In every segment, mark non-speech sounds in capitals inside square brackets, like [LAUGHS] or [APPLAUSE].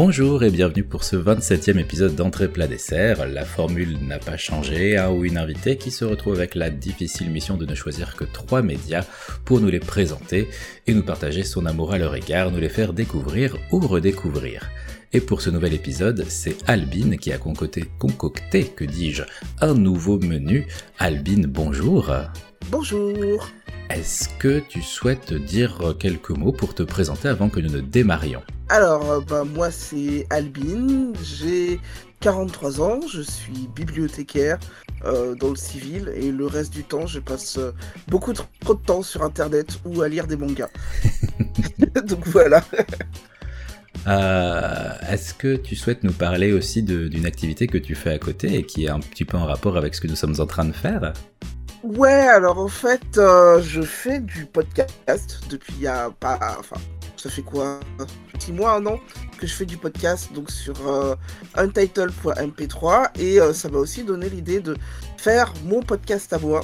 Bonjour et bienvenue pour ce 27e épisode d'Entrée plat dessert. La formule n'a pas changé, un ou une invitée qui se retrouve avec la difficile mission de ne choisir que trois médias pour nous les présenter et nous partager son amour à leur égard, nous les faire découvrir ou redécouvrir. Et pour ce nouvel épisode, c'est Albine qui a concocté, concocté, que dis-je, un nouveau menu. Albine, bonjour. Bonjour. Est-ce que tu souhaites dire quelques mots pour te présenter avant que nous ne démarrions? Alors, euh, bah, moi c'est Albine, j'ai 43 ans, je suis bibliothécaire euh, dans le civil et le reste du temps je passe euh, beaucoup trop de temps sur internet ou à lire des mangas. [LAUGHS] Donc voilà. Est-ce que tu souhaites nous parler aussi d'une activité que tu fais à côté et qui est un petit peu en rapport avec ce que nous sommes en train de faire? Ouais, alors en fait, euh, je fais du podcast depuis il y a pas. Enfin, ça fait quoi? Six mois, un an que je fais du podcast donc sur euh, untitled.mp3 et euh, ça m'a aussi donné l'idée de faire mon podcast à moi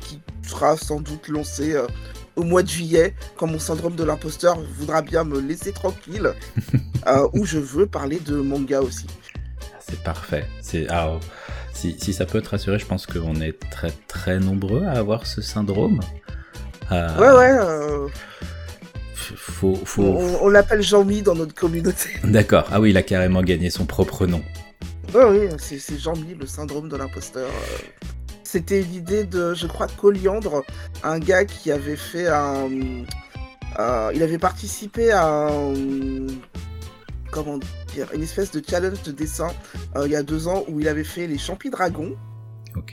qui sera sans doute lancé au mois de juillet quand mon syndrome de l'imposteur voudra bien me laisser tranquille [LAUGHS] où je veux parler de manga aussi. C'est parfait. C'est si, ça peut te rassurer, je pense qu'on est très très nombreux à avoir ce syndrome. Euh, ouais, ouais. Faut, faut... On, l'appelle Jean-Mi dans notre communauté. [LAUGHS] D'accord. Ah oui, il a carrément gagné son propre nom. Ouais, oui, c'est Jean-Mi, le syndrome de l'imposteur. C'était l'idée de, je crois, Coliandre, un gars qui avait fait un. Euh, il avait participé à un comment dire, une espèce de challenge de dessin euh, il y a deux ans où il avait fait les Champis Dragons.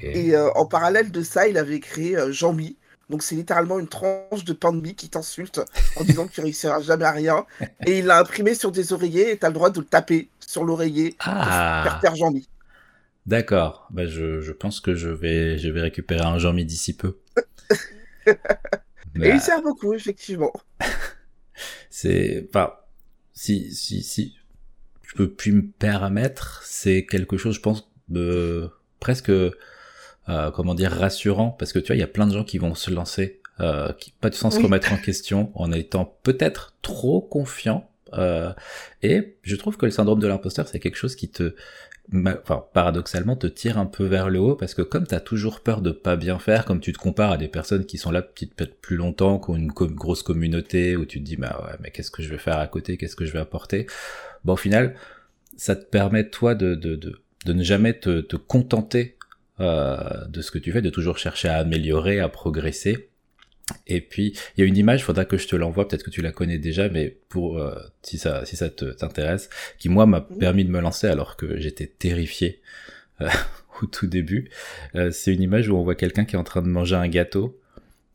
Et euh, en parallèle de ça, il avait créé Jean-Mi. Donc c'est littéralement une tranche de pain de mie qui t'insulte en disant que tu réussiras jamais à rien. Et il l'a imprimé sur des oreillers et tu as le droit de le taper sur l'oreiller ah. pour Jean-Mi. D'accord. Bah, je, je, pense que je vais, je vais récupérer un Jean-Mi d'ici peu. Et il sert beaucoup, effectivement. [LAUGHS] c'est... Enfin, si, si, si je peux plus me permettre, c'est quelque chose, je pense, de presque, euh, comment dire, rassurant, parce que tu vois, il y a plein de gens qui vont se lancer, euh, qui pas de sens remettre en question en étant peut-être trop confiant. Euh, et je trouve que le syndrome de l'imposteur, c'est quelque chose qui te enfin, paradoxalement, te tire un peu vers le haut parce que comme t'as toujours peur de pas bien faire, comme tu te compares à des personnes qui sont là peut-être plus longtemps, qui ont une grosse communauté, où tu te dis, bah ouais, mais qu'est-ce que je vais faire à côté, qu'est-ce que je vais apporter Bon, au final, ça te permet, toi, de, de, de, de ne jamais te, te contenter euh, de ce que tu fais, de toujours chercher à améliorer, à progresser. Et puis, il y a une image, faudra que je te l'envoie, peut-être que tu la connais déjà, mais pour euh, si ça si ça te t'intéresse, qui moi m'a permis de me lancer alors que j'étais terrifié euh, [LAUGHS] au tout début. Euh, c'est une image où on voit quelqu'un qui est en train de manger un gâteau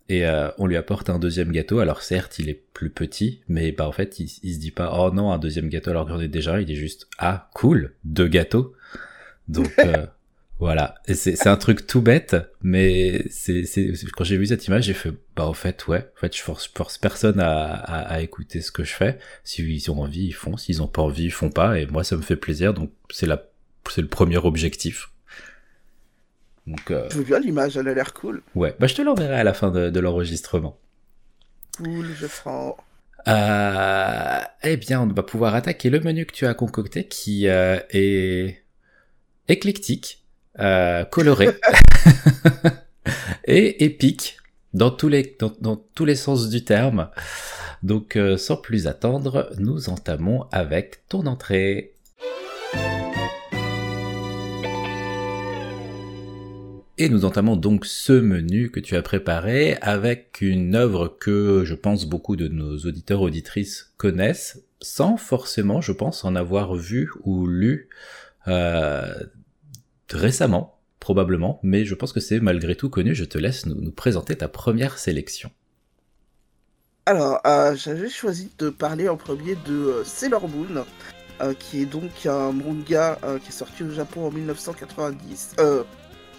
et on lui apporte un deuxième gâteau. Alors certes, il est plus petit, mais bah en fait, il, il se dit pas oh non un deuxième gâteau alors qu'on est déjà. Il est juste ah cool deux gâteaux. Donc [LAUGHS] Voilà, c'est un truc tout bête, mais c'est quand j'ai vu cette image, j'ai fait bah au fait ouais, en fait je force, force personne à, à, à, écouter ce que je fais. S'ils ont envie, ils font. S'ils ont pas envie, ils font pas. Et moi ça me fait plaisir, donc c'est la c'est le premier objectif. Donc, euh... Je veux bien l'image, elle a l'air cool. Ouais, bah je te l'enverrai à la fin de, de l'enregistrement. Cool, je prends. Euh, eh bien, on va pouvoir attaquer le menu que tu as concocté, qui euh, est éclectique euh, coloré [LAUGHS] et épique dans tous les dans, tous les sens du terme. Donc euh, sans plus attendre, nous entamons avec ton entrée. Et nous entamons donc ce menu que tu as préparé avec une œuvre que je pense beaucoup de nos auditeurs auditrices connaissent, sans forcément, je pense, en avoir vu ou lu euh, récemment, probablement, mais je pense que c'est malgré tout connu. Je te laisse nous, présenter ta première sélection. Alors, euh, j'avais choisi de parler en premier de euh, Sailor Moon, euh, qui est donc un manga qui est sorti au Japon en 1990.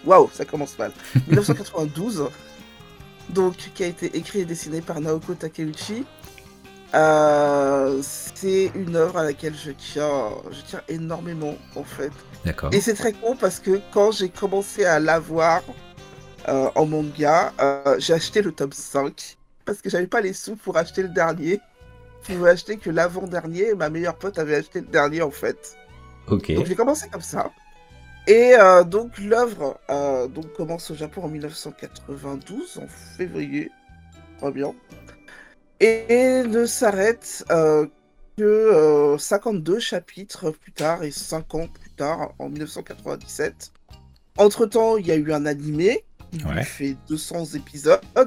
Waouh, ça commence mal. [LAUGHS] 1992. donc, qui a été écrit et dessiné par Naoko Takeuchi. c'est une œuvre à laquelle je tiens, je tiens énormément en fait. Et c'est très con parce que quand j'ai commencé à l'avoir euh, en manga, euh, j'ai acheté le tome 5 parce que j'avais pas les sous pour acheter le dernier. pouvais acheter que l'avant-dernier. Ma meilleure pote avait acheté le dernier en fait. Ok. Donc j'ai commencé comme ça. Et euh, donc l'œuvre euh, donc commence au Japon en 1992, en février, très bien, et ne s'arrête que 52 chapitres plus tard et 5 ans plus tard, en 1997. Entre-temps, il y a eu un animé, qui Ouais. fait 200 épisodes, euh,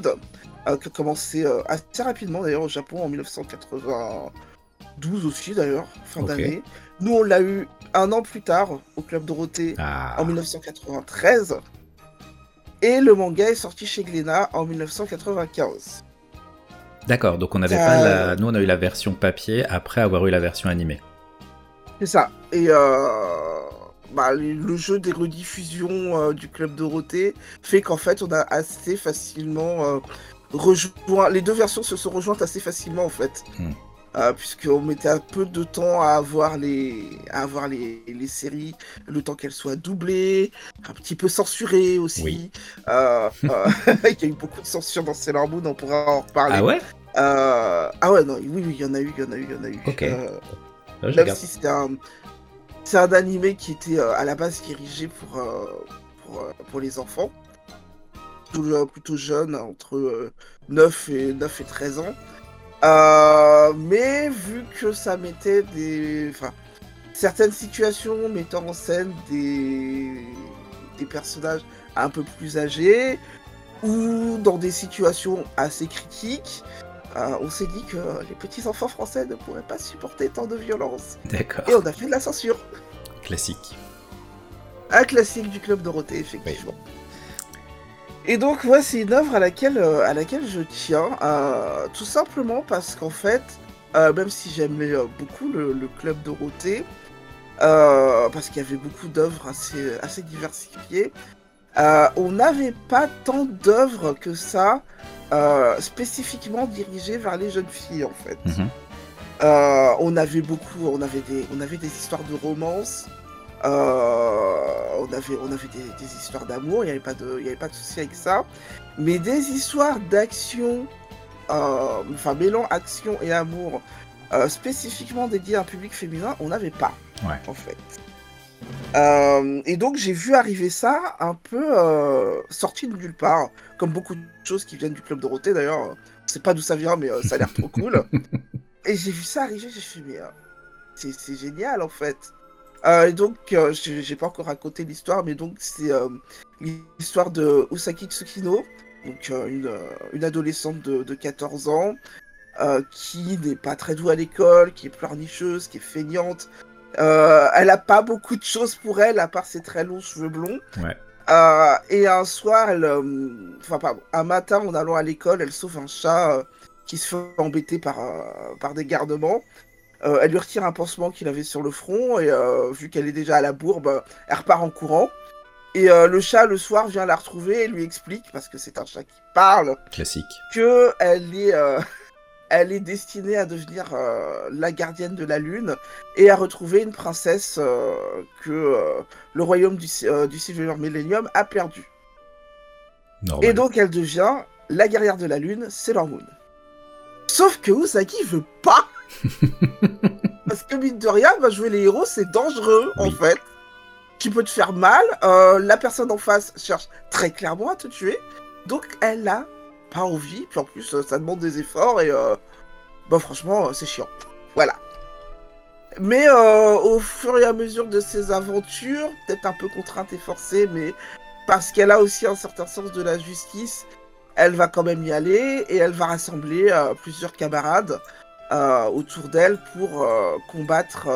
qui a commencé euh, assez rapidement d'ailleurs au Japon en 1992 aussi d'ailleurs, fin d'année. Nous on l'a eu un an plus tard au Club Dorothée Ah. en 1993. Et le manga est sorti chez Glénat en 1995. D'accord, donc on n'avait Euh, pas la... Nous, on a eu la version papier après avoir eu la version animée. C'est ça. Et euh, bah, le jeu des rediffusions euh, du Club Dorothée fait qu'en fait on a assez facilement euh, rejoint. Les deux versions se sont rejointes assez facilement en fait. Hmm. Euh, puisqu'on mettait un peu de temps à avoir les, à avoir les, les séries, le temps qu'elles soient doublées, un petit peu censurées aussi. Oui. Euh, euh, [LAUGHS] il y a eu beaucoup de censure dans Sailor Moon, on pourra en reparler. Ah ouais? Ah ouais, non, oui, oui, il y en a eu, il y en a eu, il y en a eu. Ok. Ah, je même regarde. si c'est un, c'est un animé qui était euh, à la base dirigé pour, euh, pour, euh, pour les enfants, plutôt, plutôt jeunes, entre euh, 9, et, 9 et 13 ans. Mais vu que ça mettait des. Enfin, certaines situations mettant en scène des, des personnages un peu plus âgés ou dans des situations assez critiques, euh, on s'est dit que les petits enfants français ne pourraient pas supporter tant de violence. D'accord. Et on a fait de la censure. Classique. Un classique du Club Dorothée, effectivement. Et donc, ouais, c'est une œuvre à laquelle, euh, à laquelle je tiens, euh, tout simplement parce qu'en fait, même si j'aimais beaucoup le, le Club Dorothée, parce qu'il y avait beaucoup d'œuvres assez, assez diversifiées, on n'avait pas tant d'œuvres que ça euh, spécifiquement dirigées vers les jeunes filles, en fait. Mhm. Euh, on avait beaucoup, on avait des, on avait des histoires de romance, euh, on avait, on avait des, des histoires d'amour, il n'y avait pas de, il y avait pas de souci avec ça, mais des histoires d'action, enfin mêlant action et amour, spécifiquement dédiées à un public féminin, on n'avait pas, Ouais. en fait. Euh, et donc j'ai vu arriver ça un peu euh, sorti de nulle part, comme beaucoup de choses qui viennent du club Dorothée d'ailleurs. Je sais pas d'où ça vient, mais euh, ça a l'air trop [LAUGHS] cool. Et j'ai vu ça arriver, j'ai fait mais c'est génial en fait. Et donc j'ai pas encore raconté l'histoire, mais donc c'est l'histoire de Usaki Tsukino, donc une, une adolescente de, de 14 ans qui n'est pas très douée à l'école, qui est pleurnicheuse, qui est feignante. Euh, elle a pas beaucoup de choses pour elle à part ses très longs cheveux blonds. Ouais. Euh, et un soir, elle, euh, enfin pardon, un matin en allant à l'école, elle sauve un chat qui se fait embêter par, par des gardements. Elle lui retire un pansement qu'il avait sur le front et vu qu'elle est déjà à la bourbe, elle repart en courant. Et euh, le chat le soir vient la retrouver et lui explique, parce que c'est un chat qui parle, Classique. que elle est, euh, [LAUGHS] elle est destinée à devenir euh, la gardienne de la lune et à retrouver une princesse euh, que euh, le royaume du, du Silver Millennium a perdue. Et donc elle devient la guerrière de la lune, Sailor Moon. Sauf que Usagi veut pas [LAUGHS] Parce que mine de rien, bah, jouer les héros c'est dangereux en fait. Tu peux te faire mal, la personne en face cherche très clairement à te tuer, donc elle a pas envie, puis en plus euh, ça demande des efforts et euh, bah franchement euh, c'est chiant. Voilà. Mais au fur et à mesure de ses aventures, peut-être un peu contrainte et forcée, mais parce qu'elle a aussi un certain sens de la justice, elle va quand même y aller et elle va rassembler plusieurs camarades autour d'elle pour combattre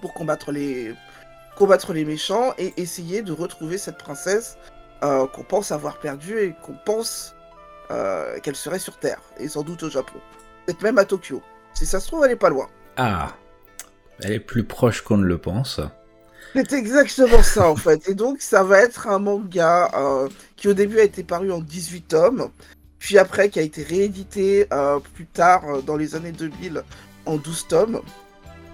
pour combattre les combattre les méchants et essayer de retrouver cette princesse euh, qu'on pense avoir perdue et qu'on pense euh, qu'elle serait sur Terre et sans doute au Japon, peut-être même à Tokyo. Si ça se trouve, elle est pas loin. Ah. Elle est plus proche qu'on ne le pense. C'est exactement ça en fait. Et donc ça va être un manga euh, qui au début a été paru en 18 tomes, puis après qui a été réédité euh, plus tard dans les années 2000 en 12 tomes.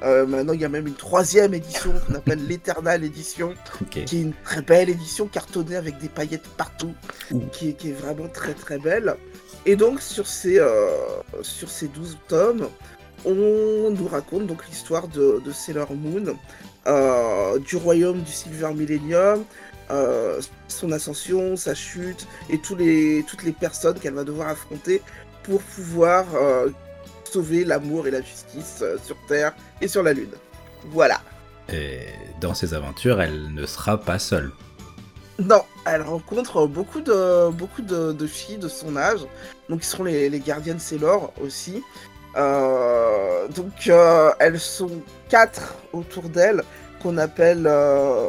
Euh, maintenant, il y a même une troisième édition qu'on appelle [LAUGHS] l'Eternal Edition, qui est une très belle édition cartonnée avec des paillettes partout, qui, est- qui est vraiment très très belle. Et donc, sur ces, euh, sur ces 12 tomes, on nous raconte donc l'histoire de, de Sailor Moon, euh, du royaume du Silver Millennium, son ascension, sa chute, et tous les, toutes les personnes qu'elle va devoir affronter pour pouvoir sauver l'amour et la justice euh, sur Terre et sur la Lune. Voilà. Et dans ses aventures, elle ne sera pas seule. Non, elle rencontre beaucoup de, beaucoup de, de filles de son âge, donc qui seront les, les gardiennes Sailor aussi. Euh, donc euh, elles sont quatre autour d'elle qu'on appelle euh,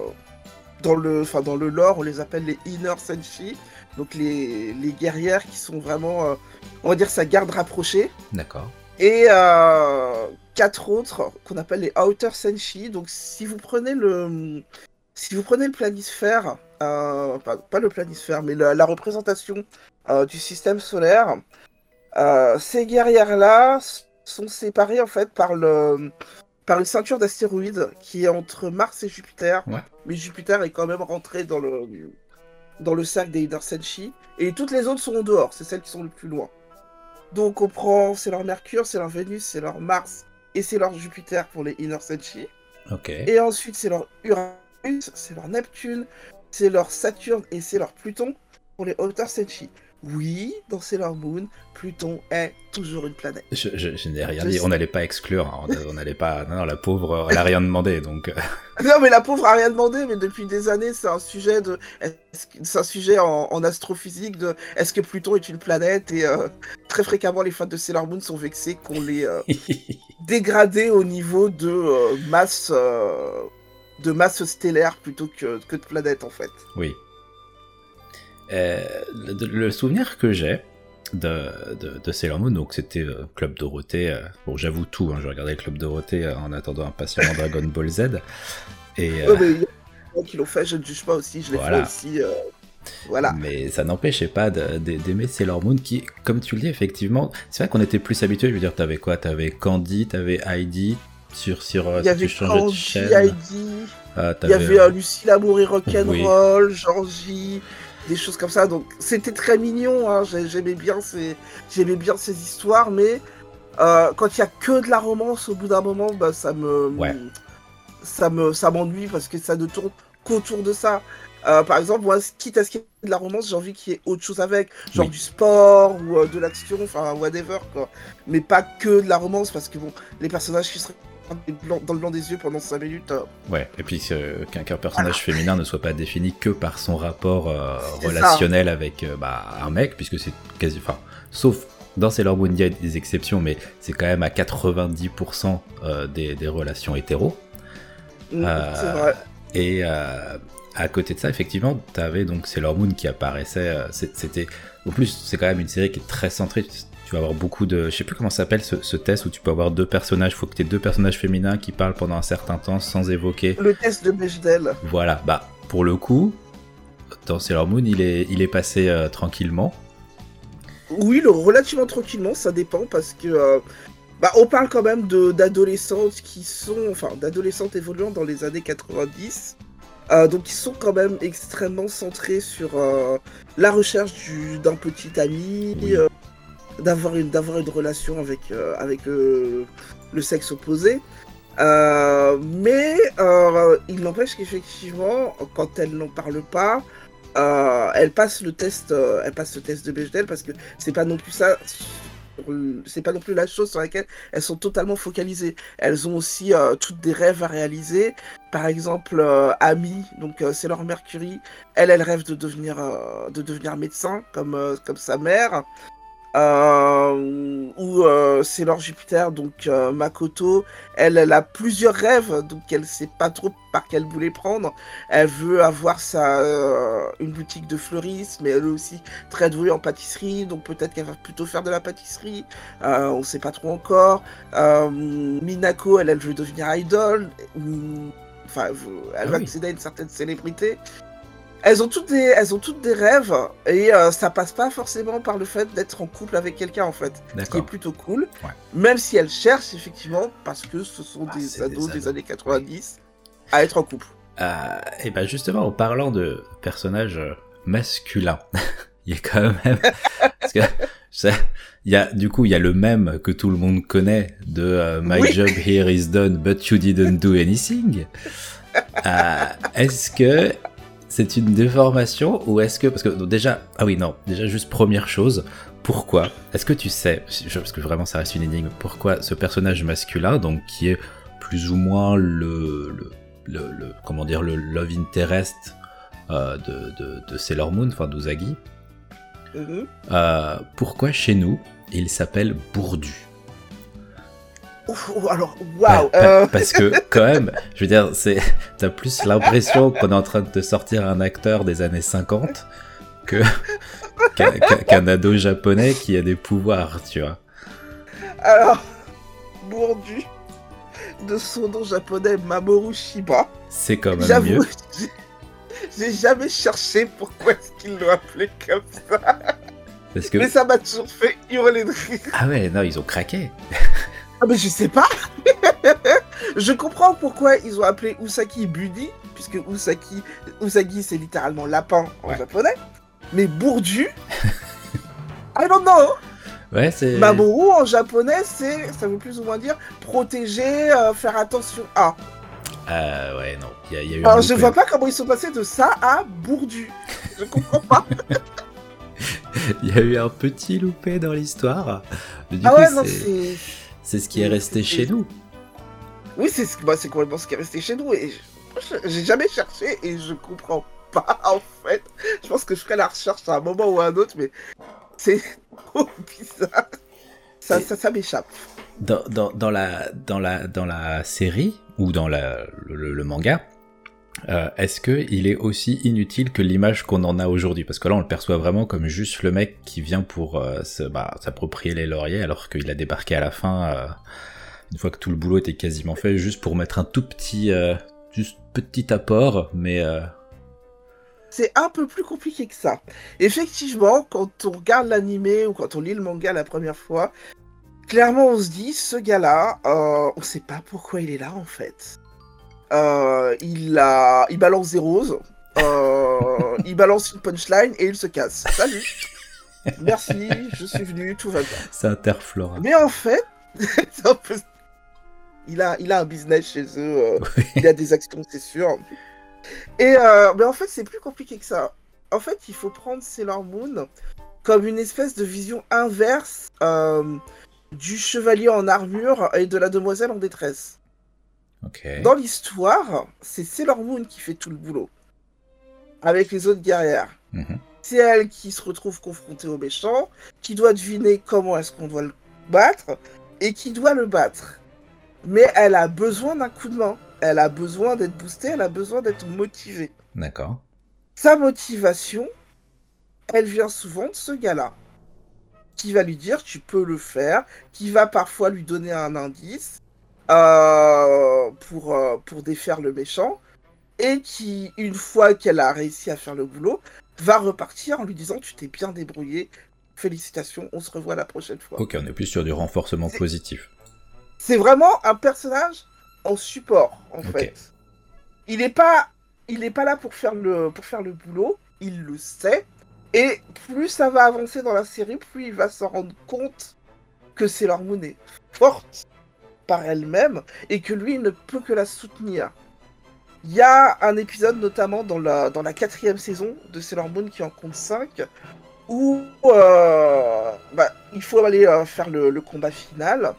dans le, enfin dans le lore on les appelle les Inner Senshi, donc les, les guerrières qui sont vraiment, on va dire sa garde rapprochée. D'accord. Et euh, quatre autres qu'on appelle les Outer Senshi. Donc si vous prenez le, si vous prenez le planisphère, euh, pas, pas le planisphère, mais la, la représentation euh, du système solaire, euh, ces guerrières-là sont séparées en fait par le, par une ceinture d'astéroïdes qui est entre Mars et Jupiter. Ouais. Mais Jupiter est quand même rentré dans le, dans le cercle des Inner Senshi. Et toutes les autres sont en dehors. C'est celles qui sont le plus loin. Donc on prend, c'est leur Mercure, c'est leur Vénus, c'est leur Mars et c'est leur Jupiter pour les Inner Senshi. Ok. Et ensuite c'est leur Uranus, c'est leur Neptune, c'est leur Saturne et c'est leur Pluton pour les Outer Senshi. Oui, dans Sailor Moon, Pluton est toujours une planète. Je, je- je n'ai rien Je dit. sais. On n'allait pas exclure. hein. On n'allait pas. Non, non, la pauvre, elle a rien demandé. Donc, euh, [LAUGHS] Non mais la pauvre a rien demandé, mais depuis des années c'est un sujet de, c'est un sujet en, en astrophysique de, est-ce que Pluton est une planète? Et euh, très fréquemment les fans de Sailor Moon sont vexés qu'on les euh, [LAUGHS] dégradé au niveau de euh, masse de masse stellaire plutôt que, que de planète en fait. oui. Euh, le, le souvenir que j'ai de, de, de Sailor Moon, donc c'était euh, Club Dorothée. euh, bon, j'avoue tout. hein, je regardais Club Dorothée en attendant impatiemment [LAUGHS] Dragon Ball Z. Et mais il y a des gens qui l'ont fait, je ne juge pas aussi, je l'ai Voilà. fait aussi. voilà. Mais ça n'empêchait pas d'aimer Sailor Moon qui, comme tu le dis, effectivement, c'est vrai qu'on était plus habitué. Je veux dire, t'avais quoi T'avais Candy, t'avais Heidi sur sur Il y avait tu changeais de Candy, chaîne. Heidi, euh, il y avait euh, Lucie Lamour et Oui. Rock'n'Roll, Georgie, des choses comme ça. Donc c'était très mignon, hein, j'ai- j'aimais bien ces bien ces histoires, mais euh, quand il y a que de la romance, au bout d'un moment, bah, ça me Ouais. ça me ça m'ennuie parce que ça ne tourne qu'autour de ça. Euh, par exemple, moi, quitte à ce qu'il y ait de la romance, j'ai envie qu'il y ait autre chose avec, genre Oui. du sport ou euh, de l'action, enfin whatever quoi. Mais pas que de la romance parce que bon, les personnages qui seraient dans le blanc des yeux pendant 5 minutes, euh, Ouais, et puis euh, qu'un personnage féminin ne soit pas défini que par son rapport euh, ça. relationnel avec euh, bah, un mec, puisque c'est quasi. Enfin, sauf dans Sailor Moon, il y a des exceptions, mais c'est quand même à 90% euh, des, des relations hétéros. mm, Euh, c'est vrai. Et à côté de ça, effectivement, tu avais donc Sailor Moon qui apparaissait. C'était. En plus, c'est quand même une série qui est très centrée. Avoir beaucoup de. Je sais plus comment ça s'appelle ce, ce test où tu peux avoir deux personnages. Il faut que tu aies deux personnages féminins qui parlent pendant un certain temps sans évoquer. Le test de Bechdel. Voilà, bah, pour le coup, dans Sailor Moon, il est, il est passé euh, tranquillement. Oui, le, relativement tranquillement, ça dépend parce que euh, bah, on parle quand même de d'adolescentes qui sont, enfin, d'adolescentes évoluant dans les années 90. euh, donc, ils sont quand même extrêmement centrés sur euh, la recherche du- d'un petit ami, Oui. euh, d'avoir une, une relation avec, euh, avec le, le sexe opposé. Euh, mais euh, il n'empêche qu'effectivement, quand elles n'en parlent pas, euh, elles passent le test, euh, elles passent le test de Bechdel parce que c'est pas non plus ça, c'est pas non plus la chose sur laquelle elles sont totalement focalisées. Elles ont aussi euh, toutes des rêves à réaliser. Par exemple, euh, Amy, donc euh, c'est leur Mercury. Elle, elle rêve de devenir, euh, de devenir médecin comme, euh, comme sa mère. Euh, ou euh, c'est leur Jupiter, donc euh, Makoto, elle, elle a plusieurs rêves, donc elle sait pas trop par quel bout les prendre. Elle veut avoir sa, euh, une boutique de fleurisme, mais elle est aussi très douée en pâtisserie, donc peut-être qu'elle va plutôt faire de la pâtisserie. On sait pas trop encore. Minako, elle, elle veut devenir idol. ou- Enfin, elle Ah va oui. accéder à une certaine célébrité. Elles ont toutes des, elles ont toutes des rêves et euh, ça passe pas forcément par le fait d'être en couple avec quelqu'un en fait, ce qui est plutôt cool. Ouais. Même si elles cherchent effectivement parce que ce sont Ah, des ados des années 90 à être en couple. Euh, et ben justement, en parlant de personnages masculins, [LAUGHS] il y a quand même parce que ça- il y a du coup il y a le même que tout le monde connaît de euh, My Oui. job here is done but you didn't do anything. Euh, est-ce que c'est une déformation ou est-ce que parce que donc, déjà ah oui non déjà juste première chose pourquoi est-ce que tu sais parce que vraiment ça reste une énigme pourquoi ce personnage masculin donc qui est plus ou moins le, le, le- le- comment dire le love interest euh, de, de, de Sailor Moon enfin d'Uzagi Mhm. euh, pourquoi chez nous il s'appelle Bourdu? Ouf, alors, waouh. Ouais, pa- euh, Parce que [LAUGHS] quand même, je veux dire, c'est t'as plus l'impression qu'on est en train de te sortir un acteur des années 50 que [LAUGHS] qu'un ado japonais qui a des pouvoirs, tu vois. Alors, Bourdu, de son nom japonais Mamoru Shiba. C'est quand même J'avoue, mieux. j'ai- jamais cherché pourquoi est-ce qu'ils l'ont appelé comme ça. Parce que Mais ça m'a toujours fait hurler de rire. ah ouais, non, ils ont craqué. Ah mais je sais pas [LAUGHS] Je comprends pourquoi ils ont appelé Usaki Buddy, puisque Usaki, Usagi c'est littéralement lapin en Ouais. japonais. Mais Bourdu [LAUGHS] I don't know Ouais, c'est. Mamoru en japonais c'est, ça veut plus ou moins dire protéger, euh, faire attention à. Euh, ouais, non, il y a, il y a eu. un Alors je vois pas comment ils sont passés de ça à Bourdu. Je comprends pas. [LAUGHS] Il y a eu un petit loupé dans l'histoire. Ah ouais non c'est c'est... ce qui est resté chez nous. Oui c'est, ce- bah, complètement ce qui est resté chez nous et j'ai jamais cherché et je comprends pas [LAUGHS] en fait. Je pense que je ferai la recherche à un moment ou à un autre mais c'est [LAUGHS] trop bizarre. Ça, ça, ça m'échappe. Dans, dans, dans, la, dans, la, dans la série ou dans la, le, le manga, euh, est-ce que il est aussi inutile que l'image qu'on en a aujourd'hui? Parce que là, on le perçoit vraiment comme juste le mec qui vient pour euh, bah, s'approprier les lauriers, alors qu'il a débarqué à la fin, euh, une fois que tout le boulot était quasiment fait, juste pour mettre un tout petit, juste petit apport, mais C'est un peu plus compliqué que ça. Effectivement, quand on regarde l'animé ou quand on lit le manga la première fois, clairement on se dit, ce gars-là, on sait pas pourquoi il est là en fait. Euh, il, a... il balance des roses, euh, il balance une punchline et il se casse. Salut Merci, je suis venu, tout va bien. c'est interflora. Mais en fait, [LAUGHS] peu- il, a, il a un business chez eux, euh, il a des actions, c'est sûr. Et mais en fait, c'est plus compliqué que ça. En fait, il faut prendre Sailor Moon comme une espèce de vision inverse du chevalier en armure et de la demoiselle en détresse. Dans l'histoire, c'est Sailor Moon qui fait tout le boulot. Avec les autres guerrières. Mhm. C'est elle qui se retrouve confrontée au méchant, qui doit deviner comment est-ce qu'on doit le battre, et qui doit le battre. Mais elle a besoin d'un coup de main. Elle a besoin d'être boostée, elle a besoin d'être motivée. D'accord. Sa motivation, elle vient souvent de ce gars-là. Qui va lui dire tu peux le faire, qui va parfois lui donner un indice euh, pour, euh, pour défaire le méchant, et qui, une fois qu'elle a réussi à faire le boulot, va repartir en lui disant tu t'es bien débrouillé, félicitations, on se revoit la prochaine fois. Ok, on est plus sur du renforcement C'est- positif. C'est vraiment un personnage en support, en fait. Il n'est pas, il est pas là pour faire le, pour faire le boulot. Il le sait. Et plus ça va avancer dans la série, plus il va se rendre compte que Sailor Moon est forte par elle-même et que lui ne peut que la soutenir. Il y a un épisode notamment dans la, dans la quatrième saison de Sailor Moon qui en compte 5 où euh, bah, il faut aller euh, faire le, combat final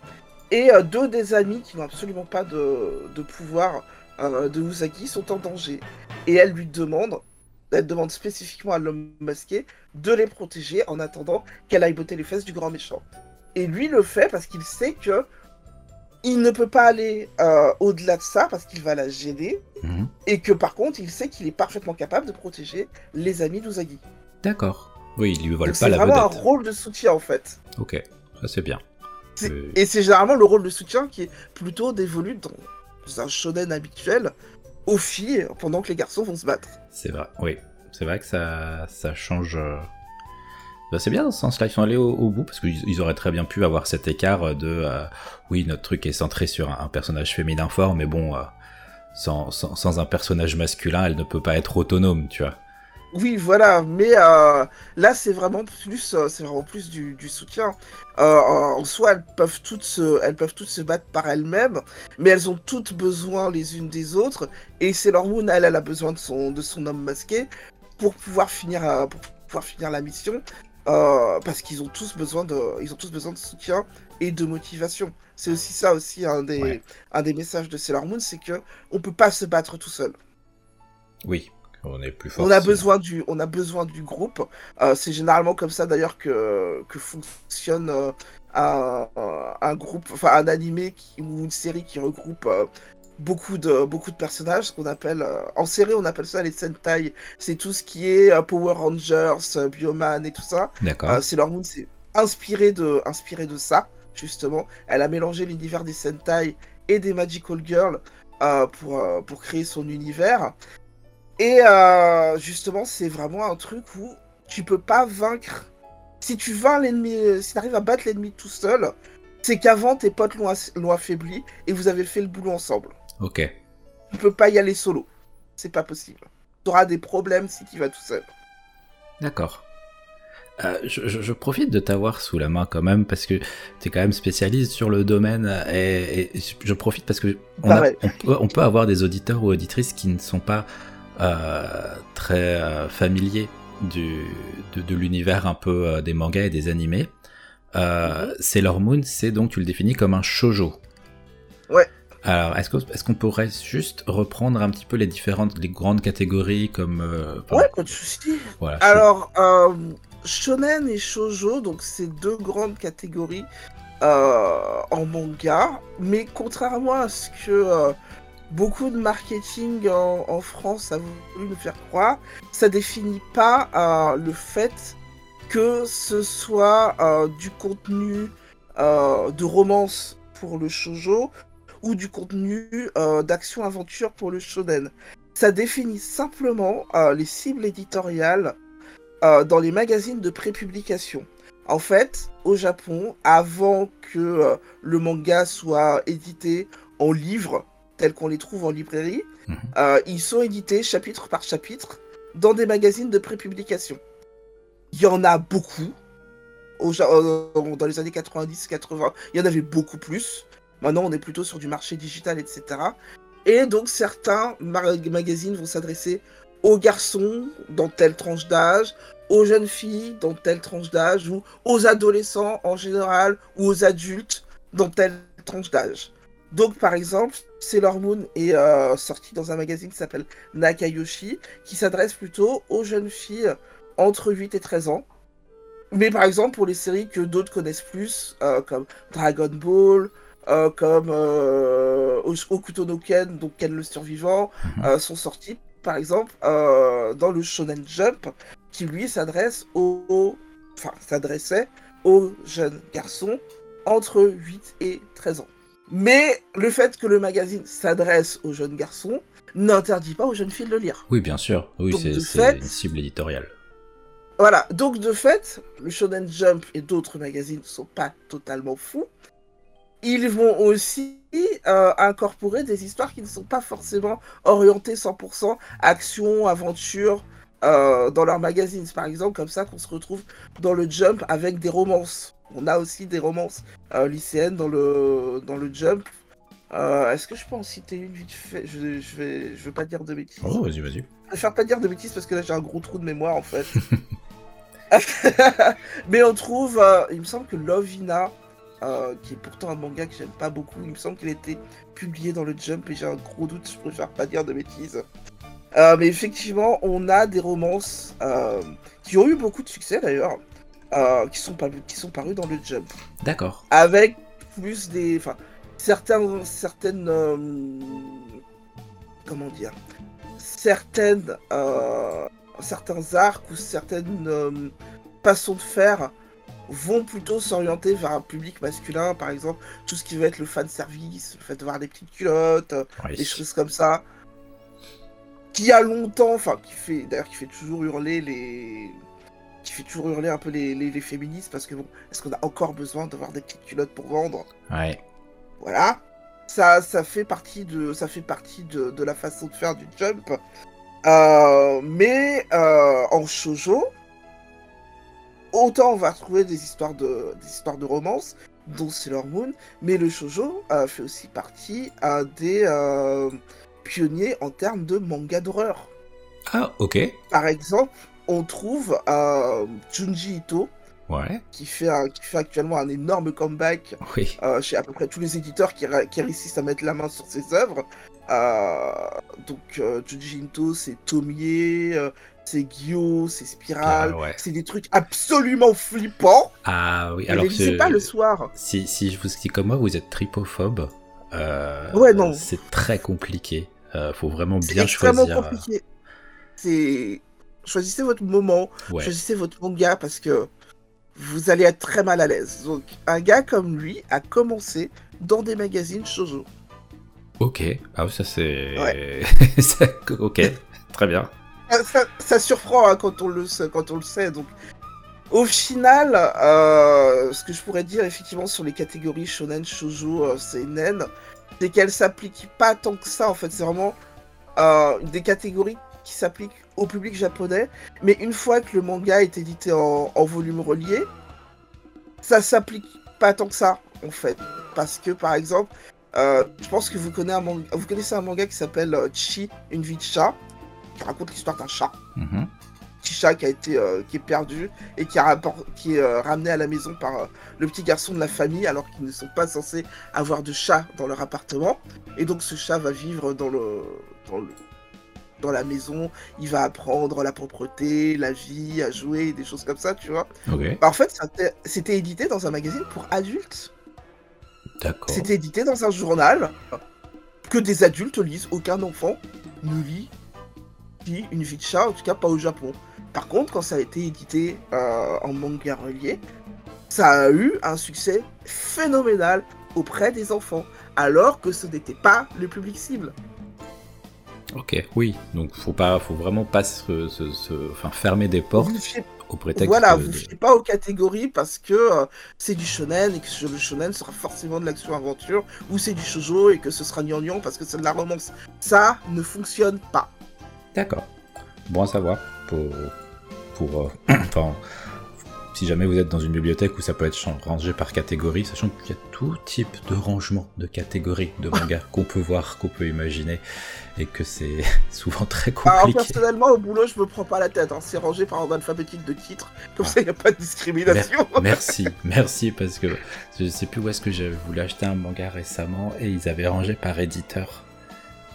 et euh, deux des amis qui n'ont absolument pas de, de pouvoir de Usagi sont en danger. Et elle lui demande, elle demande spécifiquement à l'homme masqué de les protéger en attendant qu'elle aille botter les fesses du grand méchant. Et lui le fait parce qu'il sait que il ne peut pas aller euh, au-delà de ça parce qu'il va la gêner. Mhm. Et que par contre, il sait qu'il est parfaitement capable de protéger les amis d'Usagi. D'accord. Oui, il lui vole Donc pas C'est la vraiment vedette. un rôle de soutien en fait. Ok, ça c'est bien. C'est- Euh, Et c'est généralement le rôle de soutien qui est plutôt dévolu dans un shonen habituel aux filles pendant que les garçons vont se battre. C'est vrai, oui. C'est vrai que ça, ça change. Bah, c'est bien dans ce ils sont allés au, bout parce qu'ils ils auraient très bien pu avoir cet écart de euh, oui, notre truc est centré sur un, personnage féminin fort, mais bon, euh, sans, un personnage masculin, elle ne peut pas être autonome, tu vois. Oui, voilà, mais euh, là c'est vraiment plus, c'est vraiment plus du, soutien. En soi, elles peuvent toutes se, elles peuvent toutes se battre par elles-mêmes, mais elles ont toutes besoin les unes des autres. Et Sailor Moon, elle, elle a besoin de son, de son homme masqué pour pouvoir finir, pour pouvoir finir la mission, euh, parce qu'ils ont tous besoin de, ils ont tous besoin de soutien et de motivation. C'est aussi ça aussi un des, Ouais. un des messages de Sailor Moon, c'est que on peut pas se battre tout seul. Oui, on est plus fort. On a besoin du, on a besoin du groupe. Euh, c'est généralement comme ça d'ailleurs que, que fonctionne euh, un, un groupe, enfin un animé qui- ou une série qui regroupe beaucoup de beaucoup de personnages. Ce qu'on appelle euh, en série, on appelle ça les Sentai. C'est tout ce qui est euh, Power Rangers, euh, Bioman et tout ça. D'accord. Sailor Moon, c'est inspiré de, inspiré de ça, justement. Elle a mélangé l'univers des Sentai et des Magical Girls pour, pour créer son univers. Et justement, c'est vraiment un truc où tu peux pas vaincre. Si tu vains l'ennemi, si tu arrives à battre l'ennemi tout seul, c'est qu'avant tes potes l'ont affaibli et vous avez fait le boulot ensemble. Ok. Tu peux pas y aller solo. C'est pas possible. Tu auras des problèmes si tu vas tout seul. D'accord. Euh, je, je- je profite de t'avoir sous la main quand même parce que tu es quand même spécialiste sur le domaine et, et je profite parce que on, a- Pareil. on peut, on peut avoir des auditeurs ou auditrices qui ne sont pas euh, très euh, familiers du, de, de l'univers un peu des mangas et des animés. Euh, Sailor Moon, c'est donc tu le définis comme un shojo. Ouais. Alors, est-ce qu'on pourrait juste reprendre un petit peu les différentes, les grandes catégories comme euh, par- Ouais, pas de soucis. voilà, Alors, euh, shonen et shoujo, donc c'est deux grandes catégories euh, en manga, mais contrairement à ce que beaucoup de marketing en, en France a voulu nous faire croire, ça définit pas le fait que ce soit du contenu de romance pour le shoujo ou du contenu euh, d'action-aventure pour le shonen. Ça définit simplement euh, les cibles éditoriales euh, dans les magazines de prépublication. En fait, au Japon, avant que le manga soit édité en livres, tels qu'on les trouve en librairie, Mhm. ils sont édités chapitre par chapitre dans des magazines de prépublication. Il y en a beaucoup. Dans les années 90-80, il y en avait beaucoup plus. Maintenant, on est plutôt sur du marché digital, etc. Et donc, certains ma- magazines vont s'adresser aux garçons dans telle tranche d'âge, aux jeunes filles dans telle tranche d'âge, ou aux adolescents en général, ou aux adultes dans telle tranche d'âge. Donc, par exemple, Sailor Moon est euh, sorti dans un magazine qui s'appelle Nakayoshi, qui s'adresse plutôt aux jeunes filles entre 8 et 13 ans. Mais par exemple, pour les séries que d'autres connaissent plus, euh, comme Dragon Ball, euh, comme euh, Okuto no Ken, donc Ken le survivant, Mhm. euh, sont sortis, par exemple, euh, dans le Shonen Jump, qui lui s'adresse aux... Enfin, s'adressait aux jeunes garçons entre 8 et 13 ans. Mais le fait que le magazine s'adresse aux jeunes garçons n'interdit pas aux jeunes filles de le lire. Oui, bien sûr. Oui, c'est fait- une cible éditoriale. Voilà, donc de fait, le Shonen Jump et d'autres magazines ne sont pas totalement fous. Ils vont aussi euh, incorporer des histoires qui ne sont pas forcément orientées 100% action, aventure euh, dans leurs magazines. Par exemple comme ça qu'on se retrouve dans le Jump avec des romances. On a aussi des romances euh, lycéennes dans le, dans le Jump. Euh, Est-ce que je peux en citer une vite fait? Je, je vais, je vais pas dire de bêtises. Oh, vas-y, vas-y. Je préfère pas dire de bêtises parce que là j'ai un gros trou de mémoire en fait. [LAUGHS] [LAUGHS] Mais on trouve, il me semble que Lovina, euh, qui est pourtant un manga que j'aime pas beaucoup, il me semble qu'il a été publié dans le Jump et j'ai un gros doute, je préfère pas dire de bêtises. Euh, mais effectivement, on a des romances euh, qui ont eu beaucoup de succès d'ailleurs, qui, sont parus- qui sont parus dans le Jump D'accord. avec plus des. Enfin, certains, certaines. comment dire Certaines. certains arcs ou certaines façons de faire vont plutôt s'orienter vers un public masculin, par exemple, tout ce qui va être le fan service, le fait de voir des petites culottes, Oui. des choses comme ça. qui a longtemps, enfin qui fait d'ailleurs qui fait toujours hurler les qui fait toujours hurler un peu les, les, féministes parce que bon, est-ce qu'on a encore besoin d'avoir des petites culottes pour vendre? Ouais. Voilà. Ça, ça fait partie de ça fait partie de, de la façon de faire du jump. Euh, mais euh, en shoujo, autant on va retrouver des histoires de des histoires de romance, dont Sailor Moon, mais le shoujo euh, fait aussi partie des pionniers en termes de manga d'horreur. Ah, ok. Par exemple, on trouve euh, Junji Ito, ouais. qui, fait qui fait actuellement un énorme comeback oui. euh, chez à peu près tous les éditeurs qui, qui, réussissent à mettre la main sur ses œuvres. Euh, donc euh, Junji Ito, c'est Tomie, euh, c'est Gyo, c'est Spiral, Ah, ouais. c'est des trucs absolument flippants. Ah oui, Ne alors les lisez que pas le soir. si, si je vous dis comme moi, vous êtes tripophobe. euh, Ouais, non. C'est très compliqué. Euh, faut vraiment C'est bien choisir. euh, compliqué. C'est choisissez votre moment, Ouais. choisissez votre manga parce que vous allez être très mal à l'aise. Donc un gars comme lui a commencé dans des magazines shoujo. Ok. Ah oui, ça c'est. [LAUGHS] Ok. Très bien. Ça, ça- ça surprend hein, quand on le sait, quand on le sait. Donc au final, euh, ce que je pourrais dire effectivement sur les catégories shonen, shoujo, euh, seinen, c'est qu'elles s'appliquent pas tant que ça. En fait, c'est vraiment euh, des catégories qui s'appliquent au public japonais. Mais une fois que le manga est édité en, en volume relié, ça s'applique pas tant que ça, en fait. Parce que, par exemple, euh, je pense que vous connaissez un manga, vous connaissez un manga qui s'appelle euh, Chi, une vie de chat, qui raconte l'histoire d'un chat. Mhm. Petit chat qui a été, euh, qui est perdu et qui, a qui est euh, ramené à la maison par le petit garçon de la famille alors qu'ils ne sont pas censés avoir de chat dans leur appartement. Et donc ce chat va vivre dans le, dans le, dans la maison. Il va apprendre la propreté, la vie, à jouer, des choses comme ça, tu vois. Ok. Bah, en fait, c'était édité dans un magazine pour adultes. D'accord. C'était édité dans un journal que des adultes lisent. Aucun enfant ne lit, une vie de chat, en tout cas pas au Japon. Par contre, quand ça a été édité euh, en manga relié, ça a eu un succès phénoménal auprès des enfants, alors que ce n'était pas le public cible. Ok. Oui. Donc faut pas, faut vraiment pas se, se- se- enfin fermer des portes au prétexte. voilà, de- vous ne fiez pas aux catégories parce que euh, c'est du shonen et que le shonen sera forcément de l'action-aventure, ou c'est du shoujo et que ce sera gnangnan parce que c'est de la romance. Ça ne fonctionne pas. D'accord. Bon à savoir pour pour euh, [CLEARS THROAT] enfin si jamais vous êtes dans une bibliothèque où ça peut être rangé par catégorie, sachant qu'il y a tout type de rangement de catégories de [LAUGHS] manga qu'on peut voir, qu'on peut imaginer, et que c'est [LAUGHS] souvent très Alors compliqué. personnellement au boulot je me prends pas la tête, hein. c'est rangé par ordre alphabétique de titre, comme Ah. ça il n'y a pas de discrimination. Merci, merci parce que je sais plus où est-ce que j'avais voulu acheter un manga récemment et ils avaient rangé par éditeur.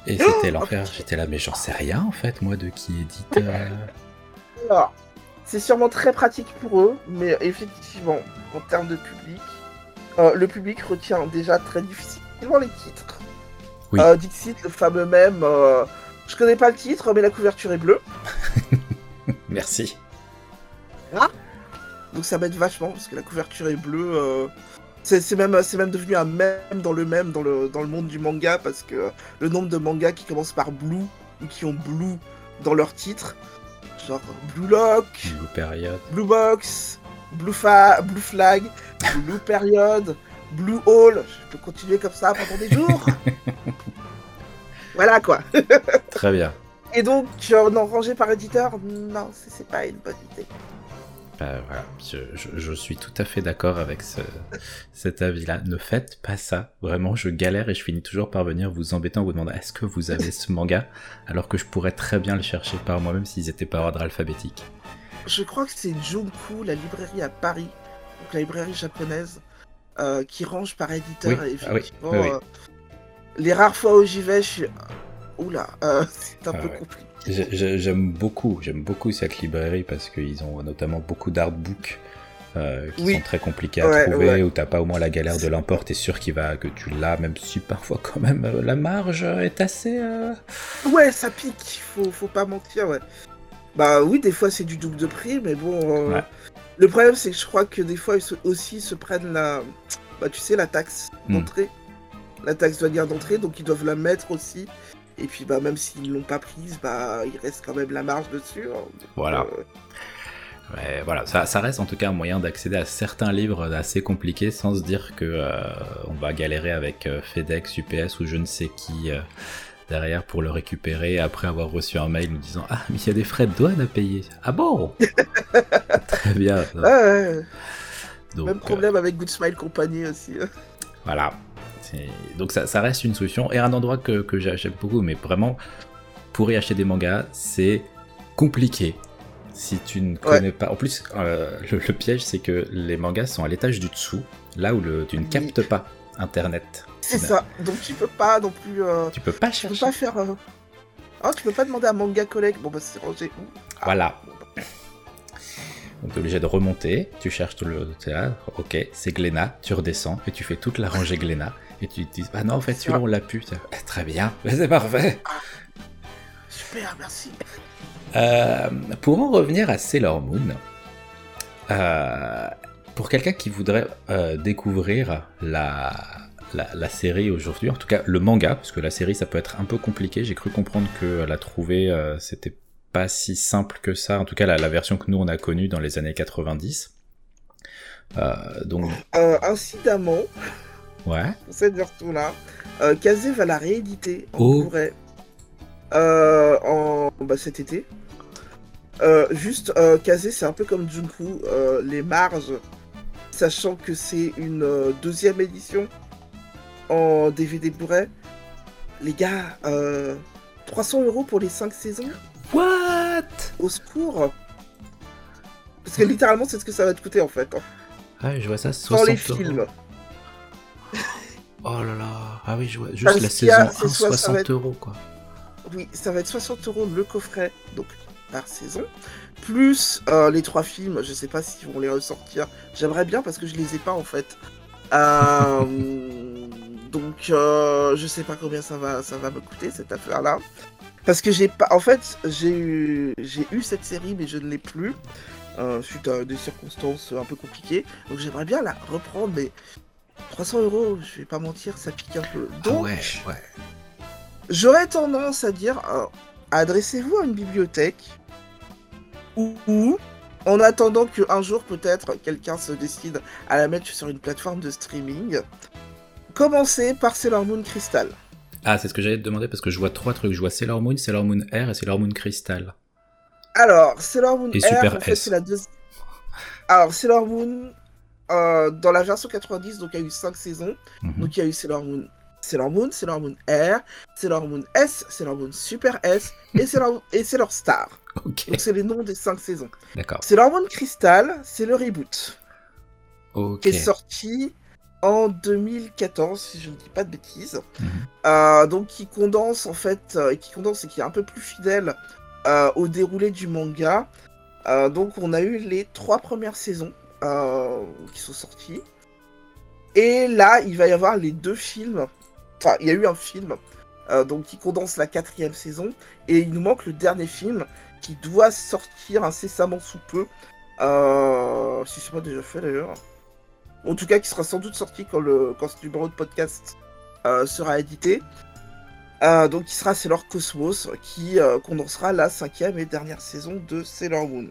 Et [GASPS] c'était l'enfer. J'étais là, mais j'en sais rien en fait, moi, de qui édite. euh, Alors, c'est sûrement très pratique pour eux, mais effectivement, en termes de public, euh, le public retient déjà très difficilement les titres. Oui. Euh, Dixit, le fameux même, euh, je connais pas le titre, mais la couverture est bleue, [LAUGHS] Merci. donc ça m'aide vachement parce que la couverture est bleue. euh, c'est c'est même, c'est même devenu un même dans le même dans le, dans le monde du manga parce que le nombre de mangas qui commencent par blue ou qui ont blue dans leur titre, genre Blue Lock, Blue. Blue Box, Blue, Fa- Blue Flag, Blue Period, Blue Hall. Je peux continuer comme ça pendant des jours. [LAUGHS] voilà quoi. Très bien. Et donc, euh, non, rangé par éditeur, non, c'est pas une bonne idée. Bah, voilà, je, je- je suis tout à fait d'accord avec ce, cet avis-là. Ne faites pas ça. Vraiment, je galère et je finis toujours par venir vous embêter en vous demandant est-ce que vous avez ce manga? Alors que je pourrais très bien le chercher par moi-même s'ils étaient par ordre alphabétique. Je crois que c'est Junku, la librairie à Paris, donc la librairie japonaise, euh, qui range par éditeur. Oui, Et ah oui, oui. euh, les rares fois où j'y vais, je suis. Oula, euh, [LAUGHS] c'est un Ah peu ouais. compliqué. J'ai- j'ai- J'aime beaucoup, j'aime beaucoup cette librairie parce qu'ils ont notamment beaucoup d'artbooks euh, qui Oui. sont très compliqués à Ouais, trouver, ouais. où t'as pas au moins la galère de l'import, t'es sûr qu'il va, que tu l'as, même si parfois quand même euh, la marge est assez... euh, Ouais, ça pique, faut, faut pas mentir, ouais. Bah oui, des fois c'est du double de prix, mais bon. euh, Ouais. Le problème c'est que je crois que des fois ils se- aussi se prennent la. Bah tu sais, la taxe Hmm. d'entrée. La taxe douanière d'entrée, donc ils doivent la mettre aussi. Et puis bah même s'ils l'ont pas prise, bah il reste quand même la marge dessus. hein. Donc, Voilà. euh, Ouais, voilà, ça, ça reste en tout cas un moyen d'accéder à certains livres assez compliqués sans se dire que euh, on va galérer avec euh, FedEx, UPS ou je ne sais qui euh, derrière pour le récupérer après avoir reçu un mail nous disant ah mais il y a des frais de douane à payer. Ah bon? [LAUGHS] Très bien. ouais, ouais. Donc, même euh, problème avec Good Smile Company aussi. hein. Voilà. Donc ça, ça reste une solution. Et un endroit que, que j'achète beaucoup, mais vraiment, pour y acheter des mangas, c'est compliqué. Si tu ne connais pas... En plus, euh, le, le piège, c'est que les mangas sont à l'étage du dessous, là où le, tu ne captes pas Internet. C'est n'as- ça. Donc tu peux pas non plus. euh, Tu peux pas Tu peux chercher. pas faire. euh, Ah, tu peux pas demander à Manga Collect. Bon bah c'est rangé où? Ah, Voilà. Donc tu es obligé de remonter, tu cherches tout le... t'es là, ok, c'est Glénat, tu redescends, et tu fais toute la rangée Glénat, et tu te dis, ah non, en fait, celui-là, on l'a pu. Eh, Très bien, [LAUGHS] c'est parfait. Super, merci. Euh, pour en revenir à Sailor Moon, euh, pour quelqu'un qui voudrait euh, découvrir la, la, la série aujourd'hui, en tout cas le manga, parce que la série ça peut être un peu compliqué, j'ai cru comprendre que la trouver euh, c'était pas si simple que ça, en tout cas la, la version que nous on a connue dans les années 90. Euh, donc, Euh, incidemment, ouais. [LAUGHS] pour cette version-là, euh, Kazé va la rééditer en Oh. Blu-ray euh, en bah, cet été. Euh, juste, euh, Kazé, c'est un peu comme Junku, euh, les marges, sachant que c'est une euh, deuxième édition en DVD Blu-ray. Les gars, euh, 300 euros pour les 5 saisons? What? Au secours Parce que littéralement, c'est ce que ça va te coûter en fait. Ah, je vois ça, Sans 60 les euros. films. [LAUGHS] Oh là là, ah oui, je vois, juste Parce la a- saison 1, c'est soit ça 60 va être- euros quoi. Oui, ça va être 60 euros le coffret, donc par saison, plus euh, les trois films. Je sais pas s'ils vont les ressortir. J'aimerais bien parce que je les ai pas en fait. Euh, [LAUGHS] donc euh, je sais pas combien ça va, ça va me coûter cette affaire-là. Parce que j'ai pas, en fait, j'ai eu, j'ai eu cette série mais je ne l'ai plus euh, suite à des circonstances un peu compliquées. Donc j'aimerais bien la reprendre, mais 300 euros, je vais pas mentir, ça pique un peu. Ah Donc ouais, ouais. J'aurais tendance à dire euh, adressez-vous à une bibliothèque ou, ou, en attendant qu'un jour peut-être quelqu'un se décide à la mettre sur une plateforme de streaming, commencez par Sailor Moon Crystal. Ah, c'est ce que j'allais te demander parce que je vois trois trucs. Je vois Sailor Moon, Sailor Moon Air et Sailor Moon Crystal. Alors, Sailor Moon Et Air, Super en fait, S. c'est la deuxième. Alors, Sailor Moon, euh, dans la version 90, donc il y a eu 5 saisons. Mhm. Donc il y a eu Sailor Moon, Sailor Moon, Sailor Moon Air, Sailor Moon S, Sailor Moon Super S et Sailor, et Sailor Star. Donc c'est les noms des 5 saisons. d'accord. Sailor Moon Crystal, c'est le reboot Ok. qui est sorti en 2014, si je ne dis pas de bêtises. Mhm. Euh, donc qui condense en fait, euh, qui condense et qui est un peu plus fidèle euh, au déroulé du manga. Euh, donc on a eu les trois premières saisons qui sont sorties. Et là, il va y avoir les deux films. Enfin, il y a eu un film donc qui condense la quatrième saison. Et il nous manque le dernier film qui doit sortir incessamment sous peu. Si c'est pas déjà fait d'ailleurs. En tout cas, qui sera sans doute sorti quand, le, quand ce numéro de podcast euh, sera édité. Euh, donc, qui sera Sailor Cosmos, qui euh, condensera la cinquième et dernière saison de Sailor Moon.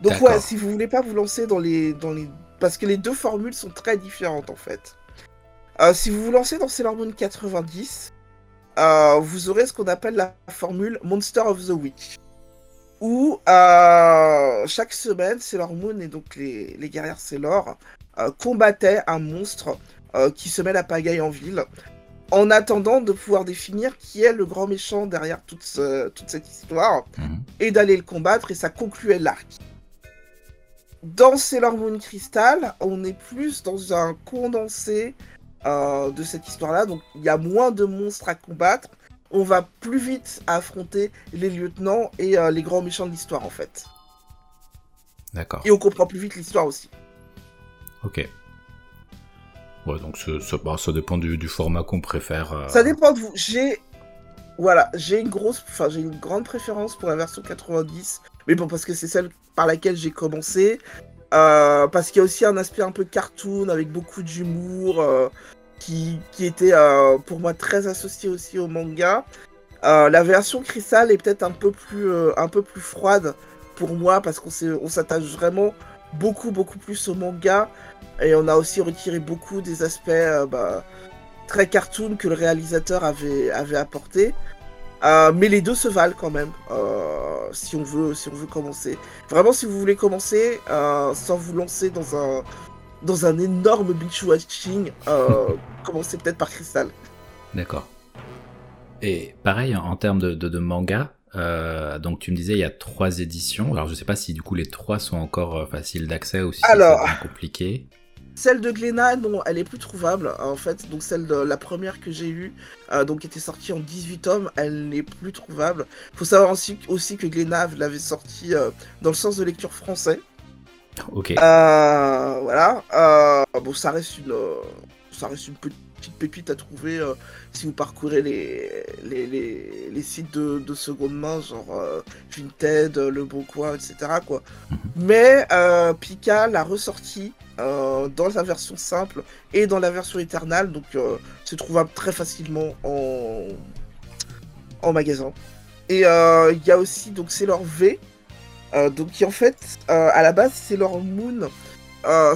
Donc, ouais, si vous voulez pas vous lancer dans les, dans les. Parce que les deux formules sont très différentes en fait. Si vous vous lancez dans Sailor Moon 90, euh, vous aurez ce qu'on appelle la formule Monster of the Week. Où chaque semaine, Sailor Moon et donc les, les guerrières Sailor euh, combattaient un monstre euh, qui se met la pagaille en ville, en attendant de pouvoir définir qui est le grand méchant derrière toute, ce- toute cette histoire, Mhm. et d'aller le combattre, et ça concluait l'arc. Dans Sailor Moon Crystal, on est plus dans un condensé euh, de cette histoire-là, donc il y a moins de monstres à combattre, on va plus vite affronter les lieutenants et euh, les grands méchants de l'histoire en fait. D'accord. Et on comprend plus vite l'histoire aussi. Ok. Ouais, donc bah, ça dépend du, format qu'on préfère. euh. Ça dépend de vous. J'ai voilà, j'ai une grosse, enfin j'ai une grande préférence pour la version 90, mais bon parce que c'est celle par laquelle j'ai commencé, Euh, parce qu'il y a aussi un aspect un peu cartoon avec beaucoup d'humour euh, qui, qui était pour moi très associé aussi au manga. la version Crystal est peut-être un peu plus un peu plus froide pour moi parce qu'on on s'attache vraiment beaucoup beaucoup plus au manga et on a aussi retiré beaucoup des aspects bah, très cartoon que le réalisateur avait avait apporté. Euh, mais les deux se valent quand même, euh, si, on veut, si on veut commencer. Vraiment, si vous voulez commencer euh, sans vous lancer dans un, dans un énorme binge watching, [LAUGHS] commencez peut-être par Crystal. D'accord. Et pareil, en termes de, de, manga, donc tu me disais il y a trois éditions. Alors je sais pas si du coup les trois sont encore faciles d'accès ou si c'est compliqué. Celle de Glénat, non, elle est plus trouvable en fait. Donc celle de la première que j'ai eue, euh, donc qui était sortie en 18 tomes, elle n'est plus trouvable. Faut savoir aussi, aussi que Glénat l'avait sortie euh, dans le sens de lecture français. Ok. Euh, voilà. bon, ça reste une, ça reste une petite pépite à trouver si vous parcourez les, les, les, sites de, de, seconde main, genre Vinted, Le Bon Coin, etc. Quoi. Mhm. Mais Pika l'a ressorti euh, dans la version simple et dans la version éternelle, donc euh, c'est trouvable très facilement en, en magasin. Et euh, il y a aussi donc Sailor V, donc qui en fait à la base Sailor Moon.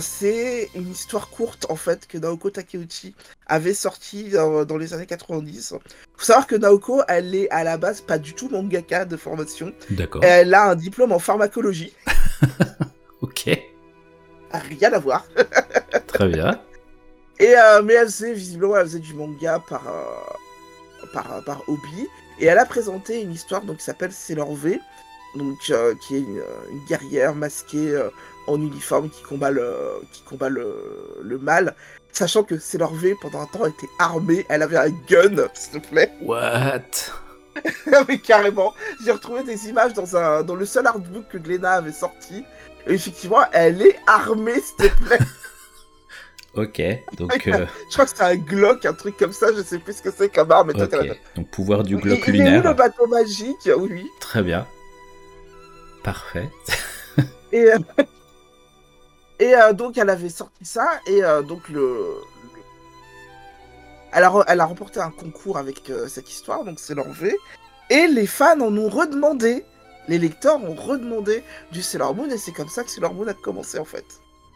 C'est une histoire courte en fait que Naoko Takeuchi avait sorti dans les années 90. Faut savoir que Naoko, elle est à la base pas du tout mangaka de formation. D'accord. Elle a un diplôme en pharmacologie. [LAUGHS] ok rien à voir. [LAUGHS] Très bien. Et euh, mais elle faisait visiblement elle faisait du manga par, euh, par, par hobby et elle a présenté une histoire donc qui s'appelle Sailor V donc euh, qui est une, guerrière masquée en uniforme qui combat le qui combat le, le mal sachant que Sailor V pendant un temps était armée elle avait un gun s'il te plaît [LAUGHS] what? Mais carrément j'ai retrouvé des images dans un dans le seul artbook que Glenna avait sorti effectivement, elle est armée, s'il te plaît. [LAUGHS] ok, donc. [LAUGHS] Euh, je crois que c'est un Glock, un truc comme ça, je sais plus ce que c'est comme arme. Okay. Donc, pouvoir du Glock il, lunaire. Il est le bateau magique? Oui. Très bien. Parfait. et euh, et euh, donc, elle avait sorti ça, et donc le. Elle a, elle a remporté un concours avec cette histoire, donc c'est l'enlevé. Et les fans en ont redemandé les lecteurs ont redemandé du Sailor Moon et c'est comme ça que Sailor Moon a commencé en fait.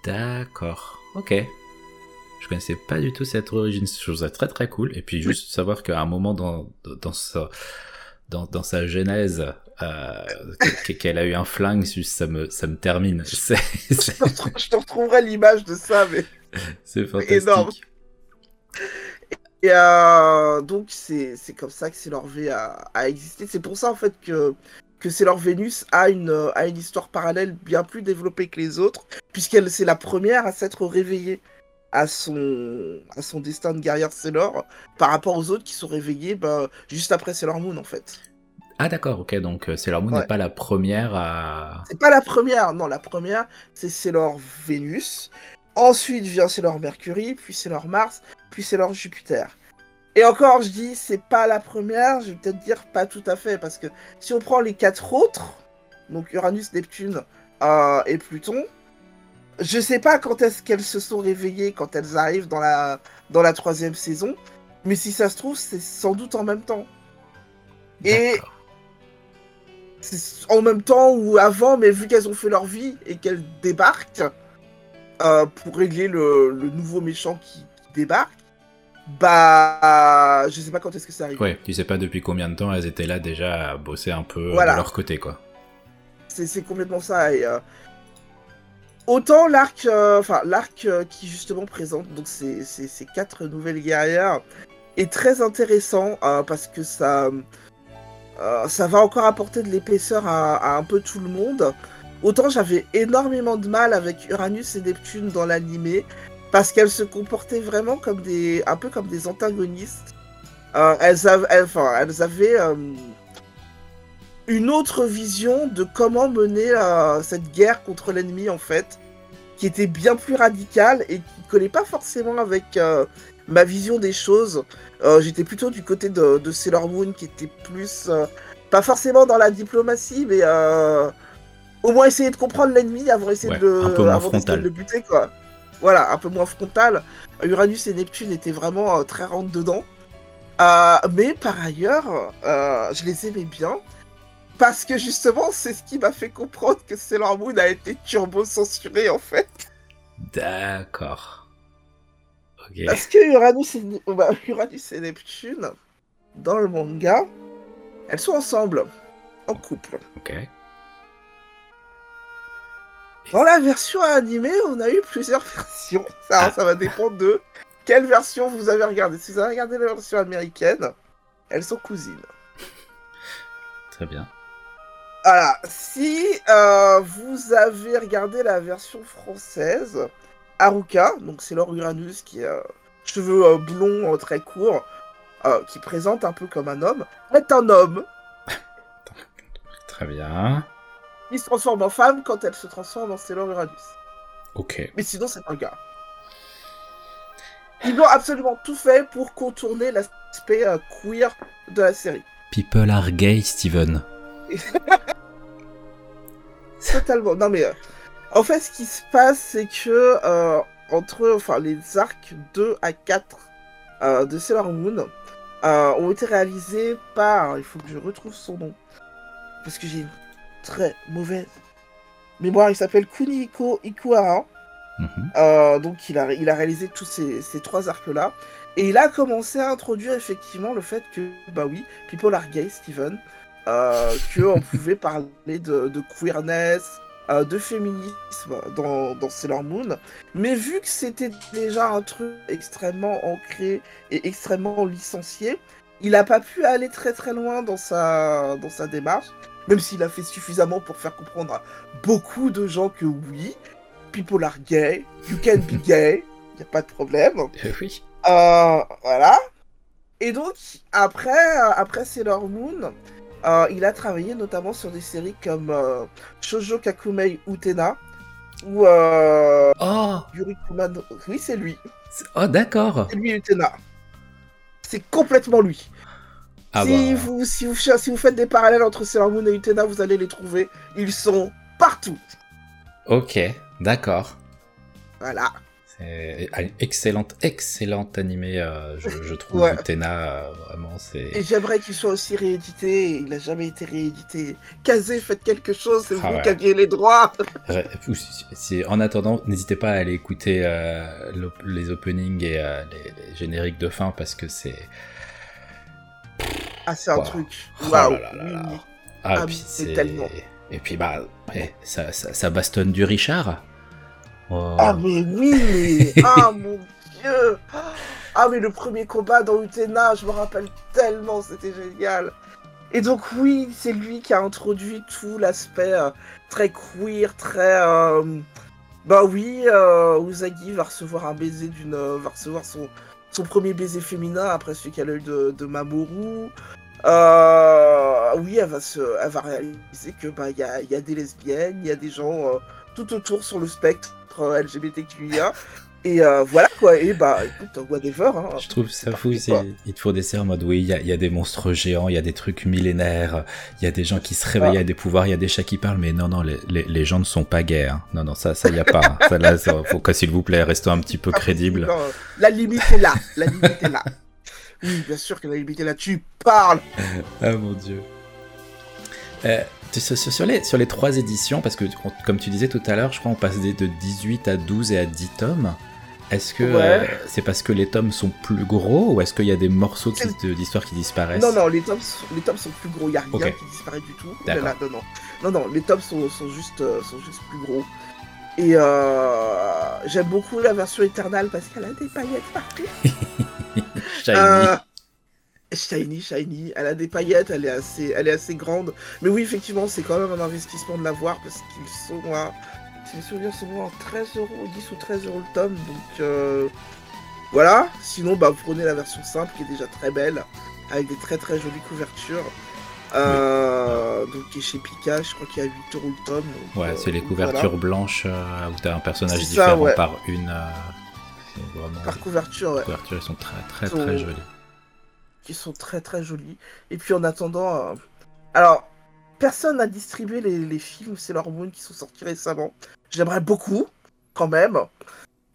D'accord, ok. Je connaissais pas du tout cette origine, je trouve ça très très cool. Et puis juste savoir qu'à un moment dans, dans, sa, dans, dans sa genèse, euh, qu'elle a eu un flingue, ça me, ça me termine. [LAUGHS] je te retrouverai l'image de ça, mais c'est fantastique. Énorme. Et euh, donc c'est comme ça que Sailor V a, a existé. C'est pour ça en fait que que Sailor Vénus a une, a une histoire parallèle bien plus développée que les autres, puisqu'elle c'est la première à s'être réveillée à son, à son destin de guerrière Sailor par rapport aux autres qui sont réveillés bah, juste après Sailor Moon en fait. Ah d'accord, ok, donc euh, Sailor Moon n'est pas la première à... C'est pas la première, non, la première c'est Sailor Vénus, ensuite vient Sailor Mercury, puis Sailor Mars, puis Sailor Jupiter. Et encore, je dis, c'est pas la première, je vais peut-être dire pas tout à fait, parce que si on prend les quatre autres, donc Uranus, Neptune euh, et Pluton, je sais pas quand est-ce qu'elles se sont réveillées quand elles arrivent dans la, dans la troisième saison, mais si ça se trouve, c'est sans doute en même temps. Et en même temps ou avant, mais vu qu'elles ont fait leur vie et qu'elles débarquent euh, pour régler le, nouveau méchant qui débarque, bah, je sais pas quand est-ce que ça arrive. Ouais, tu sais pas depuis combien de temps elles étaient là déjà à bosser un peu de leur côté, quoi. C'est complètement ça. Et, euh, Autant l'arc, euh, enfin l'arc euh, qui justement présente donc ces, ces, quatre nouvelles guerrières est très intéressant parce que ça, ça va encore apporter de l'épaisseur à, un peu tout le monde. Autant j'avais énormément de mal avec Uranus et Neptune dans l'animé parce qu'elles se comportaient vraiment comme des, un peu comme des antagonistes. Euh, elles, avaient, euh, une autre vision de comment mener euh, cette guerre contre l'ennemi en fait, qui était bien plus radicale et qui collait pas forcément avec ma vision des choses. J'étais plutôt du côté de, de, Sailor Moon qui était plus, pas forcément dans la diplomatie, mais au moins essayer de comprendre l'ennemi avant d'essayer de, avant de le buter quoi voilà, un peu moins frontal. Uranus et Neptune étaient vraiment euh, très rentre dedans. Euh, mais par ailleurs, euh, je les aimais bien. Parce que justement, c'est ce qui m'a fait comprendre que Sailor Moon a été turbo censuré en fait. D'accord. Ok. Parce que Uranus et, bah, [LAUGHS] Uranus et Neptune, dans le manga, elles sont ensemble, en couple. Ok. Dans la version animée, on a eu plusieurs [LAUGHS] versions. Ça, Ah. ça va dépendre de quelle version vous avez regardé. Si vous avez regardé la version américaine, elles sont cousines. [LAUGHS] Très bien. Voilà. Si euh, vous avez regardé la version française, Haruka, donc c'est Laure Uranus qui a cheveux euh, blonds euh, très courts, euh, qui présente un peu comme un homme, est un homme [LAUGHS] Très bien. qui se transforme en femme quand elle se transforme en Sailor Uranus. Ok. Mais sinon, c'est un gars. Ils ont absolument tout fait pour contourner l'aspect queer de la série. People are gay, Steven. [LAUGHS] Totalement. Non mais, euh, en fait, ce qui se passe, c'est que euh, entre, enfin, les arcs 2 à 4 euh, de Sailor Moon euh, ont été réalisés par, il faut que je retrouve son nom, parce que j'ai une très mauvaise mémoire. Il s'appelle Kunihiko Ikuhara. Euh, donc il a, il a réalisé tous ces, ces trois arcs-là. Et il a commencé à introduire effectivement le fait que, bah oui, people are gay, Steven. Euh, qu'on [LAUGHS] pouvait parler de, de queerness, euh, de féminisme dans, dans Sailor Moon. Mais vu que c'était déjà un truc extrêmement ancré et extrêmement licencié, il n'a pas pu aller très très loin dans sa, dans sa démarche. Même s'il a fait suffisamment pour faire comprendre à beaucoup de gens que oui, people are gay, you can be [LAUGHS] gay, y a pas de problème. Euh, oui. Euh, voilà. Et donc, après, euh, après Sailor Moon, euh, il a travaillé notamment sur des séries comme euh, Shoujo Kakumei Utena ou euh, Oh, Yurikuma no- Oui, c'est lui. oh d'accord. C'est lui Utena. C'est complètement lui. Ah si, bah, vous, si, vous, si vous faites des parallèles entre Sailor Moon et Utena, vous allez les trouver. Ils sont partout. ok, d'accord. Voilà. C'est un excellente, excellente animé, euh, je, je [LAUGHS] trouve. Ouais. Utena, euh, vraiment, Et c'est. j'aimerais qu'il soit aussi réédité. Il n'a jamais été réédité. Kazé, faites quelque chose, c'est Ah vous ouais. qui aviez les droits. [LAUGHS] En attendant, n'hésitez pas à aller écouter euh, les openings et euh, les, les génériques de fin parce que c'est. Ah, c'est un Wow. truc. Oh Waouh. Ah, Ah, c'est tellement. Et puis bah, ça, ça bastonne du Richard. Ah, mais oui, mais. [LAUGHS] ah, mon dieu. Ah, mais le premier combat dans Utena, je me rappelle tellement, c'était génial. Et donc, oui, c'est lui qui a introduit tout l'aspect euh, très queer, très. euh, Bah oui, euh, Usagi va recevoir un baiser d'une. euh, va recevoir son, son premier baiser féminin après celui qu'elle a eu de, de Mamoru. Oui, elle va, se, elle va réaliser que bah il y a, y a des lesbiennes, il y a des gens tout autour sur le spectre euh, LGBTQIA. Et euh, voilà quoi, et bah écoute, whatever. Hein. Je trouve ça fou, N'importe c'est- quoi. il te faut des séries en mode oui, il y a, il y a des monstres géants, il y a des trucs millénaires, il y a des gens qui se réveillent Ah. à des pouvoirs, il y a des chats qui parlent, mais non, non, les, les, les gens ne sont pas gays. hein. Non, non, ça, ça, il y a pas. hein. Ça, là, ça, faut que, s'il vous plaît, restons un petit peu Ah, crédibles. non, la limite est là, la limite est là. Oui, bien sûr que la limite est là, tu parles. Ah mon dieu. Euh, sur, les, sur les trois éditions, parce que on- comme tu disais tout à l'heure, je crois on passe de 18 à 12 et à 10 tomes. Est-ce que Ouais. euh, c'est parce que les tomes sont plus gros ou est-ce qu'il y a des morceaux d'histoire qui disparaissent? Non, non, les tomes, sont- les tomes sont plus gros, il n'y a rien qui disparaît du tout. Là, non, non. non, non, les tomes sont, sont, juste, euh, sont juste plus gros. Et euh, j'aime beaucoup la version éternelle parce qu'elle a des paillettes partout. [LAUGHS] Euh, Shiny, shiny, elle a des paillettes, elle est assez, elle est assez grande. Mais oui, effectivement, c'est quand même un investissement de l'avoir parce qu'ils sont à, si mes souvenirs sont à 13 euros, 10 ou 13 euros le tome. Donc euh, voilà. Sinon, bah, vous prenez la version simple qui est déjà très belle, avec des très très jolies couvertures. Euh, Donc, qui est chez Pika, je crois qu'il y a 8 euros le tome. donc, Ouais, euh, c'est les couvertures voilà. blanches euh, où t'as un personnage ça, différent ouais. par une. vraiment, Par couverture, ouais. les couvertures, elles sont très très Sont- très jolies. Qui sont très très jolies. Et puis en attendant, euh, alors personne n'a distribué les, les films Sailor Moon qui sont sortis récemment. J'aimerais beaucoup, quand même,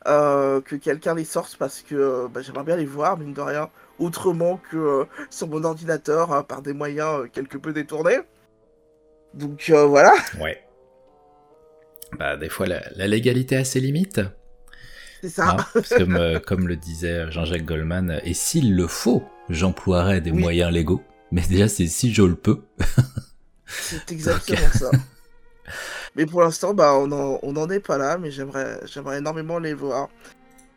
euh, que quelqu'un les sorte parce que euh, bah, j'aimerais bien les voir, mine de rien. autrement que sur mon ordinateur par des moyens quelque peu détournés. Donc voilà. Ouais. Bah, des fois, la, légalité a ses limites. C'est ça. Hein, comme, comme, le disait Jean-Jacques Goldman, et s'il le faut, j'emploierai des moyens légaux. Mais déjà, c'est si je le peux. c'est [LAUGHS] exactement ça. [LAUGHS] Mais pour l'instant, bah, on n'en est pas là, mais j'aimerais énormément les voir.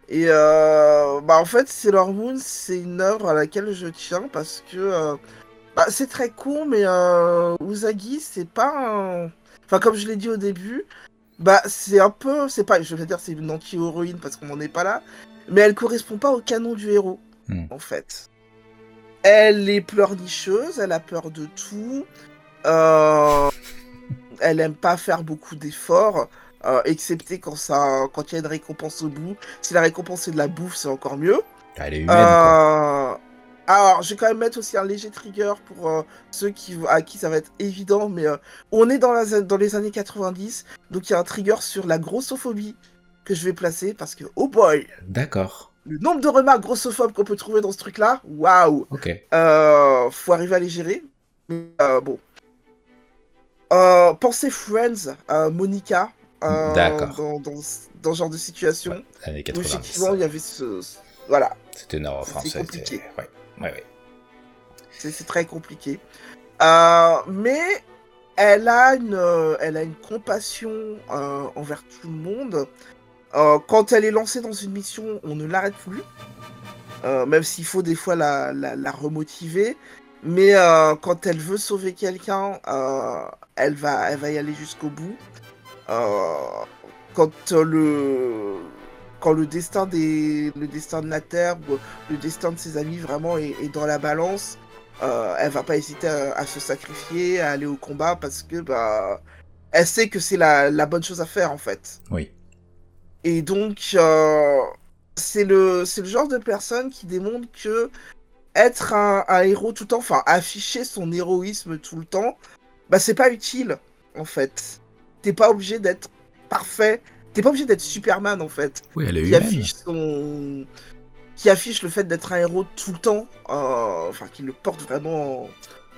Et euh, bah, en fait, Sailor Moon, c'est une œuvre à laquelle je tiens parce que euh, bah, c'est très con, mais euh, Usagi, c'est pas un. Enfin, comme je l'ai dit au début, bah, c'est un peu. C'est pas. Je vais dire, c'est une anti-héroïne parce qu'on n'en est pas là, mais elle correspond pas au canon du héros, hmm. en fait. Elle est pleurnicheuse, elle a peur de tout. Euh elle aime pas faire beaucoup d'efforts, euh, excepté quand ça, quand il y a une récompense au bout. Si la récompense est de la bouffe, c'est encore mieux. Elle est humaine. Euh, alors, je vais quand même mettre aussi un léger trigger pour euh, ceux qui, à qui ça va être évident, mais on est dans, la, dans les années 90, donc il y a un trigger sur la grossophobie que je vais placer parce que, oh boy D'accord. Le nombre de remarques grossophobes qu'on peut trouver dans ce truc-là, waouh Ok. faut arriver à les gérer. Mais bon, euh, pensez Friends, euh, Monica, euh, dans, dans, ce genre de situation. Ouais, effectivement, il y avait ce. Voilà. C'était. C'est compliqué. Ouais. Ouais, ouais. C'est très compliqué. Euh, mais elle a une, elle a une compassion envers tout le monde. Quand elle est lancée dans une mission, on ne l'arrête plus. même s'il faut des fois la, la, remotiver. Mais euh, quand elle veut sauver quelqu'un, euh, elle, va, elle va y aller jusqu'au bout. Euh, quand le quand le destin des le destin de la terre le destin de ses amis vraiment est, dans la balance elle va pas hésiter à, se sacrifier à aller au combat parce que bah elle sait que c'est la, la, bonne chose à faire en fait oui et donc c'est le le genre de personne qui démontre que être un, héros tout le temps, enfin afficher son héroïsme tout le temps, bah c'est pas utile en fait. T'es pas obligé d'être parfait, t'es pas obligé d'être Superman en fait. Oui, elle est qui affiche son, qui affiche le fait d'être un héros tout le temps, euh, enfin qui le porte vraiment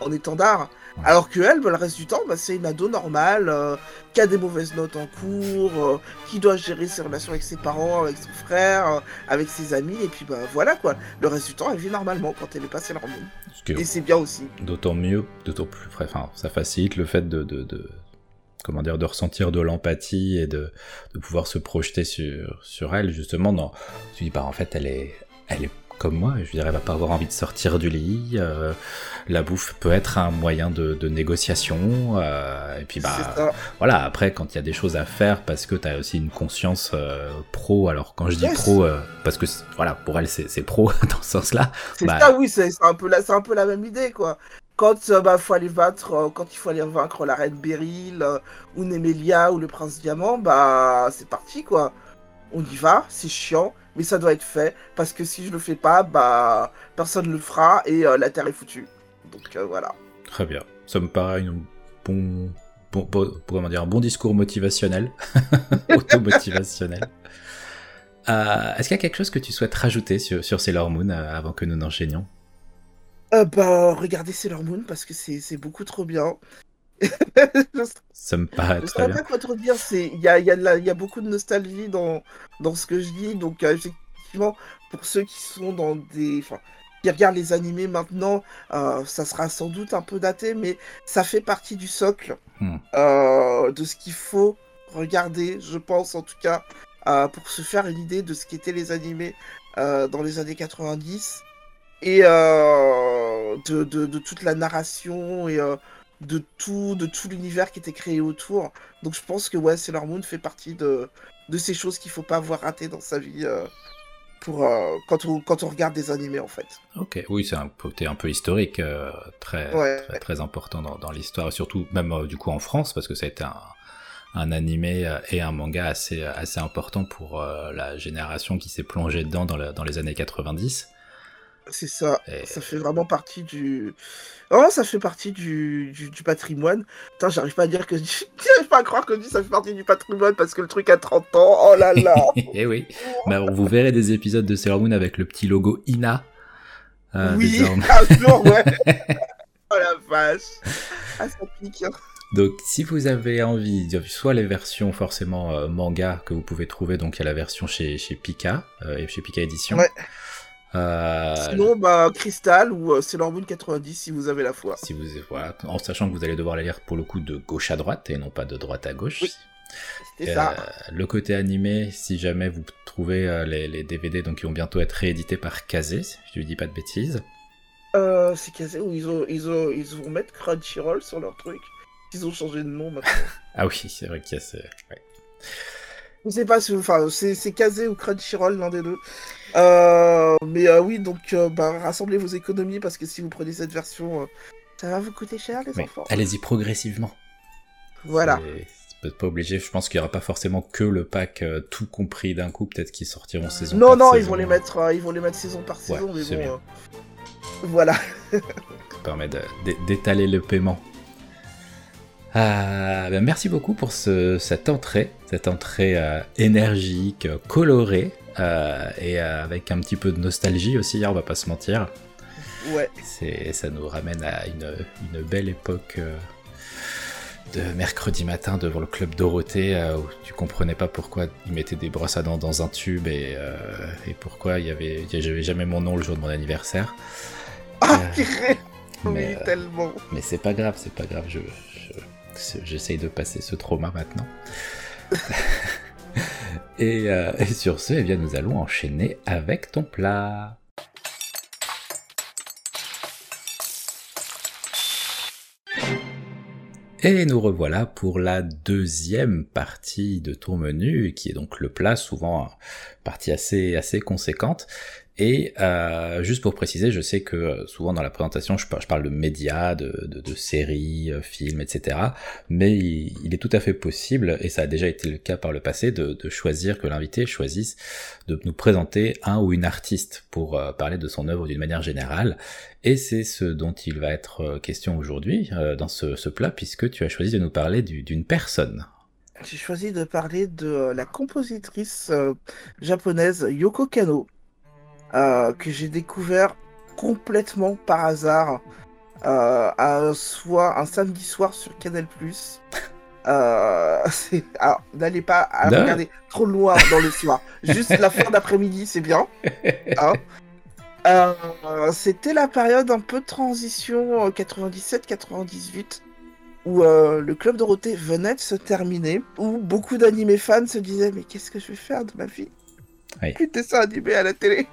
en étendard. Alors que elle, bah, le reste du temps, bah, c'est une ado normale, euh, qui a des mauvaises notes en cours, euh, qui doit gérer ses relations avec ses parents, avec son frère, euh, avec ses amis, et puis bah voilà quoi. Le reste du temps, elle vit normalement quand elle est passée leur Et c'est bien aussi. D'autant mieux, d'autant plus, enfin, ça facilite le fait de, de, comment dire, de ressentir de l'empathie et de, de pouvoir se projeter sur, sur elle justement. Non, tu dis, bah en fait, elle est, elle est comme moi, je dirais, va pas avoir envie de sortir du lit. Euh, la bouffe peut être un moyen de, négociation. Euh, et puis bah voilà, après quand il y a des choses à faire parce que tu as aussi une conscience euh, pro. Alors quand je dis pro, parce que voilà, pour elle c'est pro [LAUGHS] dans ce sens-là. C'est bah ça, oui, c'est un peu la, c'est un peu la même idée quoi. Quand bah faut aller vaincre, quand il faut aller vaincre la reine Beryl ou Nemelia ou le prince Diamant, bah c'est parti quoi. On y va, c'est chiant mais ça doit être fait parce que si je le fais pas, bah personne le fera et euh, la terre est foutue. Donc euh, voilà. Très bien. Ça me paraît un bon, bon, dire, un bon discours motivationnel, [LAUGHS] automotivationnel. Euh, est-ce qu'il y a quelque chose que tu souhaites rajouter sur, sur Sailor Moon avant que nous n'enchaînions? Bah, regardez Sailor Moon parce que c'est beaucoup trop bien. [LAUGHS] ça me paraît très bien. pas quoi te dire. Il y a, y, a y a, beaucoup de nostalgie dans, dans ce que je dis. Donc, euh, effectivement, pour ceux qui sont dans des. Enfin, qui regardent les animés maintenant, euh, ça sera sans doute un peu daté, mais ça fait partie du socle hmm. euh, de ce qu'il faut regarder, je pense en tout cas, pour se faire une idée de ce qu'étaient les animés dans les années 90 et de, de, de, toute la narration et de tout, de tout l'univers qui était créé autour. Donc je pense que ouais, Sailor Moon fait partie de, de ces choses qu'il faut pas avoir ratées dans sa vie euh, pour euh, quand, on, quand on regarde des animés en fait. Ok, oui, c'est un côté un peu historique, euh, très, très, important dans, dans l'histoire, surtout même du coup en France, parce que ça a été un, un animé et un manga assez, assez important pour la génération qui s'est plongée dedans dans, dans les années 90. C'est ça. Ça fait vraiment partie du. Oh, ça fait partie du, du, patrimoine. Putain, j'arrive pas à dire que. [LAUGHS] J'arrive pas à croire que ça fait partie du patrimoine parce que le truc a 30 ans. Oh là là. [LAUGHS] Eh oui. Mais vous verrez des épisodes de Sailor Moon avec le petit logo Ina. euh, oui, [LAUGHS] un jour, ouais. oh la vache. Ah, ça pique. hein. Donc, si vous avez envie, soit les versions forcément euh, manga que vous pouvez trouver, donc il y a la version chez, chez Pika, euh, et chez Pika Édition. Ouais. Euh, Sinon, bah, Crystal ou euh, Sailor Moon 90 si vous avez la foi. si vous, voilà, en sachant que vous allez devoir les lire pour le coup de gauche à droite et non pas de droite à gauche. Oui. C'était Euh, ça. le côté animé, si jamais vous trouvez euh, les, les DVD donc, qui vont bientôt être réédités par Kazé, si je ne dis pas de bêtises. Euh, c'est casé où ils, ont, ils, ont, ils vont mettre Crunchyroll sur leur truc. Ils ont changé de nom maintenant. [LAUGHS] Ah oui, c'est vrai qu'il y a ce... ouais. Je sais pas si enfin, c'est Kazé ou Crunchyroll, l'un des deux. Euh, mais euh, oui, donc euh, bah, rassemblez vos économies parce que si vous prenez cette version, ça va vous coûter cher, les Mais enfants. Allez-y progressivement. Voilà. Peut-être pas obligé. Je pense qu'il n'y aura pas forcément que le pack euh, tout compris d'un coup. Peut-être qu'ils sortiront saison Non, par non, ils saison. vont les mettre, euh, ils vont les mettre saison par Ouais, saison, mais c'est bon. bien. euh, [LAUGHS] Voilà. Ça permet d'étaler le paiement. Ah, ben merci beaucoup pour ce- cette entrée, cette entrée énergique, colorée et euh, avec un petit peu de nostalgie aussi. hein, on va pas se mentir. Ouais. C'est, ça nous ramène à une, une belle époque euh, de mercredi matin devant le club Dorothée euh, où tu comprenais pas pourquoi ils mettaient des brosses à dents dans un tube et, euh, et pourquoi il y avait, j'avais jamais mon nom le jour de mon anniversaire. Ah, Euh, mais, euh, tellement. mais c'est pas grave, c'est pas grave. Je, j'essaye de passer ce trauma maintenant. [LAUGHS] [LAUGHS] et, euh, et sur ce, eh nous allons enchaîner avec ton plat. Et nous revoilà pour la deuxième partie de ton menu, qui est donc le plat, souvent une partie assez, assez conséquente. Et euh, juste pour préciser, je sais que euh, souvent dans la présentation, je, par- je parle de médias, de, de, de séries, euh, films, etc. Mais il, est tout à fait possible, et ça a déjà été le cas par le passé, de, choisir que l'invité choisisse de nous présenter un ou une artiste pour euh, parler de son œuvre d'une manière générale. Et c'est ce dont il va être question aujourd'hui dans ce, ce plat, puisque tu as choisi de nous parler du- d'une personne. J'ai choisi de parler de la compositrice japonaise Yoko Kano, euh, que j'ai découvert complètement par hasard euh, un, soir, un samedi soir sur Canal+. Euh, [LAUGHS] alors, n'allez pas à regarder trop loin dans le soir. Juste la fin d'après-midi, c'est bien. Hein. Euh, C'était la période un peu de transition euh, 97-98 où euh, le club Dorothée venait de se terminer, où beaucoup d'animés fans se disaient mais qu'est-ce que je vais faire de ma vie? Plus de animés à la télé.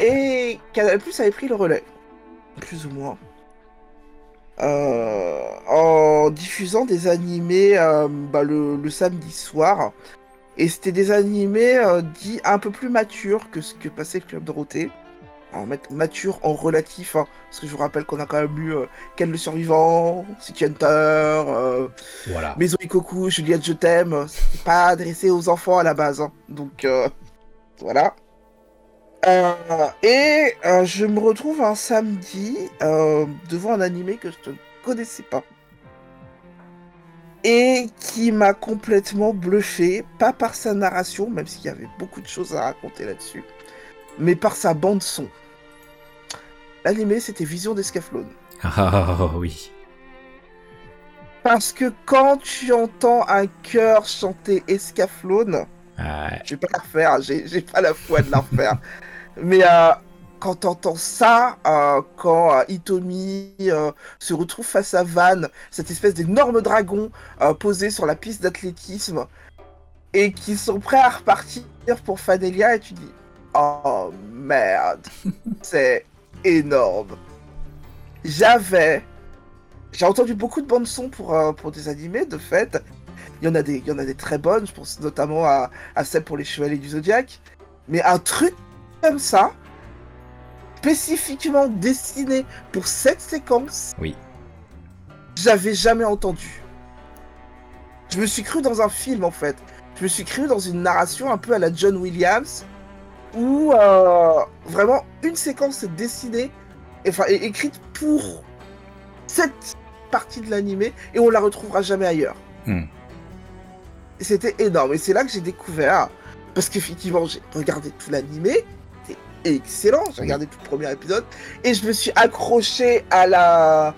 Et Canal Plus avait pris le relais, plus ou moins, Euh, en diffusant des animés euh, bah, le, le samedi soir. Et c'était des animés euh, dits un peu plus matures que ce que passait le club Dorothée. Mat- mature en relatif, hein, parce que je vous rappelle qu'on a quand même eu euh, Ken le Survivant, City Hunter, Voilà. Maison Ikoku, Juliette Je t'aime. C'était pas adressé aux enfants à la base. hein. Donc voilà. Euh, et euh, je me retrouve un samedi euh, devant un animé que je ne connaissais pas. Et qui m'a complètement bluffé, pas par sa narration, même s'il y avait beaucoup de choses à raconter là-dessus, mais par sa bande son. L'animé, c'était Vision d'Escaflowne. Ah oui. Parce que quand tu entends un chœur chanter Escaflowne, je vais pas la refaire, j'ai j'ai pas la foi de la refaire. [LAUGHS] Mais euh, quand t'entends ça, euh, quand euh, Hitomi euh, se retrouve face à Van, cette espèce d'énorme dragon posé sur la piste d'athlétisme, et qui sont prêts à repartir pour Fanelia, et tu dis Oh merde, [LAUGHS] c'est énorme. J'avais. J'ai entendu beaucoup de bandes son pour, pour des animés, de fait. Il y, en a des, il y en a des très bonnes, je pense notamment à, à celle pour les Chevaliers du Zodiaque. Mais un truc comme ça, spécifiquement dessiné pour cette séquence, Oui. j'avais jamais entendu. Je me suis cru dans un film en fait. Je me suis cru dans une narration un peu à la John Williams, où euh, vraiment une séquence est dessinée, enfin est écrite pour cette partie de l'animé, et on la retrouvera jamais ailleurs. Hmm. C'était énorme, et c'est là que j'ai découvert, parce qu'effectivement j'ai regardé tout l'animé, excellent. J'ai regardé tout le premier épisode et je me suis accroché à la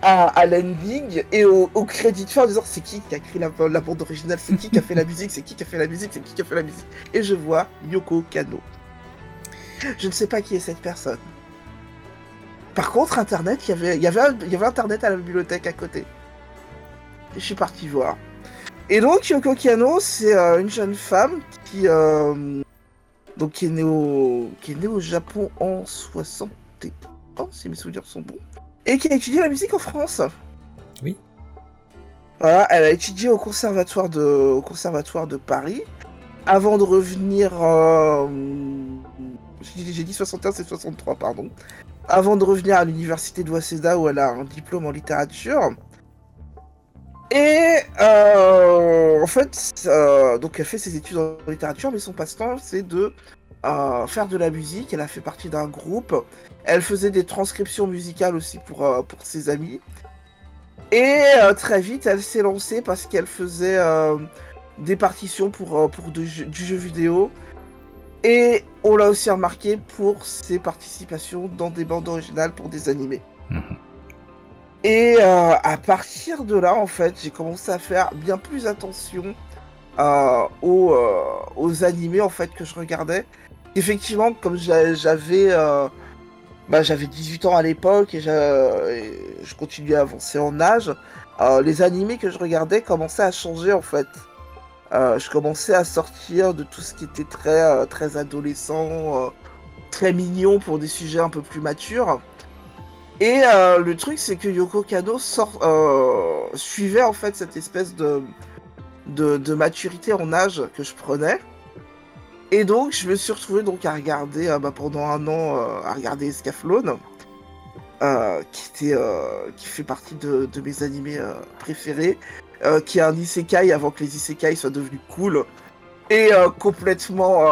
à, à l'ending et au, au crédit de fin en disant c'est qui qui a écrit la, la bande originale, c'est qui qui a fait la musique, c'est qui qui a fait la musique, c'est qui qui a fait la musique? Et je vois Yoko Kano. Je ne sais pas qui est cette personne. Par contre, Internet, il y avait, il y avait, un- il y avait Internet à la bibliothèque à côté. Et je suis parti voir. Et donc, Yoko Kano, c'est euh, une jeune femme qui, euh, donc, qui, est née au, qui est née au Japon en 60 si mes souvenirs sont bons, et qui a étudié la musique en France. Oui. Voilà, elle a étudié au conservatoire de, au conservatoire de Paris, avant de revenir. euh, j'ai dit- j'ai dit 61, c'est 63, pardon. Avant de revenir à l'université de Waseda où elle a un diplôme en littérature. Et euh, en fait, euh, donc elle fait ses études en littérature, mais son passe-temps c'est de euh, faire de la musique. Elle a fait partie d'un groupe. Elle faisait des transcriptions musicales aussi pour, pour ses amis. Et très vite, elle s'est lancée parce qu'elle faisait des partitions pour, pour du jeu vidéo. Et on l'a aussi remarqué pour ses participations dans des bandes originales pour des animés. Mhm. Et euh, à partir de là, en fait, j'ai commencé à faire bien plus attention euh, aux, euh, aux animés en fait que je regardais. Effectivement, comme j'a- j'avais bah, j'avais 18 ans à l'époque et, et je continuais à avancer en âge, les animés que je regardais commençaient à changer en fait. Je commençais à sortir de tout ce qui était très, très adolescent, très mignon pour des sujets un peu plus matures. Et euh, le truc, c'est que Yoko Kano euh, suivait en fait cette espèce de, de, maturité en âge que je prenais. Et donc, je me suis retrouvé donc à regarder euh, bah, pendant un an à regarder qui était, qui fait partie de, mes animés préférés, qui est un isekai avant que les isekai soient devenus cool et complètement,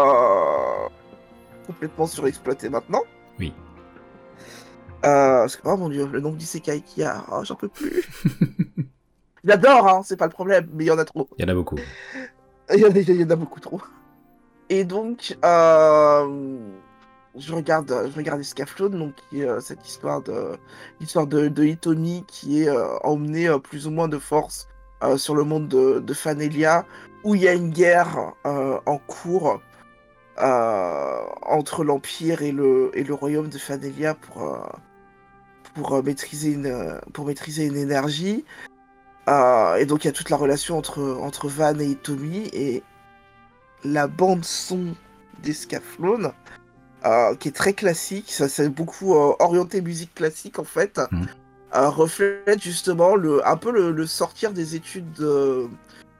complètement surexploité maintenant. Oui. Euh, parce que, oh mon dieu, le nombre d'isekai qu'il y a, oh, j'en peux plus. [LAUGHS] J'adore, hein, c'est pas le problème, mais il y en a trop. Il y en a beaucoup. [LAUGHS] Il y en a, il y en a beaucoup trop. Et donc, euh, je regarde, je regarde Escaflowne, donc qui est euh, cette histoire de, l'histoire de, de Hitomi qui est euh, emmenée euh, plus ou moins de force sur le monde de, de Fanelia, où il y a une guerre en cours entre l'Empire et le, et le royaume de Fanelia pour, euh, pour, euh, maîtriser une, euh, pour maîtriser une énergie. Euh, et donc il y a toute la relation entre, entre Van et Hitomi et la bande son d'Escaflowne, euh, qui est très classique, ça c'est beaucoup euh, orienté musique classique en fait, euh, reflète justement le, un peu le, le sortir des études de,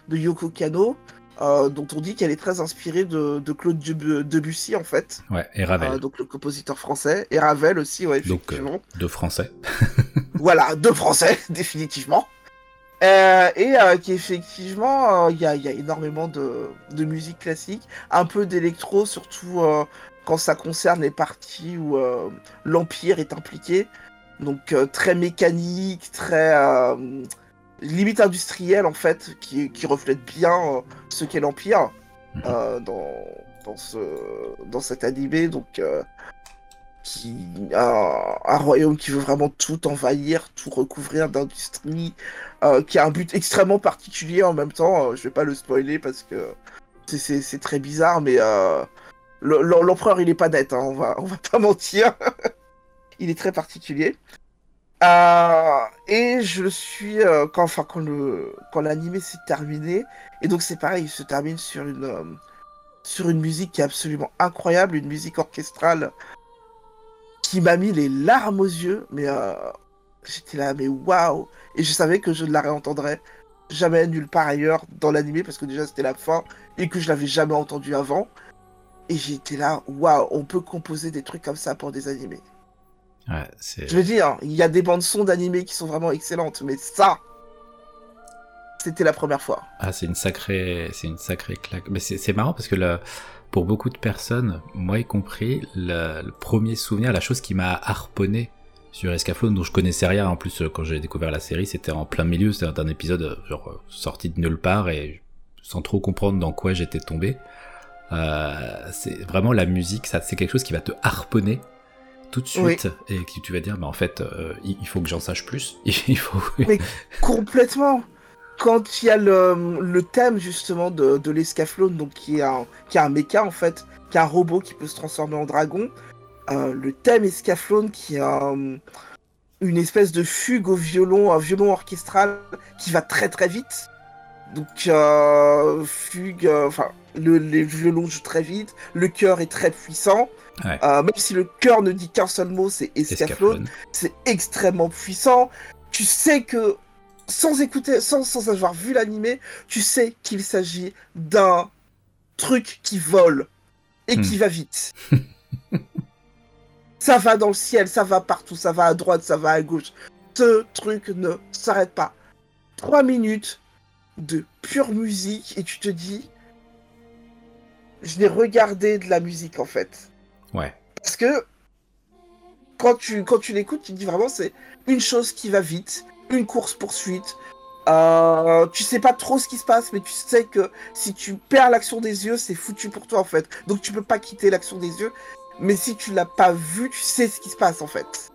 de Yoko Kano, euh, dont on dit qu'elle est très inspirée de, de Claude Debu- Debussy en fait, Ouais, et Ravel. euh, donc le compositeur français, et Ravel aussi, ouais, Donc, euh, effectivement. De français. [LAUGHS] Voilà, deux Français, [LAUGHS] définitivement. Et qui effectivement, il y, a, il y a énormément de, de musique classique, un peu d'électro, surtout quand ça concerne les parties où l'Empire est impliqué. Donc très mécanique, très limite industriel en fait, qui, qui reflète bien euh, ce qu'est l'Empire euh, dans, dans, ce, dans cet animé. Donc euh, qui un, un royaume qui veut vraiment tout envahir, tout recouvrir d'industrie, euh, qui a un but extrêmement particulier en même temps. euh, je vais pas le spoiler parce que c'est- c'est c'est très bizarre, mais euh, le- le- l'empereur il est pas net, hein, on va on va pas [LAUGHS] mentir. il est très particulier. Euh, et je suis euh, quand enfin quand le quand l'animé s'est terminé et donc c'est pareil, il se termine sur une euh, sur une musique qui est absolument incroyable, une musique orchestrale qui m'a mis les larmes aux yeux, mais j'étais là, mais waouh! Et je savais que je ne la réentendrais jamais nulle part ailleurs dans l'animé parce que déjà c'était la fin et que je l'avais jamais entendu avant. Et j'étais là, waouh, on peut composer des trucs comme ça pour des animés. Ouais, c'est... Je veux dire, il y a des bandes son d'animés qui sont vraiment excellentes, mais ça, c'était la première fois. Ah, c'est une sacrée, c'est une sacrée claque. Mais c'est c'est marrant parce que le, pour beaucoup de personnes, moi y compris, le, le premier souvenir, la chose qui m'a harponné sur Escaflowne, dont je connaissais rien en plus euh, quand j'ai découvert la série, c'était en plein milieu, c'était un épisode euh, genre euh, sorti de nulle part et sans trop comprendre dans quoi j'étais tombé. Euh, c'est vraiment la musique, ça, c'est quelque chose qui va te harponner tout de suite et que tu vas dire, mais en fait, euh, il faut que j'en sache plus. [LAUGHS] il faut. mais complètement. Quand il y a le, le thème justement de, de l'escaflowne, donc qui est un qui est un mecha en fait, qui est un robot qui peut se transformer en dragon. Euh, le thème escaflowne qui a une espèce de fugue au violon, un violon orchestral qui va très très vite. Donc euh, fugue, enfin le, les violons jouent très vite, le chœur est très puissant. Euh, même si le chœur ne dit qu'un seul mot, c'est escaflowne, c'est extrêmement puissant. Tu sais que sans écouter, sans, sans avoir vu l'animé, tu sais qu'il s'agit d'un truc qui vole et qui hmm. va vite. [LAUGHS] ça va dans le ciel, ça va partout, ça va à droite, ça va à gauche. Ce truc ne s'arrête pas. Trois minutes de pure musique et tu te dis, je n'ai regardé de la musique en fait. Ouais. Parce que quand tu, quand tu l'écoutes, tu te dis vraiment c'est une chose qui va vite, une course poursuite. Euh, tu sais pas trop ce qui se passe, mais tu sais que si tu perds l'action des yeux, c'est foutu pour toi en fait. Donc tu peux pas quitter l'action des yeux. Mais si tu l'as pas vu, tu sais ce qui se passe en fait.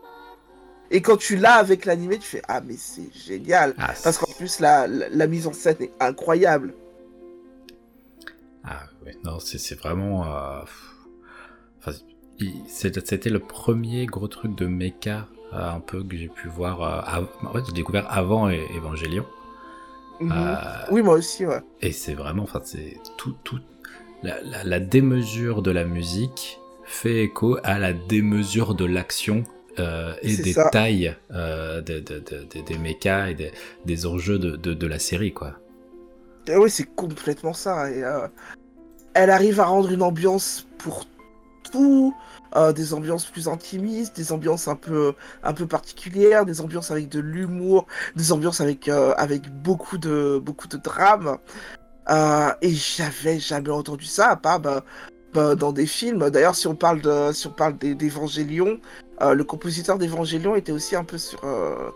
Et quand tu l'as avec l'animé, tu fais Ah, mais c'est génial. Ah, Parce qu'en plus, la, la, mise en scène est incroyable. Ah, ouais, non, c'est vraiment. Euh... C'était le premier gros truc de mecha euh, un peu que j'ai pu voir. Euh, en fait, j'ai découvert avant Evangelion. Mhm. Euh, oui, moi aussi, ouais. Et c'est vraiment. Enfin, c'est tout. tout la, la, la démesure de la musique fait écho à la démesure de l'action euh, et des tailles euh, de, de, de, des mechas et des, des enjeux de, la série, quoi. Et oui, c'est complètement ça. Et, elle arrive à rendre une ambiance pour euh, des ambiances plus intimistes, des ambiances un peu, un peu particulières, des ambiances avec de l'humour, des ambiances avec, avec beaucoup de, beaucoup de drame. et j'avais jamais entendu ça, à part bah, bah, dans des films. D'ailleurs, si on parle de, si on parle d'Evangélion, euh, le compositeur d'Evangélion était aussi un peu sur, euh,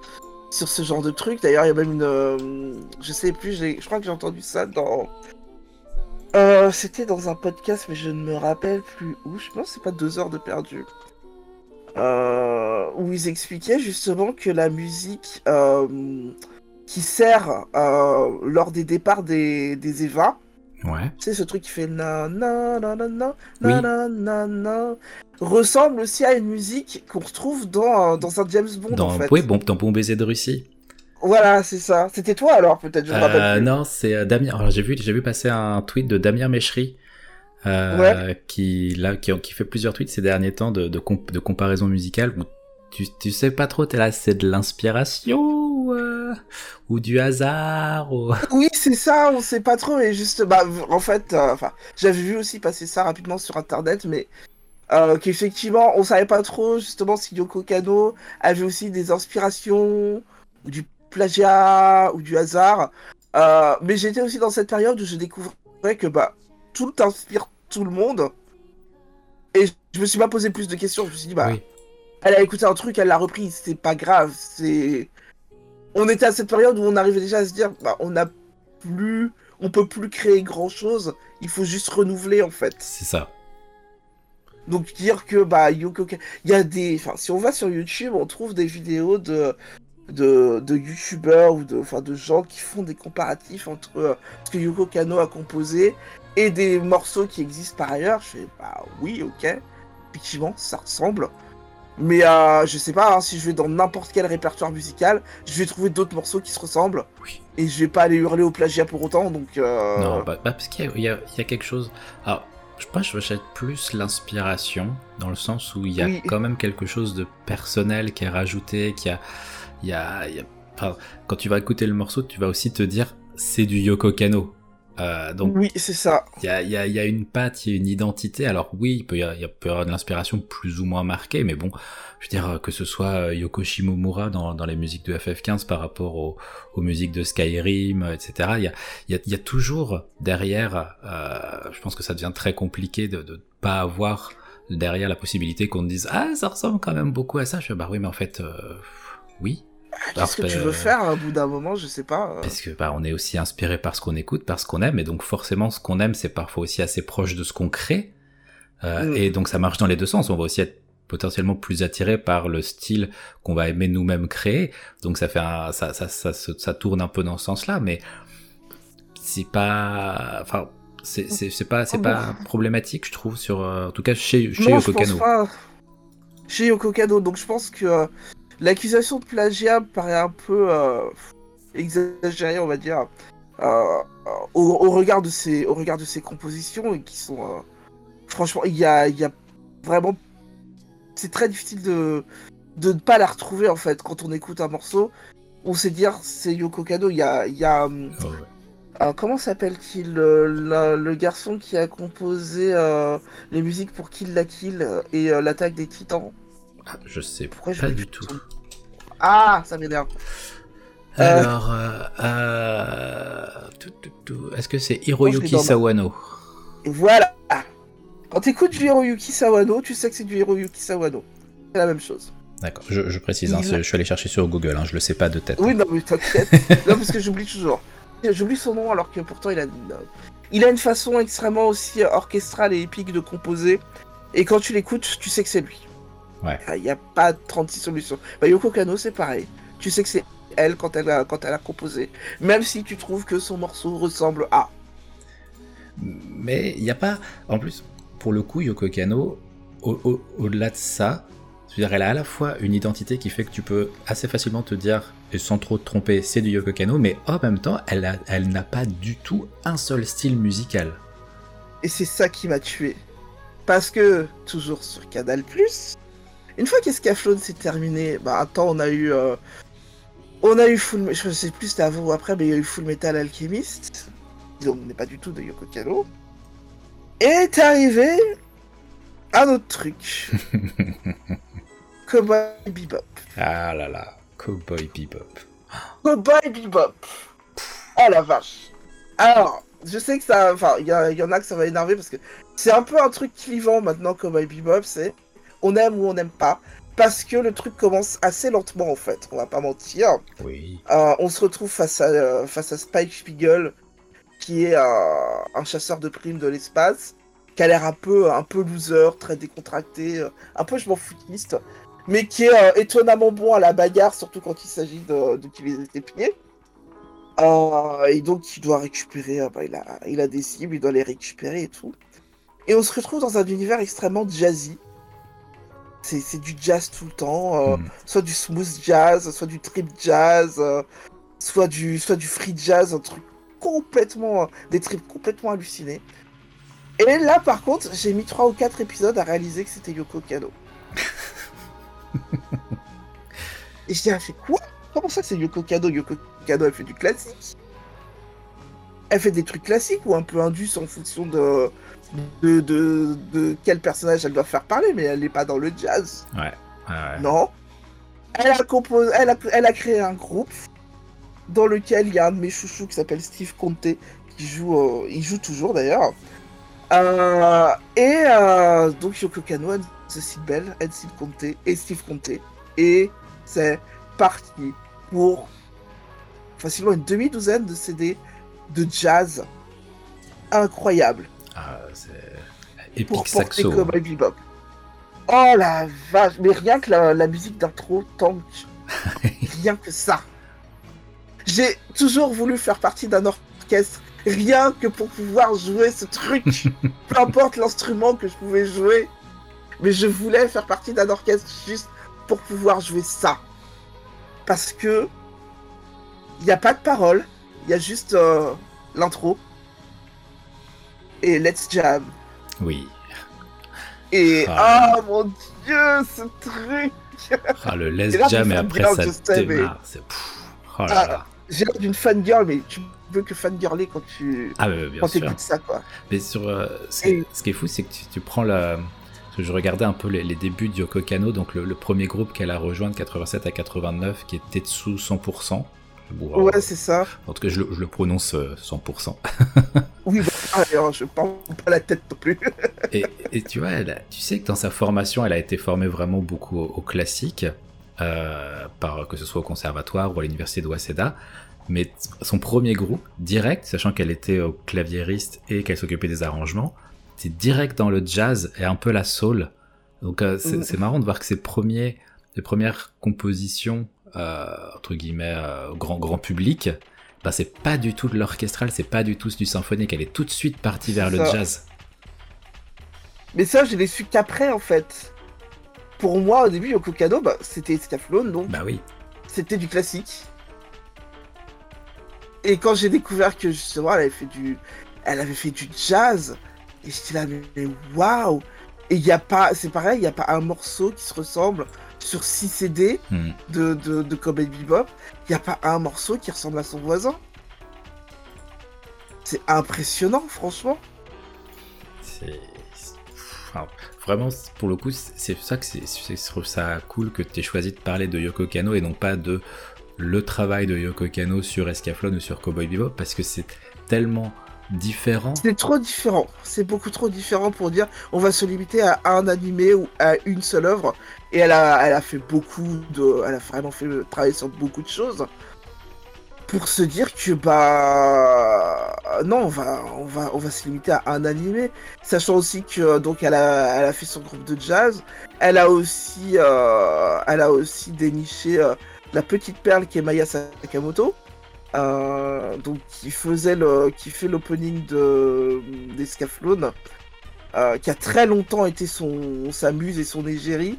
sur ce genre de truc. D'ailleurs, il y a même une, euh, je sais plus, je crois que j'ai entendu ça dans, euh, C'était dans un podcast, mais je ne me rappelle plus où. Je pense que c'est pas deux heures de perdu. Euh, où ils expliquaient justement que la musique euh, qui sert euh, lors des départs des, des EVA, ouais. c'est ce truc qui fait na na na na na oui. na na na ressemble aussi à une musique qu'on retrouve dans, euh, dans un James Bond dans, en fait. Oui, bon, dans Bon Baiser de Russie. Voilà, c'est ça. C'était toi alors peut-être, je me rappelle euh, Non, c'est euh, Damien. Alors j'ai vu, j'ai vu passer un tweet de Damien Méchery. Euh, qui, là, qui, qui, fait plusieurs tweets ces derniers temps de, de, de comparaison musicale où tu, tu sais pas trop, t'es là, c'est de l'inspiration euh, ou du hasard [LAUGHS] Oui, c'est ça, on sait pas trop. Et juste, bah, en fait, euh, j'avais vu aussi passer ça rapidement sur internet, mais qu'effectivement, on savait pas trop justement si Yoko Kano avait aussi des inspirations ou du plagiat ou du hasard. mais j'étais aussi dans cette période où je découvrais que bah tout inspire tout le monde. Et je me suis pas posé plus de questions. Je me suis dit bah. Elle a écouté un truc, elle l'a repris, c'est pas grave, c'est on était à cette période où on arrivait déjà à se dire, bah, on a plus, on peut plus créer grand chose. Il faut juste renouveler en fait. C'est ça. Donc dire que bah Yoko, il y a des, enfin si on va sur YouTube, on trouve des vidéos de de, de youtubeurs ou de, enfin, de gens qui font des comparatifs entre euh, ce que Yoko Kano a composé et des morceaux qui existent par ailleurs. Je fais bah oui, ok, effectivement, ça ressemble. Mais euh, je sais pas, hein, si je vais dans n'importe quel répertoire musical, je vais trouver d'autres morceaux qui se ressemblent. Oui. Et je vais pas aller hurler au plagiat pour autant, donc... Euh... Non, bah, bah, parce qu'il y, y, a quelque chose... Alors, je pense que je rachète plus l'inspiration, dans le sens où il y a quand même quelque chose de personnel qui est rajouté, qui a... Il y a, y a... Enfin, quand tu vas écouter le morceau, tu vas aussi te dire, c'est du Yoko Kano. Euh, donc, oui, c'est ça. Il y a, y, a, y a, une patte, il y a une identité. Alors oui, il peut y, a, y peut y avoir de l'inspiration plus ou moins marquée, mais bon, je veux dire que ce soit euh, Yoko Shimomura dans, dans les musiques de FF15 par rapport aux, aux musiques de Skyrim, etc. Il y a, y toujours derrière, euh, je pense que ça devient très compliqué de ne pas avoir derrière la possibilité qu'on te dise ah ça ressemble quand même beaucoup à ça. Je fais bah oui, mais en fait euh, oui. Qu'est-ce que tu veux faire à bout d'un moment, je sais pas. Parce que bah, on est aussi inspiré par ce qu'on écoute, par ce qu'on aime, et donc forcément ce qu'on aime, c'est parfois aussi assez proche de ce qu'on crée. Euh, mm. Et donc ça marche dans les deux sens. On va aussi être potentiellement plus attiré par le style qu'on va aimer nous-mêmes créer. Donc ça fait un, ça, ça, ça, ça, tourne un peu dans ce sens-là, mais c'est pas, enfin, c'est, c'est, pas, c'est pas problématique, je trouve, sur, euh, en tout cas chez, chez Yoko Kano. Chez Yoko Kano, donc je pense que euh, l'accusation de plagiat paraît un peu euh, exagérée, on va dire, au, au, regard de ses, au regard de ses compositions et qui sont, franchement, il y a, y a vraiment c'est très difficile de de ne pas la retrouver en fait quand on écoute un morceau. On sait dire c'est Yoko Kano. Il y a, y a oh, euh, comment s'appelle-t-il le, garçon qui a composé euh, les musiques pour Kill la Kill et euh, l'attaque des Titans? Ah, je sais Pourquoi pas du tout. Ah, ça m'énerve. Alors, est-ce que c'est Hiroyuki Sawano? Voilà. Quand t'écoutes du Hiroyuki Sawano, tu sais que c'est du Hiroyuki Sawano. C'est la même chose. D'accord, je, précise, hein, je suis allé chercher sur Google, hein, je le sais pas de tête. Oui, non, mais t'inquiète. [LAUGHS] non, parce que j'oublie toujours. J'oublie son nom alors que pourtant il a, il a une façon extrêmement aussi orchestrale et épique de composer. Et quand tu l'écoutes, tu sais que c'est lui. Ouais. Il n'y a pas 36 solutions. Bah, Yoko Kano, c'est pareil. Tu sais que c'est elle quand elle, a, quand elle a composé. Même si tu trouves que son morceau ressemble à. Mais il n'y a pas. En plus, pour le coup, Yoko Kano, au-delà de ça, dire, elle a à la fois une identité qui fait que tu peux assez facilement te dire, et sans trop te tromper, c'est du Yoko Kano, mais en même temps, elle, elle n'a pas du tout un seul style musical. Et c'est ça qui m'a tué. Parce que, toujours sur Canal+, une fois qu'Escaflowne s'est terminé, bah attends, on a eu... Euh, on a eu Full... Je sais plus c'était avant ou après, mais il y a eu Full Metal Alchemist. On n'est pas du tout de Yoko Kano. Et est arrivé un autre truc. [LAUGHS] Cowboy Bebop. Ah là là, Cowboy Bebop. Cowboy Bebop. Oh la vache. Alors, je sais que ça. Enfin, il y, en a que ça va énerver parce que c'est un peu un truc clivant maintenant, Cowboy Bebop. C'est on aime ou on n'aime pas. Parce que le truc commence assez lentement en fait, on va pas mentir. Oui. Euh, on se retrouve face à, euh, face à Spike Spiegel, qui est un, chasseur de primes de l'espace, qui a l'air un peu, un peu loser, très décontracté, euh, un peu je m'en foutiste, mais qui est euh, étonnamment bon à la bagarre, surtout quand il s'agit d'utiliser ses pieds. Euh, et donc il doit récupérer, bah, il, a, il a des cibles, il doit les récupérer et tout. Et on se retrouve dans un univers extrêmement jazzy. C'est du jazz tout le temps, hmm. soit du smooth jazz, soit du trip jazz, soit, du, soit du free jazz, un truc complètement, des trips complètement hallucinés. Et là, par contre, j'ai mis 3 ou 4 épisodes à réaliser que c'était Yoko Kano. [LAUGHS] Et je dis, elle fait quoi? Comment ça c'est Yoko Kano? Yoko Kano, elle fait du classique. Elle fait des trucs classiques ou un peu indus en fonction de de, de, quel personnage elle doit faire parler, mais elle n'est pas dans le jazz. Ouais. Non. Elle a, elle, a, elle a créé un groupe dans lequel il y a un de mes chouchous qui s'appelle Steve Conte, qui joue, euh, il joue toujours d'ailleurs. Euh, et euh, donc Yoko Kano, Cécile Bell, Steve Conte et Steve Conte. Et c'est parti pour facilement une demi-douzaine de CD de jazz incroyable. Ah, c'est épique saxo. Oh la vache, mais rien que la, la musique d'intro tank. [LAUGHS] rien que ça. J'ai toujours voulu faire partie d'un orchestre, rien que pour pouvoir jouer ce truc. [LAUGHS] Peu importe l'instrument que je pouvais jouer, mais je voulais faire partie d'un orchestre juste pour pouvoir jouer ça. Parce que il n'y a pas de parole, il y a juste euh, l'intro et Let's Jam. Oui. Et ah, oh, mon dieu, ce truc. Ah, le Let's Jam et après ça démarre. C'est oh là là j'ai l'air d'une fangirl, mais tu veux que fangirler quand tu ah, bien quand écoutes ça, quoi. Mais sur, euh, ce qui est fou, c'est que tu, prends la. je regardais un peu les, débuts de Yoko Kano, donc le, premier groupe qu'elle a rejoint de 87 à 89, qui était Tetsu 100%. Ouais, c'est ça. En tout cas, je, le prononce 100%. Euh, [LAUGHS] oui, bah, je parle pas la tête non plus. [LAUGHS] et, tu vois, tu sais que dans sa formation, elle a été formée vraiment beaucoup au, classique. par, que ce soit au conservatoire ou à l'université de Waseda. Mais son premier groupe, direct, sachant qu'elle était claviériste et qu'elle s'occupait des arrangements, c'est direct dans le jazz et un peu la soul. Donc c'est marrant de voir que ses premiers, les premières compositions entre guillemets grand grand public, bah, c'est pas du tout de l'orchestral, c'est pas du tout du symphonique, elle est tout de suite partie vers le jazz. Mais ça, je l'ai su qu'après, en fait. Pour moi, au début, Yoko Kano, bah, c'était Scaflone, donc. Bah oui. C'était du classique. Et quand j'ai découvert que justement, elle avait fait du, elle avait fait du jazz, et j'étais là, mais waouh! Et il y a pas, c'est pareil, il y a pas un morceau qui se ressemble sur 6 CD hmm. de, de, de Cowboy Bebop. Il n'y a pas un morceau qui ressemble à son voisin. C'est impressionnant, franchement. C'est vraiment, pour le coup, c'est ça que c'est, ça cool que tu aies choisi de parler de Yoko Kano et non pas de le travail de Yoko Kano sur Escaflowne ou sur Cowboy Bebop parce que c'est tellement C'est trop différent. C'est beaucoup trop différent pour dire on va se limiter à un animé ou à une seule œuvre. Et elle a, elle a fait beaucoup de. Elle a vraiment fait travailler sur beaucoup de choses pour se dire que bah non on va on va on va se limiter à un animé sachant aussi que donc elle a elle a fait son groupe de jazz elle a aussi euh, elle a aussi déniché euh, la petite perle qui est Maya Sakamoto euh, donc qui faisait le qui fait l'opening de d'Escaflowne qui a très longtemps été son sa muse et son égérie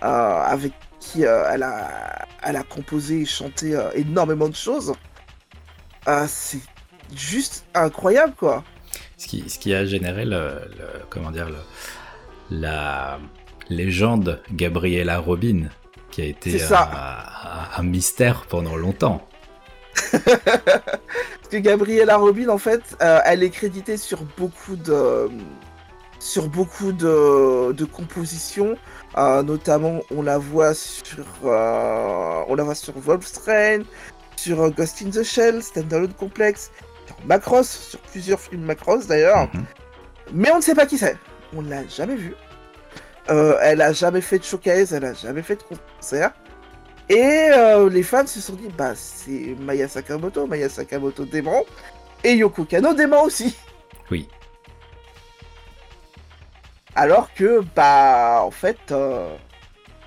avec qui euh, elle, a, elle a composé et chanté euh, énormément de choses. C'est juste incroyable, quoi. Ce qui, ce qui a généré le, comment dire, le, la légende Gabriella Robin, qui a été un, mystère pendant longtemps. Parce que Gabriella Robin, en fait, euh, elle est créditée sur beaucoup de, sur beaucoup de, de compositions euh, notamment, on la voit sur, euh, on la voit sur Wolfstrain, sur euh, Ghost in the Shell, Standalone Complex, sur Macross, sur plusieurs films Macross d'ailleurs. Mhm. Mais on ne sait pas qui c'est. On l'a jamais vu. elle a jamais fait de showcase, elle a jamais fait de concert. Et les fans se sont dit, bah c'est Maya Sakamoto, Maya Sakamoto dément, et Yoko Kano dément aussi. Oui. Alors que, bah, en fait, euh,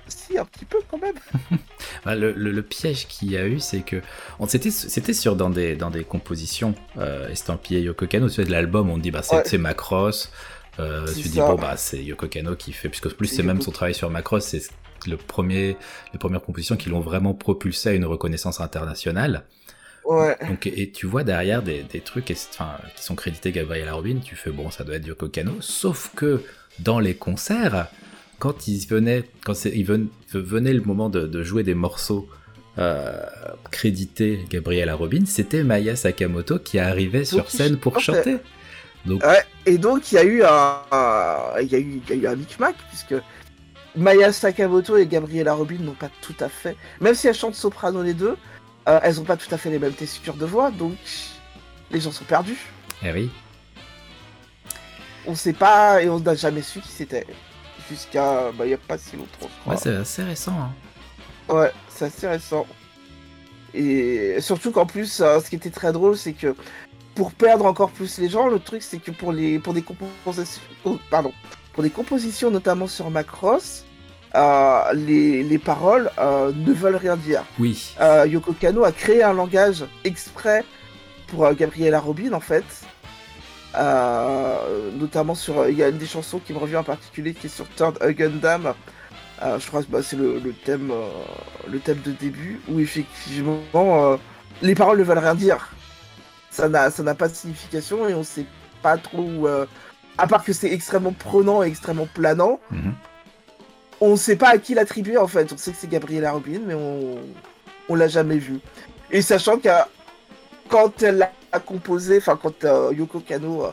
si, un petit peu quand même. [LAUGHS] Bah, le, piège qu'il y a eu, c'est que c'était sur dans des, dans des compositions euh, estampillées Yoko Kano, tu de l'album, on dit bah c'est Macross. Euh, tu dis bon bah c'est Yoko Kano qui fait, puisque plus c'est même son travail sur Macross, c'est le premier, les premières compositions qui l'ont vraiment propulsé à une reconnaissance internationale. Ouais. Donc, et tu vois derrière des, des trucs qui sont crédités Gabriel Robin, tu fais bon, ça doit être Yoko Kano, sauf que dans les concerts, quand ils venaient, quand il venait, le moment de, jouer des morceaux euh, crédités Gabriela Robin, c'était Maya Sakamoto qui arrivait sur scène pour chanter. Donc... et donc il y a eu un, il y a eu, il y a eu un micmac puisque Maya Sakamoto et Gabriela Robin n'ont pas tout à fait, même si elles chantent soprano les deux, euh, elles n'ont pas tout à fait les mêmes tessitures de voix, donc les gens sont perdus. Eh oui on sait pas et on n'a jamais su qui c'était. Jusqu'à. Bah, il n'y a pas si longtemps. Ouais, c'est assez récent. Hein. Ouais, c'est assez récent. Et surtout qu'en plus, euh, ce qui était très drôle, c'est que pour perdre encore plus les gens, le truc, c'est que pour, les, pour des compositions. Oh, pardon. Pour des compositions, notamment sur Macross, euh, les, les, paroles euh, ne veulent rien dire. Oui. Yoko Kano a créé un langage exprès pour Gabriela Robin, en fait, euh, notamment sur. Il y a une des chansons qui me revient en particulier qui est sur Third Gundam. Euh, je crois que bah, c'est le, thème, euh, le thème de début où effectivement les paroles ne veulent rien dire. Ça n'a, ça n'a pas de signification et on sait pas trop. À part que c'est extrêmement prenant et extrêmement planant. Mhm. On sait pas à qui l'attribuer en fait. On sait que c'est Gabriela Robin, mais on, on l'a jamais vu. Et sachant qu'à quand elle a composé, enfin quand euh, Yoko Kano euh,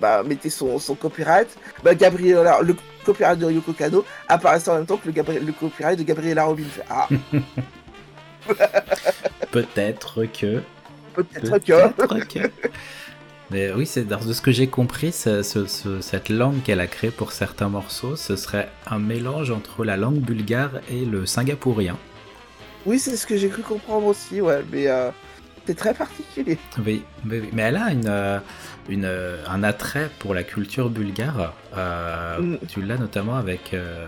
bah, mettait son, copyright, bah, Gabriela, le copyright de Yoko Kano apparaissait en même temps que le, le copyright de Gabriela Robin. Ah. [LAUGHS] Peut-être que. Peut-être que. Mais oui, c'est de ce que j'ai compris, cette langue qu'elle a créée pour certains morceaux, ce serait un mélange entre la langue bulgare et le singapourien. Oui, c'est ce que j'ai cru comprendre aussi, ouais, mais euh, c'est très particulier. Oui, mais, mais elle a une, euh, une, euh, un attrait pour la culture bulgare. Euh, Mm. Tu l'as notamment avec euh,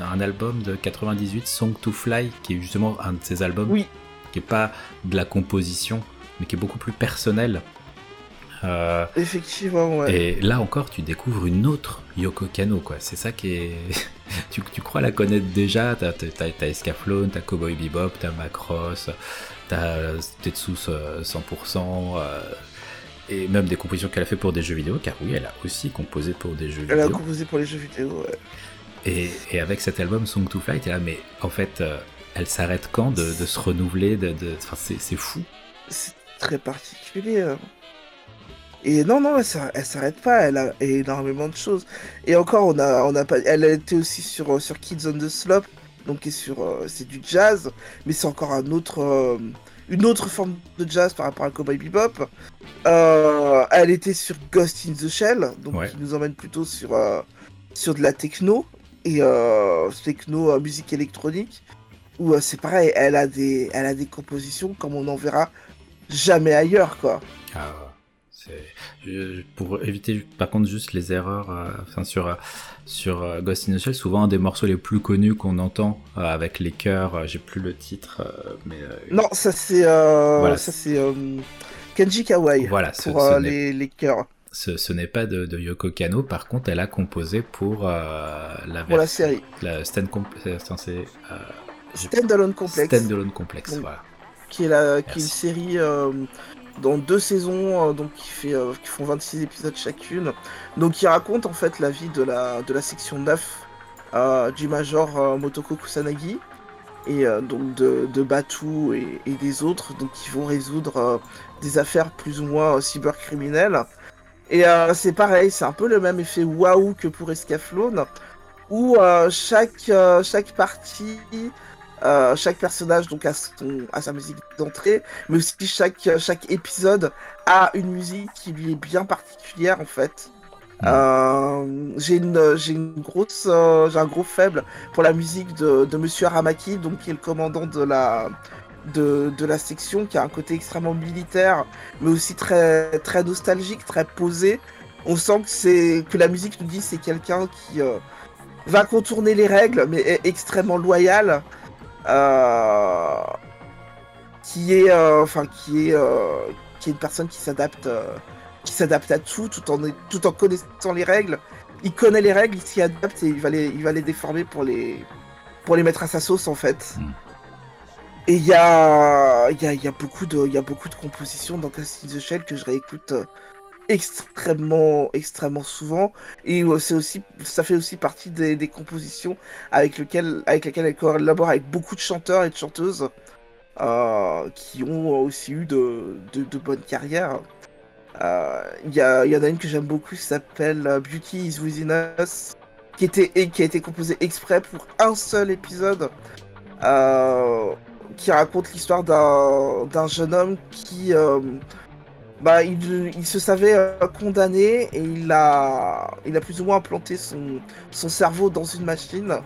un album de 98, Song to Fly, qui est justement un de ces albums Oui. qui est pas de la composition, mais qui est beaucoup plus personnel. Euh, Effectivement, ouais. Et là encore, tu découvres une autre Yoko Kano, quoi. C'est ça qui est. [LAUGHS] tu, tu crois la connaître déjà? T'as, t'as Escaflowne, t'as Cowboy Bebop, t'as Macross, t'as euh, Tetsus euh, 100%, euh, et même des compositions qu'elle a fait pour des jeux vidéo, car oui, elle a aussi composé pour des jeux Elle a vidéo. composé pour les jeux vidéo, ouais. Et, et avec cet album Song to Fly, t'es là, mais en fait, euh, elle s'arrête quand de, de se renouveler de, de... Enfin, c'est, c'est fou. C'est très particulier. hein. Et non, non, elle s'arr- elle s'arrête pas, elle a énormément de choses. Et encore, on a, on a pas, elle a été aussi sur, euh, sur Kids on the Slope, donc sur, euh, c'est du jazz, mais c'est encore un autre, euh, une autre forme de jazz par rapport à Cowboy Bebop. Euh, elle était sur Ghost in the Shell, donc Ouais. qui nous emmène plutôt sur, euh, sur de la techno et euh, techno musique électronique. Où c'est pareil, elle a des, elle a des compositions comme on n'en verra jamais ailleurs, quoi. Ah, pour éviter par contre juste les erreurs euh, enfin sur euh, sur euh, Ghost in the Shell souvent un des morceaux les plus connus qu'on entend euh, avec les chœurs j'ai plus le titre mais Non, ça c'est, Voilà. ça c'est Kenji Kawai voilà ce, pour ce les, les chœurs, ce- ce n'est pas de, de Yoko Kano par contre elle a composé pour la pour la série. la Stand c'est, j'ai- Standalone Complex, Standalone Complex Oui. voilà qui est, la, qui est une série dans deux saisons, euh, donc qui, euh, font 26 épisodes chacune. Donc qui raconte en fait la vie de la, section 9 euh, du Major euh, Motoko Kusanagi. Et euh, donc de, de Batu et, des autres, donc qui vont résoudre des affaires plus ou moins cybercriminelles. Et c'est pareil, c'est un peu le même effet waouh que pour Escaflowne, où chaque, chaque partie euh, chaque personnage donc a, son, a sa musique d'entrée, mais aussi chaque, chaque épisode a une musique qui lui est bien particulière en fait. Euh, j'ai une, j'ai une grosse, euh, j'ai un gros faible pour la musique de, de Monsieur Aramaki, donc qui est le commandant de la, de, de la section, qui a un côté extrêmement militaire, mais aussi très, très nostalgique, très posé. On sent que c'est que la musique nous dit c'est quelqu'un qui euh, va contourner les règles, mais est extrêmement loyal qui est euh, enfin qui est euh, qui est une personne qui s'adapte euh, qui s'adapte à tout tout en tout en connaissant les règles il connaît les règles il s'y adapte et il va les il va les déformer pour les pour les mettre à sa sauce en fait Mm. et il y a il y a, y a beaucoup de il y a beaucoup de compositions dans Ghost in the Shell que je réécoute euh, extrêmement extrêmement souvent et euh, c'est aussi ça fait aussi partie des, compositions avec lequel avec lesquelles elle collabore avec beaucoup de chanteurs et de chanteuses euh, qui ont aussi eu de, de, bonnes carrières. Euh, Il y, a, il y en a une que j'aime beaucoup qui s'appelle euh, Beauty is Within Us, qui, était, et qui a été composée exprès pour un seul épisode, euh, qui raconte l'histoire d'un jeune homme qui, euh, bah, il, il se savait euh, condamné et il a, il a plus ou moins implanté son, son cerveau dans une machine,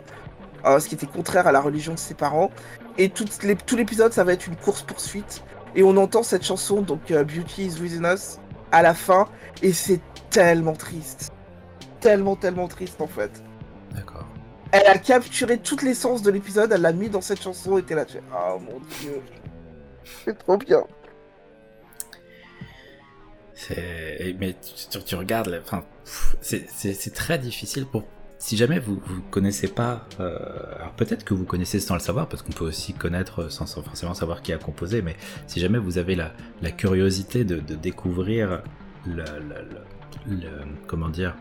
euh, ce qui était contraire à la religion de ses parents. Et toutes les, tout l'épisode, ça va être une course-poursuite. Et on entend cette chanson, donc euh, Beauty is Within Us, à la fin. Et c'est tellement triste. Tellement, tellement triste en fait. d'accord Elle a capturé toute l'essence de l'épisode, elle l'a mis dans cette chanson et t'es là, tu fais, Oh mon dieu. C'est trop bien. Mais tu, tu- regardes, enfin, c'est- très difficile pour. Si jamais vous vous connaissez pas, euh, alors peut-être que vous connaissez sans le savoir, parce qu'on peut aussi connaître sans, forcément savoir qui a composé, mais si jamais vous avez la, curiosité de, découvrir le- comment dire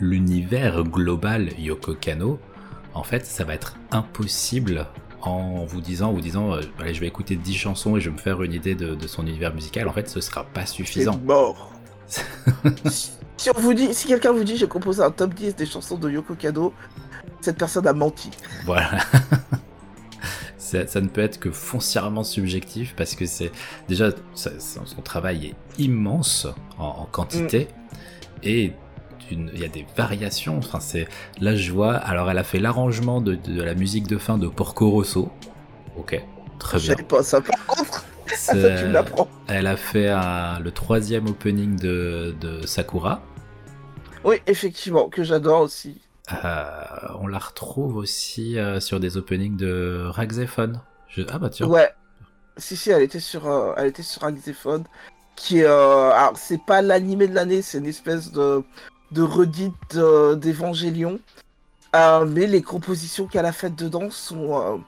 l'univers global Yoko Kano, en fait, ça va être impossible en vous disant, vous disant, euh, allez, je vais écouter 10 chansons et je vais me faire une idée de, de son univers musical. En fait, ce sera pas suffisant. mort. [LAUGHS] si on vous dit, si quelqu'un vous dit j'ai composé un top 10 des chansons de Yoko Kano, cette personne a menti. Voilà. [LAUGHS] ça, ça ne peut être que foncièrement subjectif parce que c'est déjà ça- son travail est immense en, en quantité et il y a des variations. Enfin, c'est là je vois. Alors, elle a fait l'arrangement de, de la musique de fin de Porco Rosso. ok, très bien. Pas ça par contre. [LAUGHS] Ça, tu l'apprends. Elle a fait le troisième opening de, de, Sakura. Oui, effectivement, que j'adore aussi. Euh, on la retrouve aussi euh, sur des openings de Raxephone. Ah bah tiens. Ouais. Si si, elle était sur, euh, elle était sur Raxephone, qui est, alors c'est pas l'animé de l'année, c'est une espèce de de redite d'Evangélion. mais les compositions qu'elle a faites dedans sont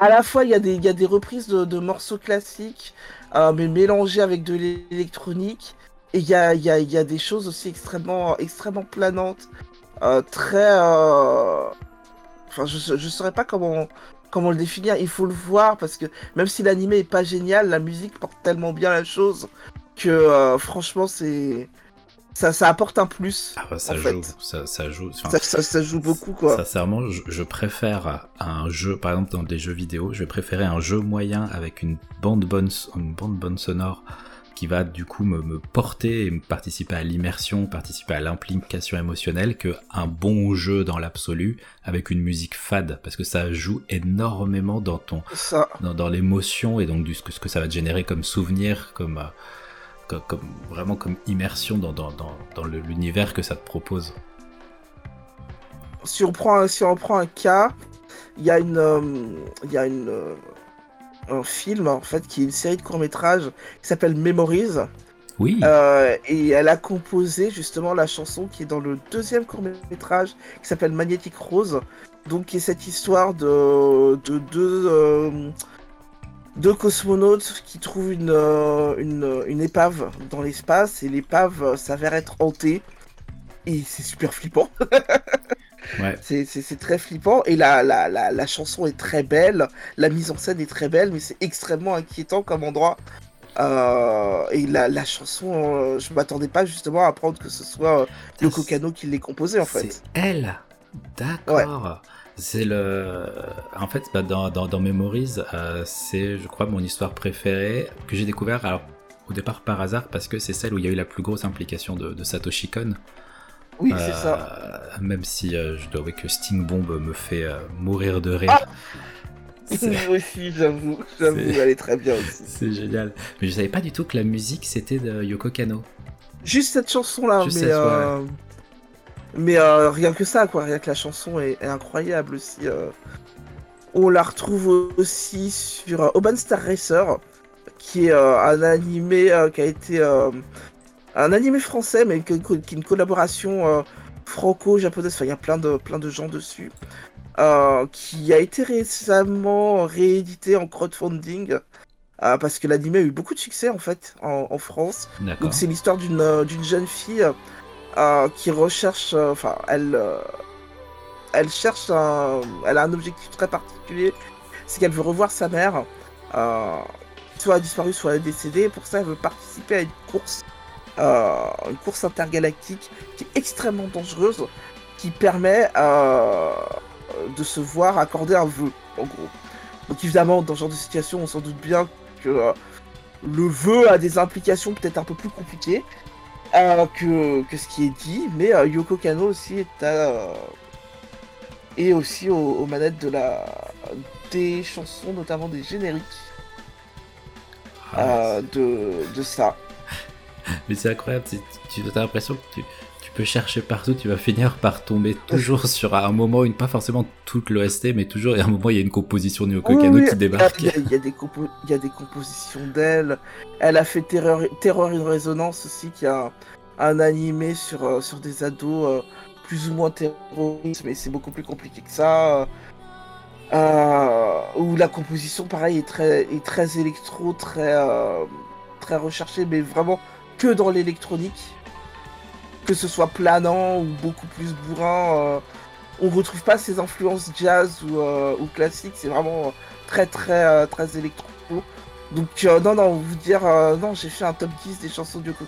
à la fois il y a des, y a des reprises de, morceaux classiques, mais mélangées avec de l'électronique. Et il y a, y, a, y a, des choses aussi extrêmement, extrêmement planantes. Euh, très. Euh, enfin, je ne saurais pas comment, comment le définir. Il faut le voir parce que même si l'animé est pas génial, la musique porte tellement bien la chose que euh, franchement, c'est. Ça, ça, apporte un plus. Ah bah, ça, joue, ça, ça, joue, ça, ça, joue beaucoup quoi. Sincèrement, je, je, préfère un jeu, par exemple dans des jeux vidéo, je vais préférer un jeu moyen avec une bande bonne, une bande bonne sonore qui va du coup me, porter et me participer à l'immersion, participer à l'implication émotionnelle que un bon jeu dans l'absolu avec une musique fade parce que ça joue énormément dans ton dans, l'émotion et donc du, ce que ça va te générer comme souvenir, comme, comme, vraiment comme immersion dans, dans, dans, l'univers que ça te propose. Si on prend, si on prend un cas, il y a une, euh, il y a une, euh, un film en fait qui est une série de courts métrages qui s'appelle Memories. Oui. Euh, et elle a composé justement la chanson qui est dans le deuxième court métrage qui s'appelle Magnetic Rose. Donc qui est cette histoire de, de deux, deux cosmonautes qui trouvent une, euh, une, une épave dans l'espace et l'épave s'avère être hantée. Et c'est super flippant. [LAUGHS] C'est très flippant et la, la, la, chanson est très belle, la mise en scène est très belle, mais c'est extrêmement inquiétant comme endroit. Euh, et la, la chanson, euh, je m'attendais pas justement à apprendre que ce soit euh, Yoko Kano qui l'ait composée en fait. C'est elle D'accord C'est le. En fait, bah, dans, dans, dans, Memories, c'est, je crois, mon histoire préférée que j'ai découvert alors, au départ par hasard parce que c'est celle où il y a eu la plus grosse implication de, de Satoshi Kon. Oui, c'est ça. Euh, même si euh, je dois avouer que Sting Bomb me fait euh, mourir de rire. Ah [LAUGHS] Moi aussi, j'avoue, j'avoue, elle est très bien aussi. [LAUGHS] C'est génial. Mais je savais pas du tout que la musique c'était de Yoko Kano. Juste cette chanson-là, mais, mais rien que ça, quoi. Rien que la chanson est, incroyable aussi. On la retrouve aussi sur Oban Star Racer, qui est un animé qui a été un animé français, mais qui, est une collaboration euh, franco-japonaise. Enfin, il y a plein de, plein de gens dessus. Euh, qui a été récemment réédité en crowdfunding. Euh, parce que l'animé a eu beaucoup de succès en fait en, France. Donc c'est l'histoire d'une d'une jeune fille qui recherche, enfin elle elle cherche un, elle a un objectif très particulier, c'est qu'elle veut revoir sa mère, soit disparu, soit elle est décédée. Pour ça, elle veut participer à une course euh, une course intergalactique qui est extrêmement dangereuse, qui permet euh, de se voir accorder un vœu, en gros. Donc évidemment, dans ce genre de situation, on s'en doute bien que euh, le vœu a des implications peut-être un peu plus compliquées que, que, ce qui est dit, mais Yoko Kano aussi est à, et aussi aux, manettes de la des chansons, notamment des génériques ah, de, de ça. [LAUGHS] Mais c'est incroyable, tu, as l'impression que tu, peux chercher partout, tu vas finir par tomber toujours sur un moment, une, pas forcément toute l'OST, mais toujours, à un moment, il y a une composition de Yoko Kano qui débarque. Il y, a, des il y, a des compositions d'elle. Elle a fait Terror, Terror in Résonance aussi, qui a un, animé sur, euh, sur des ados euh, plus ou moins terroristes, mais c'est beaucoup plus compliqué que ça. Euh, où la composition, pareil, est très, est très électro, très, très recherchée, mais vraiment que dans l'électronique. Que ce soit planant ou beaucoup plus bourrin. Euh, on retrouve pas ces influences jazz ou, euh, ou classiques. C'est vraiment très très euh, très électro. Donc non non vous dire non j'ai fait un top 10 des chansons de Yoko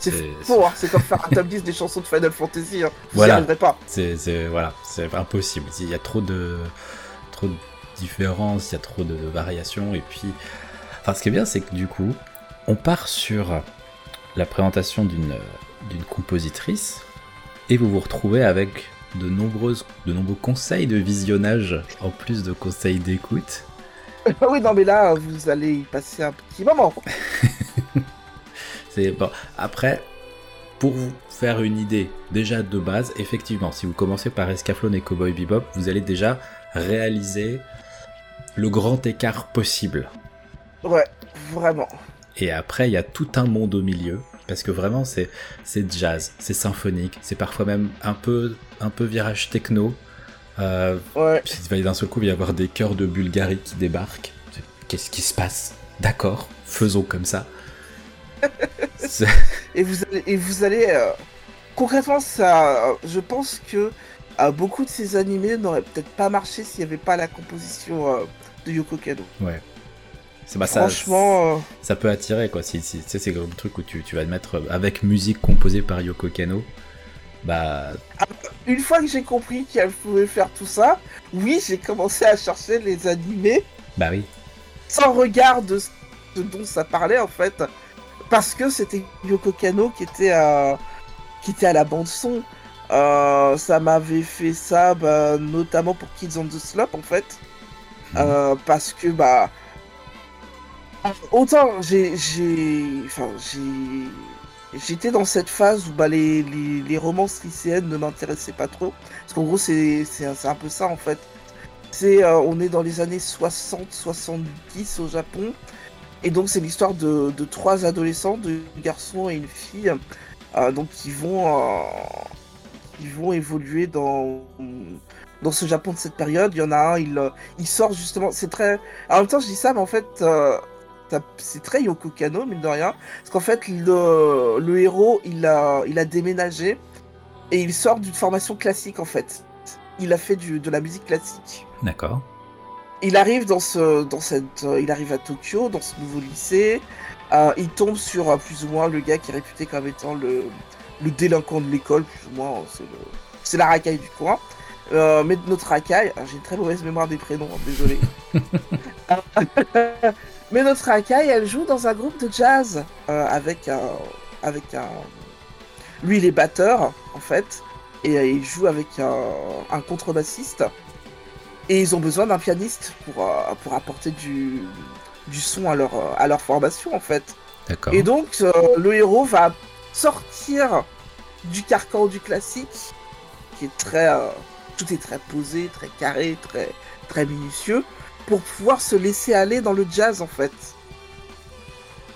C'est faux, hein, c'est comme faire un top 10 des chansons de Final Fantasy. Hein. Vous voilà. pas. C'est voilà, c'est impossible. Il y a trop de trop de différences, il y a trop de variations et puis. Enfin, ce qui est bien, c'est que du coup, on part sur la présentation d'une compositrice et vous vous retrouvez avec de, nombreuses, de nombreux conseils de visionnage en plus de conseils d'écoute. [LAUGHS] oui, non, mais là, vous allez y passer un petit moment. [LAUGHS] C'est bon. Après, pour vous faire une idée déjà de base, effectivement, si vous commencez par Escaflowne et Cowboy Bebop, vous allez déjà réaliser le grand écart possible. Ouais, vraiment. Et après, il y a tout un monde au milieu. Parce que vraiment, c'est, c'est jazz, c'est symphonique, c'est parfois même un peu, un peu virage techno. Euh, ouais. D'un seul coup, il va y avoir des chœurs de Bulgarie qui débarquent. Qu'est-ce qui se passe? D'accord, faisons comme ça. [LAUGHS] et vous allez, et vous allez euh, concrètement, ça, je pense que euh, beaucoup de ces animés n'auraient peut-être pas marché s'il n'y avait pas la composition euh, de Yoko Kano. Ouais. Bah, Franchement, ça, peut attirer quoi. Si, si c'est le truc où tu, tu, vas le mettre avec musique composée par Yoko Kano. Bah. Ah, une fois que j'ai compris qu'elle pouvait faire tout ça, oui, j'ai commencé à chercher les animés. Bah oui. Sans regard de ce dont ça parlait en fait parce que c'était Yoko Kano qui était à, qui était à la bande son. Euh, ça m'avait fait ça bah, notamment pour Kids on the Slope en fait. Mhm. Euh, parce que bah autant j'ai enfin j'ai j'étais dans cette phase où bah, les, romances lycéennes ne m'intéressaient pas trop. Parce qu'en gros c'est un peu ça en fait. C'est euh, on est dans les années 60 70 au Japon. Et donc c'est l'histoire de, trois adolescents, deux garçons et une fille, euh, donc qui vont, euh, vont évoluer dans, ce Japon de cette période. Il y en a un, il, sort justement, c'est très... En même temps je dis ça, mais en fait c'est très Yoko Kano, mine de rien, parce qu'en fait le, le, héros il a, il a déménagé et il sort d'une formation classique en fait. Il a fait du, de la musique classique. D'accord il arrive dans ce, dans cette, euh, il arrive à Tokyo, dans ce nouveau lycée. Euh, il tombe sur euh, plus ou moins le gars qui est réputé comme étant le, le délinquant de l'école, plus ou moins. C'est la racaille du coin. mais notre racaille, j'ai une très mauvaise mémoire des prénoms, hein, désolé. [LAUGHS] mais notre racaille, elle joue dans un groupe de jazz avec un, avec un, lui il est batteur en fait, et il joue avec un, un contrebassiste. Et ils ont besoin d'un pianiste pour, euh, pour apporter du, du son à leur, euh, à leur formation, en fait. D'accord. Et donc, euh, le héros va sortir du carcan du classique, qui est très. tout est très posé, très carré, très, très minutieux, pour pouvoir se laisser aller dans le jazz, en fait.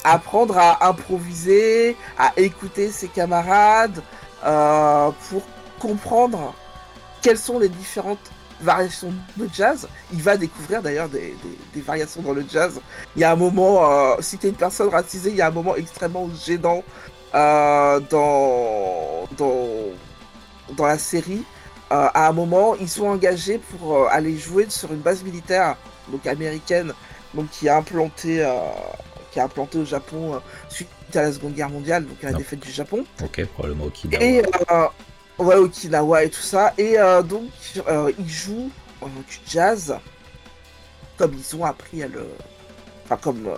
Apprendre à improviser, à écouter ses camarades, pour comprendre quelles sont les différentes variations de jazz. Il va découvrir d'ailleurs des, variations dans le jazz. Il y a un moment, euh, si tu es une personne racisée, il y a un moment extrêmement gênant euh, dans, dans, la série. Euh, à un moment, ils sont engagés pour aller jouer sur une base militaire, donc américaine, donc qui a implanté, qui a implanté au Japon suite à la Seconde Guerre mondiale, donc à la défaite du Japon. Ok, probablement Okinawa. Et Ouais, Okinawa et tout ça. Et euh, donc, euh, ils jouent euh, du jazz comme ils ont appris à le. Enfin, comme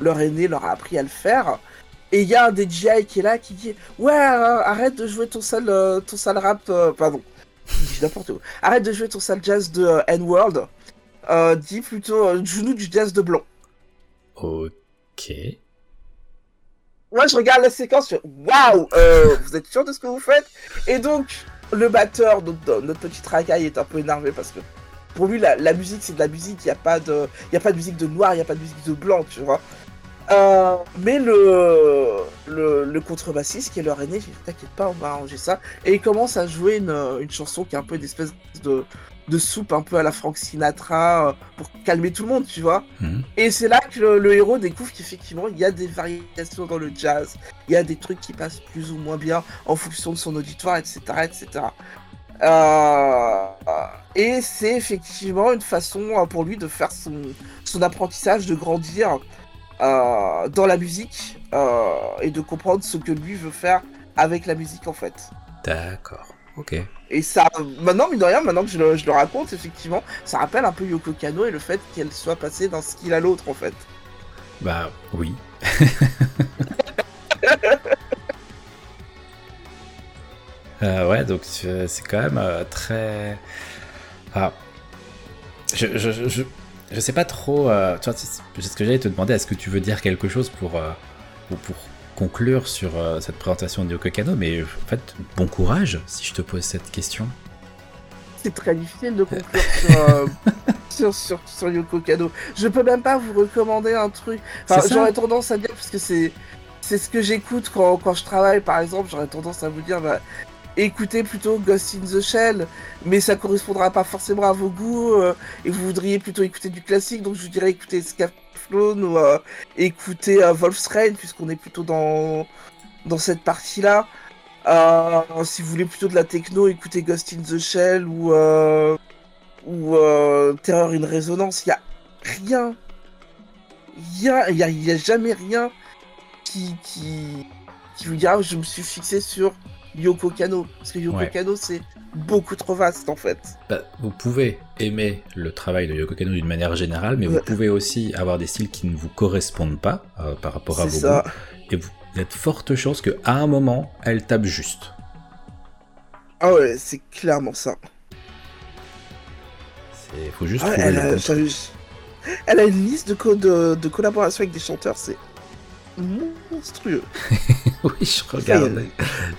leur aîné leur a appris à le faire. Et il y a un DJ qui est là qui dit Ouais, arrête de jouer ton sale, ton sale rap. pardon, n'importe quoi. Arrête de jouer ton sale jazz de N-World. Dis plutôt joue-nous du jazz de blanc. Ok. Moi, je regarde la séquence, je waouh, euh, vous êtes sûr de ce que vous faites? Et donc, le batteur, notre, notre petit racaille, est un peu énervé parce que pour lui, la, musique, c'est de la musique. Il n'y a, pas de, y a pas de musique de noir, il n'y a pas de musique de blanc, tu vois. Euh, mais le, le, le contrebassiste qui est leur aîné, il dit T'inquiète pas, on va arranger ça. Et il commence à jouer une, une chanson qui est un peu une espèce de, de soupe un peu à la Frank Sinatra euh, pour calmer tout le monde, tu vois. Mhm. Et c'est là que le, héros découvre qu'effectivement il y a des variations dans le jazz, il y a des trucs qui passent plus ou moins bien en fonction de son auditoire, etc. etc. Euh, et c'est effectivement une façon euh, pour lui de faire son, son apprentissage, de grandir dans la musique et de comprendre ce que lui veut faire avec la musique en fait. D'accord. Ok. Et ça, maintenant, mine de rien, maintenant que je le, je le, raconte, effectivement, ça rappelle un peu Yoko Kano et le fait qu'elle soit passée d'un skill à l'autre, en fait. Bah, oui. [LAUGHS] Euh, ouais, donc c'est c'est quand même euh, très. Ah. Je, je, je, sais pas trop. euh, tu vois, c'est ce que j'allais te demander. Est-ce que tu veux dire quelque chose pour, euh, ou pour conclure sur euh, cette présentation de Yoko Kano Mais en fait, bon courage si je te pose cette question. C'est très difficile de conclure sur, euh, [LAUGHS] sur, sur, sur Yoko Kano. Je peux même pas vous recommander un truc. Enfin, j'aurais tendance à dire, parce que c'est c'est ce que j'écoute quand, quand je travaille, par exemple, j'aurais tendance à vous dire, bah, écoutez plutôt Ghost in the Shell, mais ça correspondra pas forcément à vos goûts, euh, et vous voudriez plutôt écouter du classique, donc je vous dirais écoutez Scaflone ou euh, écoutez euh, Wolf's Rain, puisqu'on est plutôt dans, dans cette partie-là. Euh, si vous voulez plutôt de la techno, écoutez Ghost in the Shell ou, euh, ou euh, Terror in Resonance. Il y a rien. Il y a, y a- y a jamais rien qui, qui, qui vous dira je me suis fixé sur Yoko Kano. Parce que Yoko Ouais. Kano, c'est beaucoup trop vaste en fait. Bah, vous pouvez aimer le travail de Yoko Kano d'une manière générale, mais vous pouvez aussi avoir des styles qui ne vous correspondent pas euh, par rapport à vos ça. goûts. Et vous a de fortes chances qu'à un moment, elle tape juste. Ah ouais, c'est clairement ça. Il faut juste Ah ouais, trouver elle, le a, elle a une liste de, co- de, de collaborations avec des chanteurs, c'est monstrueux. [LAUGHS] [LAUGHS] oui, je regardais.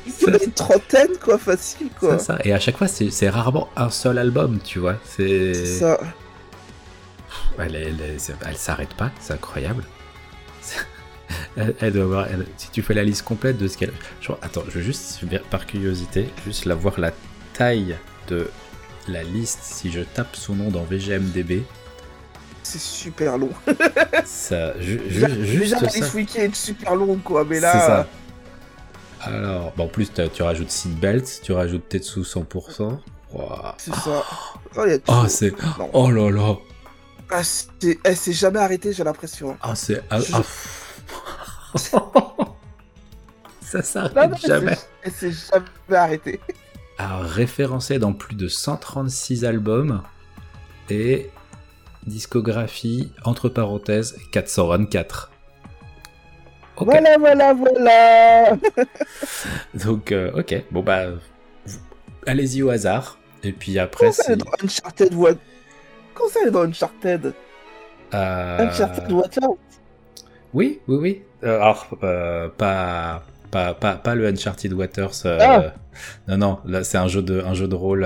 Il y en a une trentaine, quoi, facile, quoi. C'est ça. Et à chaque fois, c'est rarement un seul album, tu vois. C'est. Ça. Elle, elle, elle, elle s'arrête pas, c'est incroyable. [LAUGHS] Elle, doit avoir. si tu fais la liste complète de ce qu'elle. Attends, je veux juste, par curiosité, juste la voir la taille de la liste. Si je tape son nom dans VGMDB, C'est super long. [LAUGHS] ça. ju- ju- Déjà, juste la ça. liste wiki est super longue, quoi, mais là... C'est ça. Alors, bah, en plus, tu rajoutes Seatbelt, tu rajoutes Tetsu 100%. Ouah. C'est ça. Oh, y a tout. Oh, c'est. Oh là là! Ah, c'est- elle s'est jamais arrêtée, j'ai l'impression. Ah, c'est. ah, Je- ah. [LAUGHS] Ça s'arrête non, elle jamais. s'est- Elle s'est jamais arrêtée. Alors, référencé dans plus de 136 albums et discographie, entre parenthèses, 424. Voilà, voilà, voilà [LAUGHS] Donc, euh, ok. Bon, bah, allez-y au hasard. Et puis après, Comment ça, dans Uncharted What Comment ça, est dans Uncharted? Euh, Uncharted Water Oui, oui, oui. Euh, alors, euh, pas, pas, pas, pas le Uncharted Waters. Ah. Non, non, là, c'est un jeu de, un jeu de rôle.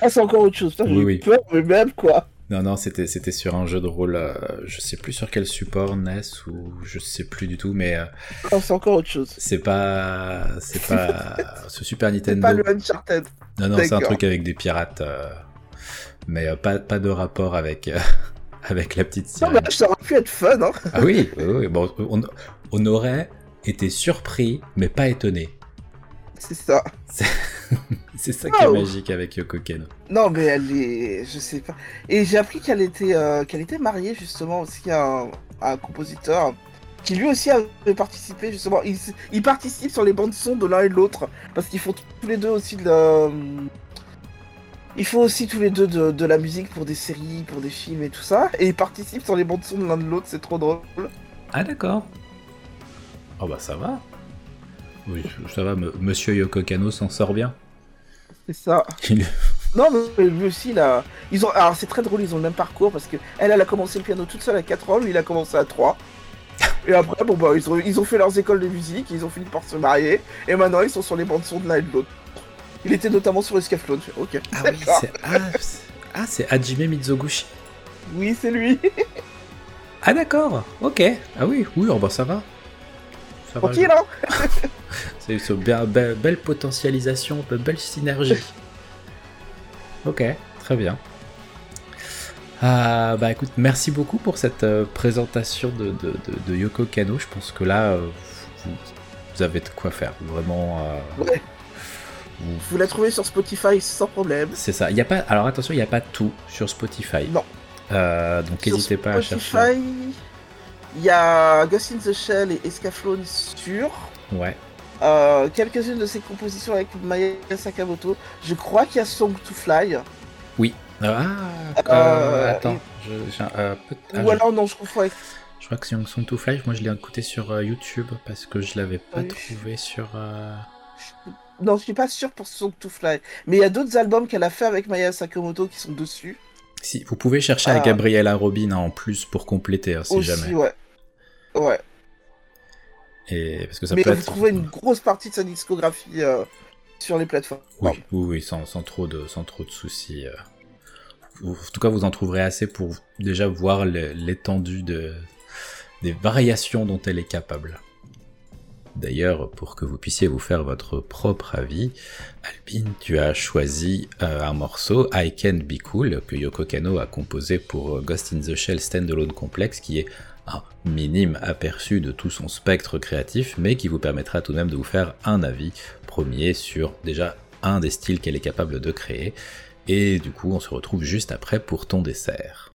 Ah, c'est encore autre chose. Putain, Oui, oui. peur, mais même, quoi. Non, non, c'était, c'était sur un jeu de rôle. euh, je sais plus sur quel support, NES ou je sais plus du tout, mais euh, Non, c'est encore autre chose. c'est pas, c'est pas [LAUGHS] ce Super C'est Nintendo. pas le Uncharted. Non, non, c'est un truc avec des pirates, euh, mais euh, pas, pas de rapport avec, [LAUGHS] avec la petite Non, sirène. mais ça aurait pu être fun, hein. Ah oui, oui, oui, bon, on, on aurait été surpris, mais pas étonné. C'est ça. [LAUGHS] C'est ça qui est Oh. magique avec Yoko Kano. Non, mais elle est. Je sais pas. Et j'ai appris qu'elle était, euh, qu'elle était mariée, justement, aussi à un, à un compositeur. Qui lui aussi avait participé, justement. Il, participe sur les bandes-son de l'un et de l'autre. Parce qu'ils font tous les deux aussi de la. Ils font aussi tous les deux de, de la musique pour des séries, pour des films et tout ça. Et ils participent sur les bandes-son de l'un de l'autre, c'est trop drôle. Ah d'accord. Oh bah ça va. Oui, ça va, Monsieur Yoko Kano s'en sort bien. C'est ça. Non, mais lui aussi, là. Ils ont... Alors, c'est très drôle, ils ont le même parcours parce que elle, elle a commencé le piano toute seule à 4 ans, lui, il a commencé à 3. Et après, bon, bah, ils ont, ils ont fait leurs écoles de musique, ils ont fini par se marier, et maintenant, ils sont sur les bandes-son de l'un et de l'autre. Il était notamment sur fais, Ok. Ah oui, ah, c'est- ah, c'est Hajime Mizoguchi. Oui, c'est lui. Ah d'accord, ok. Ah oui, oui, oh bah ça va. Tranquille, hein [LAUGHS] C'est bien, belle, belle potentialisation, be- belle synergie. [LAUGHS] ok, très bien. Ah, bah écoute, merci beaucoup pour cette euh, présentation de, de, de- de Yoko Kano. Je pense que là, euh, vous, vous avez de quoi faire. Vraiment. euh, Ouais. vous- Vous la trouvez sur Spotify sans problème. C'est ça. Il y a pas. Alors attention, il n'y a pas tout sur Spotify. Non. Euh, donc n'hésitez pas à chercher. Spotify, il y a Ghost in the Shell et Escaflowne sur. Ouais. Euh, quelques-unes de ses compositions avec Maya Sakamoto. Je crois qu'il y a Song to Fly. Ah. Euh, euh, attends. Je, j'ai un- euh, ah, Ou je- alors, non, je confonds avec. Je crois que c'est Song to Fly, moi je l'ai écouté sur YouTube parce que je l'avais pas Oui. trouvé sur. euh, non, je suis pas sûr pour Song to Fly. Mais il y a d'autres albums qu'elle a fait avec Maya Sakamoto qui sont dessus. Si, vous pouvez chercher à ah. Gabriella Robin en plus pour compléter, hein, si Aussi, jamais. ouais. Ouais. Et parce que ça Mais peut vous trouvez une grosse partie de sa discographie euh, sur les plateformes. Oui, oui, oui sans, sans, trop de, sans trop de soucis. Euh. En tout cas, vous en trouverez assez pour déjà voir l'étendue de, des variations dont elle est capable. D'ailleurs, pour que vous puissiez vous faire votre propre avis, Albin, tu as choisi euh, un morceau, I Can Be Cool, que Yoko Kano a composé pour Ghost in the Shell Standalone Complex, qui est un minime aperçu de tout son spectre créatif, mais qui vous permettra tout de même de vous faire un avis premier sur déjà un des styles qu'elle est capable de créer. Et du coup, on se retrouve juste après pour ton dessert.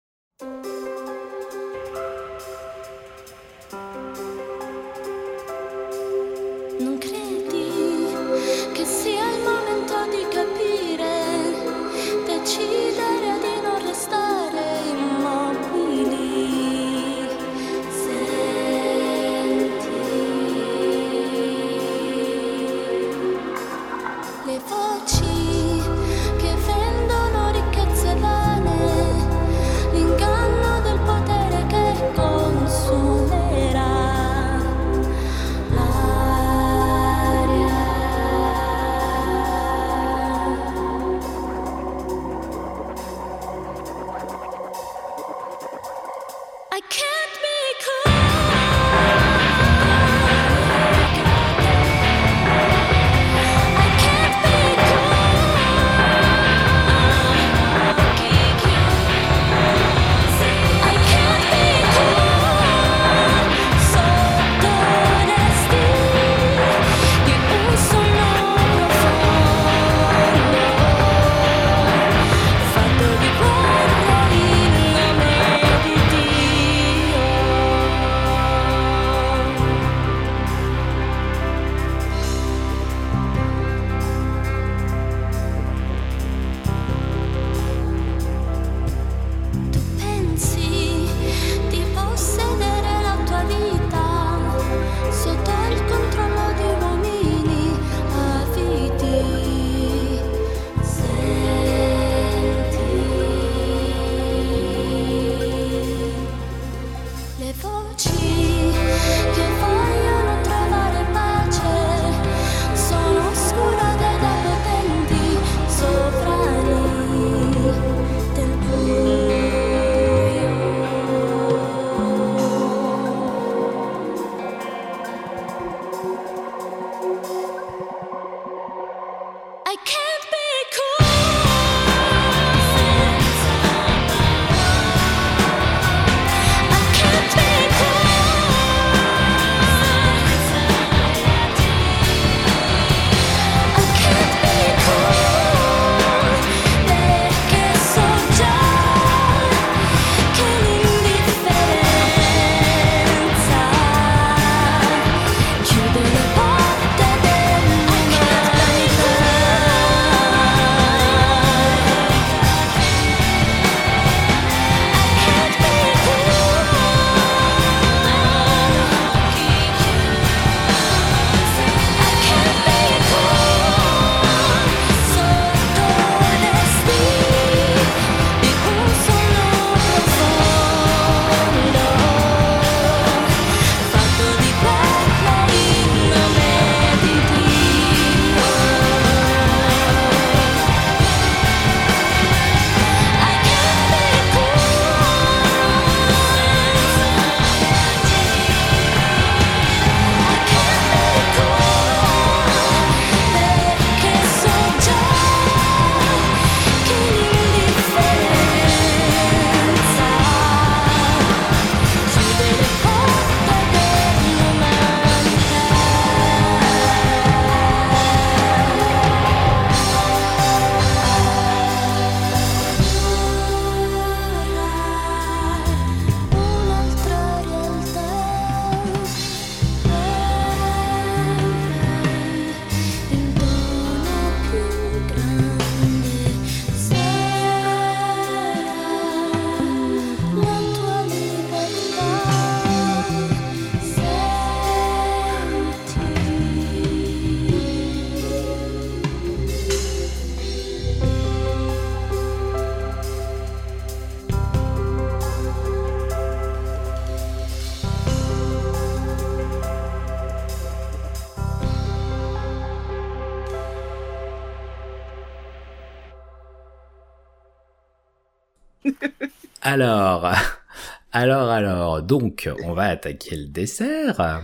Alors, [LAUGHS] alors, alors, donc, on va attaquer le dessert.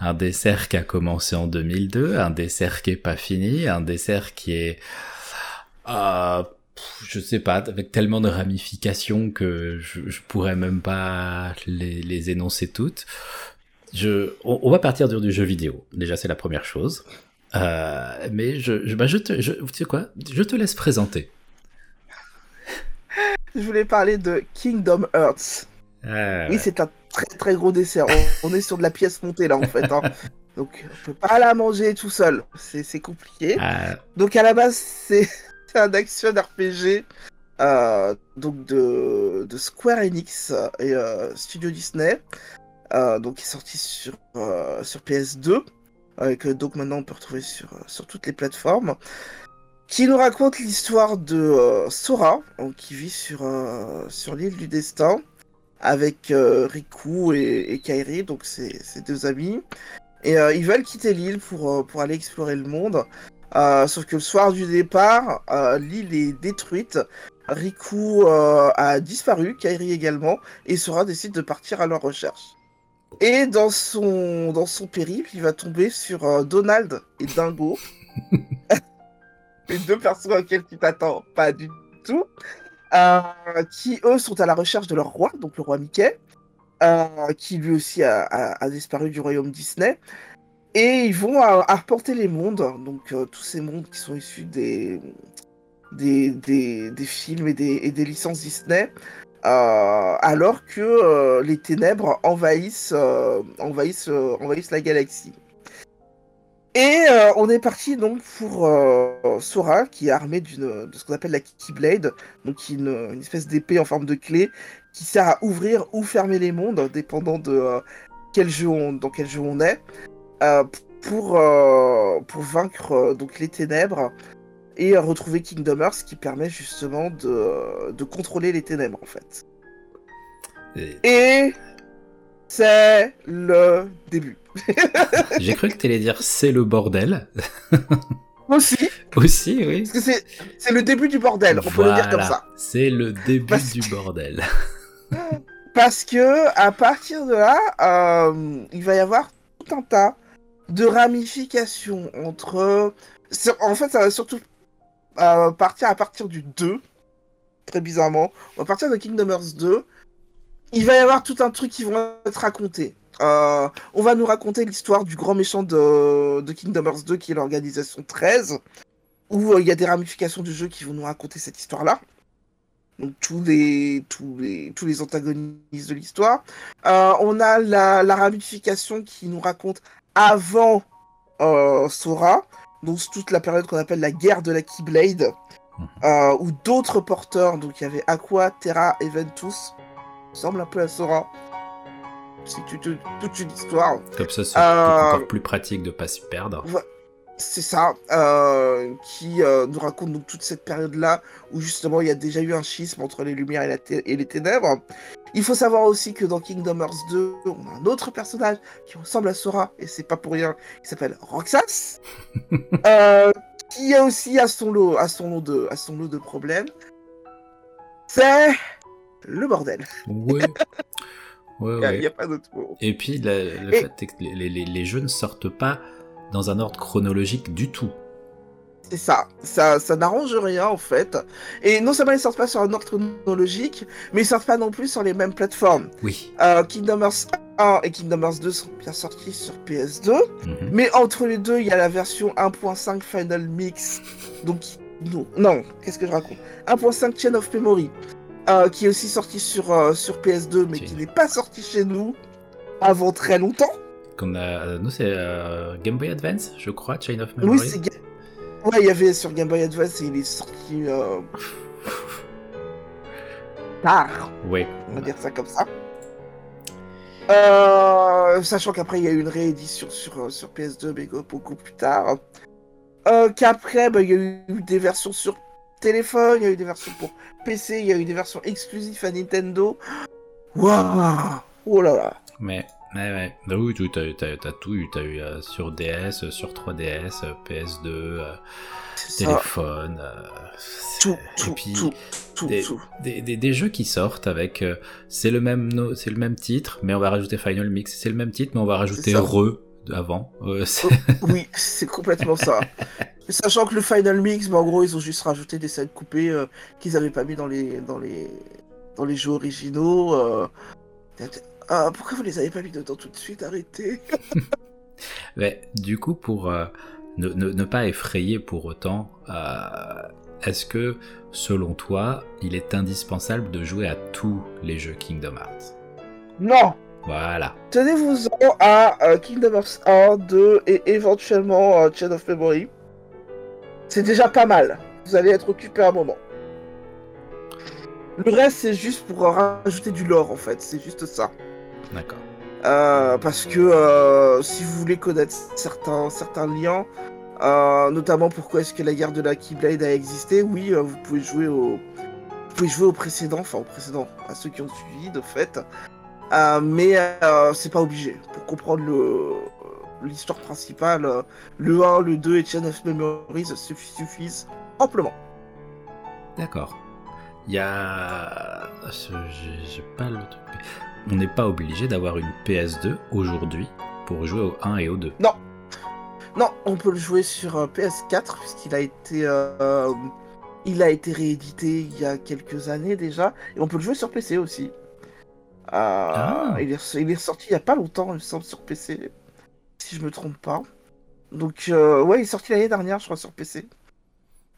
Un dessert qui a commencé en 2002, un dessert qui est pas fini, un dessert qui est, euh, je sais pas, avec tellement de ramifications que je, je pourrais même pas les, énoncer toutes. Je, on, va partir du, du jeu vidéo. Déjà, c'est la première chose. Euh, mais je, je, bah je te, je, tu sais quoi? Je te laisse présenter. Je voulais parler de Kingdom Hearts. Euh, Oui, c'est un très très gros dessert. On, on est sur de la pièce montée là en fait. hein. [LAUGHS] Donc on peut pas la manger tout seul. C'est compliqué. euh, Donc à la base c'est [LAUGHS] un action RPG euh, donc de, de Square Enix et euh, Studio Disney. Euh, donc qui est sorti sur, sur PS2. euh, Et que donc maintenant on peut retrouver sur, sur toutes les plateformes. Qui nous raconte l'histoire de euh, Sora, qui vit sur, euh, sur l'île du destin, avec euh, Riku et, Kairi, donc ses, ses deux amis. Et ils veulent quitter l'île pour, pour aller explorer le monde. Sauf que le soir du départ, l'île est détruite. Riku a disparu, Kairi également, et Sora décide de partir à leur recherche. Et dans son, dans son périple, il va tomber sur Donald et Dingo. [LAUGHS] Deux personnes auxquelles tu t'attends pas du tout. Euh, qui, eux, sont à la recherche de leur roi, donc le roi Mickey, euh, qui lui aussi a, disparu du royaume Disney. Et ils vont euh, arpenter les mondes, donc euh, tous ces mondes qui sont issus des, films et des, licences Disney, alors que les ténèbres envahissent la galaxie. Et euh, on est parti donc pour euh, Sora, qui est armé d'une, de ce qu'on appelle la Keyblade, donc une, une espèce d'épée en forme de clé qui sert à ouvrir ou fermer les mondes, dépendant de euh, quel jeu on, dans quel jeu on est, pour, pour vaincre donc les ténèbres et retrouver Kingdom Hearts, qui permet justement de, de contrôler les ténèbres en fait. Et c'est le début. [LAUGHS] J'ai cru que t'allais dire c'est le bordel. [LAUGHS] Aussi, Aussi, oui. parce que c'est, le début du bordel, on peut le dire comme ça. C'est le début Parce du que- bordel. [LAUGHS] Parce que à partir de là, euh, il va y avoir tout un tas de ramifications entre. En fait, ça va surtout euh, partir à partir du 2. Très bizarrement. On va partir de Kingdom Hearts 2. Il va y avoir tout un truc qui vont être racontés. Euh, on va nous raconter l'histoire du grand méchant de, de Kingdom Hearts 2 qui est l'organisation 13. Où euh, il y a des ramifications du jeu qui vont nous raconter cette histoire-là. Donc tous les, tous les, tous les antagonistes de l'histoire. Euh, on a la, la ramification qui nous raconte avant Sora, donc toute la période qu'on appelle la guerre de la Keyblade, Mhm. où d'autres porteurs, donc il y avait Aqua, Terra et Ventus, ressemble un peu à Sora. C'est toute, une histoire. Comme ça, c'est Euh, encore plus pratique de pas s'y perdre. C'est ça, euh, qui euh, nous raconte donc toute cette période-là où justement il y a déjà eu un schisme entre les lumières et, la té- et les ténèbres. Il faut savoir aussi que dans Kingdom Hearts 2, on a un autre personnage qui ressemble à Sora, et c'est pas pour rien, qui s'appelle Roxas, [LAUGHS] euh, qui a aussi à son lot, à son lot de, à son lot de problèmes. C'est le bordel. Ouais. [LAUGHS] Ouais, Il n'y a, ouais. y a pas d'autre mot. Et puis, le, le Et- fait est que les, les- les jeux ne sortent pas dans un ordre chronologique du tout. C'est ça, ça, ça n'arrange rien en fait. Et non seulement ils sortent pas sur un ordre chronologique, mais ils sortent pas non plus sur les mêmes plateformes. Oui. Euh, Kingdom Hearts 1 et Kingdom Hearts 2 sont bien sortis sur PS2, Mhm. mais entre les deux, il y a la version 1.5 Final Mix. Donc, non, non qu'est-ce que je raconte? 1.5 Chain of Memory, euh, qui est aussi sorti sur, euh, sur PS2, mais qui n'est pas sorti chez nous avant très longtemps. Qu'on a, euh, nous, c'est Game Boy Advance, je crois, Chain of Memory. Oui, c'est. Ga- Ouais, il y avait sur Game Boy Advance et il est sorti tard. Ouais. on va dire ça comme ça. Euh, sachant qu'après il y a eu une réédition sur, sur PS2 mais beaucoup plus tard. Euh, Qu'après bah, il y a eu des versions sur téléphone, il y a eu des versions pour PC, il y a eu des versions exclusives à Nintendo. Waouh Oh là là Mais Ouais, ouais. Bah oui, tu as, as, tout eu. Tu as eu euh, sur DS, sur 3DS, PS2, euh, téléphone. Euh, tout, tout, puis, tout, tout, des, tout. Des, des, des, jeux qui sortent avec. Euh, c'est le, même no, le même titre, mais on va rajouter Final Mix. C'est le même titre, mais on va rajouter Re avant. Euh, oui, c'est complètement ça. [LAUGHS] Sachant que le Final Mix, bah, en gros, ils ont juste rajouté des scènes coupées euh, qu'ils n'avaient pas mis dans les, dans les, dans les jeux originaux. Euh... Ah, pourquoi vous les avez pas mis dedans tout de suite? Arrêtez [LAUGHS] Mais du coup, pour euh, ne, ne, ne, pas effrayer pour autant, euh, est-ce que, selon toi, il est indispensable de jouer à tous les jeux Kingdom Hearts? Non Voilà. Tenez-vous-en à euh, Kingdom Hearts 1, 2 et éventuellement euh, Chain of Memory. C'est déjà pas mal. Vous allez être occupé un moment. Le reste, c'est juste pour rajouter du lore, en fait. C'est juste ça. D'accord. Euh, parce que si vous voulez connaître certains, certains liens, notamment pourquoi est-ce que la guerre de la Keyblade a existé, oui, vous pouvez jouer au, vous pouvez jouer au précédent, enfin au précédent, à ceux qui ont suivi de fait, mais c'est pas obligé. Pour comprendre le l'histoire principale, le 1, le 2 et Chain of Memories suffisent amplement. D'accord. Il y a. J'ai pas le truc. On n'est pas obligé d'avoir une PS2 aujourd'hui pour jouer au 1 et au 2. Non. Non, on peut le jouer sur euh, PS4 puisqu'il a été. Euh, il a été réédité il y a quelques années déjà. Et on peut le jouer sur PC aussi. Ah. il, est, il, est, sorti il y a pas longtemps, il me semble, sur PC. Si je me trompe pas. Donc, euh, ouais, il est sorti l'année dernière, je crois, sur PC.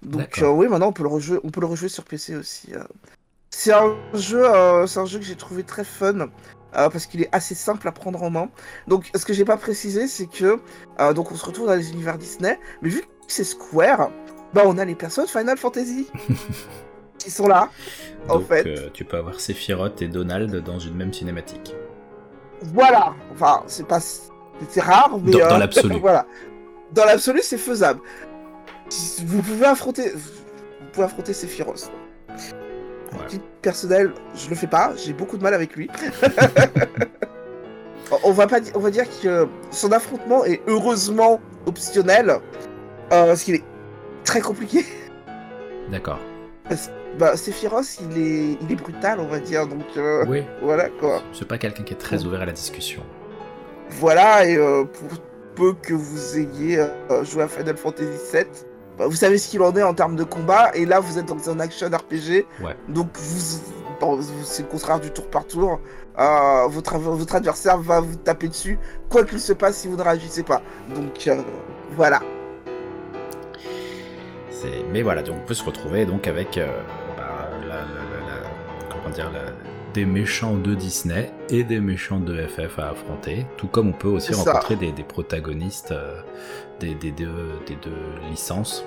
Donc euh, oui, maintenant on peut le rejouer, on peut le rejouer sur PC aussi. Euh. C'est un jeu, c'est un jeu que j'ai trouvé très fun parce qu'il est assez simple à prendre en main. Donc ce que j'ai pas précisé, c'est que donc on se retrouve dans les univers Disney, mais vu que c'est Square, bah on a les personnes Final Fantasy [LAUGHS] qui sont là. Donc, en fait, tu peux avoir Sephiroth et Donald dans une même cinématique. Voilà. Enfin, c'est pas, c'est rare, mais dans, dans l'absolu. [LAUGHS] voilà. Dans l'absolu, c'est faisable vous pouvez affronter, vous pouvez affronter Sephiroth. Ouais. Personnel, je le fais pas, j'ai beaucoup de mal avec lui. [LAUGHS] on va pas, on va dire que son affrontement est heureusement optionnel, euh, parce qu'il est très compliqué. D'accord. Bah, Sephiroth, il est, il est brutal, on va dire, donc euh, oui. voilà quoi. C'est pas quelqu'un qui est très ouvert à la discussion. Voilà, et euh, pour peu que vous ayez euh, joué à Final Fantasy VII, bah, vous savez ce qu'il en est en termes de combat, et là vous êtes dans un action RPG, ouais. donc vous, c'est le contraire du tour par tour. Euh, votre, votre adversaire va vous taper dessus, quoi qu'il se passe si vous ne réagissez pas. Donc euh, voilà. Mais voilà, donc on peut se retrouver donc avec euh, comment dire, des méchants de Disney et des méchants de FF à affronter, tout comme on peut aussi rencontrer des, des, protagonistes euh, des, des, deux, des, deux, licences,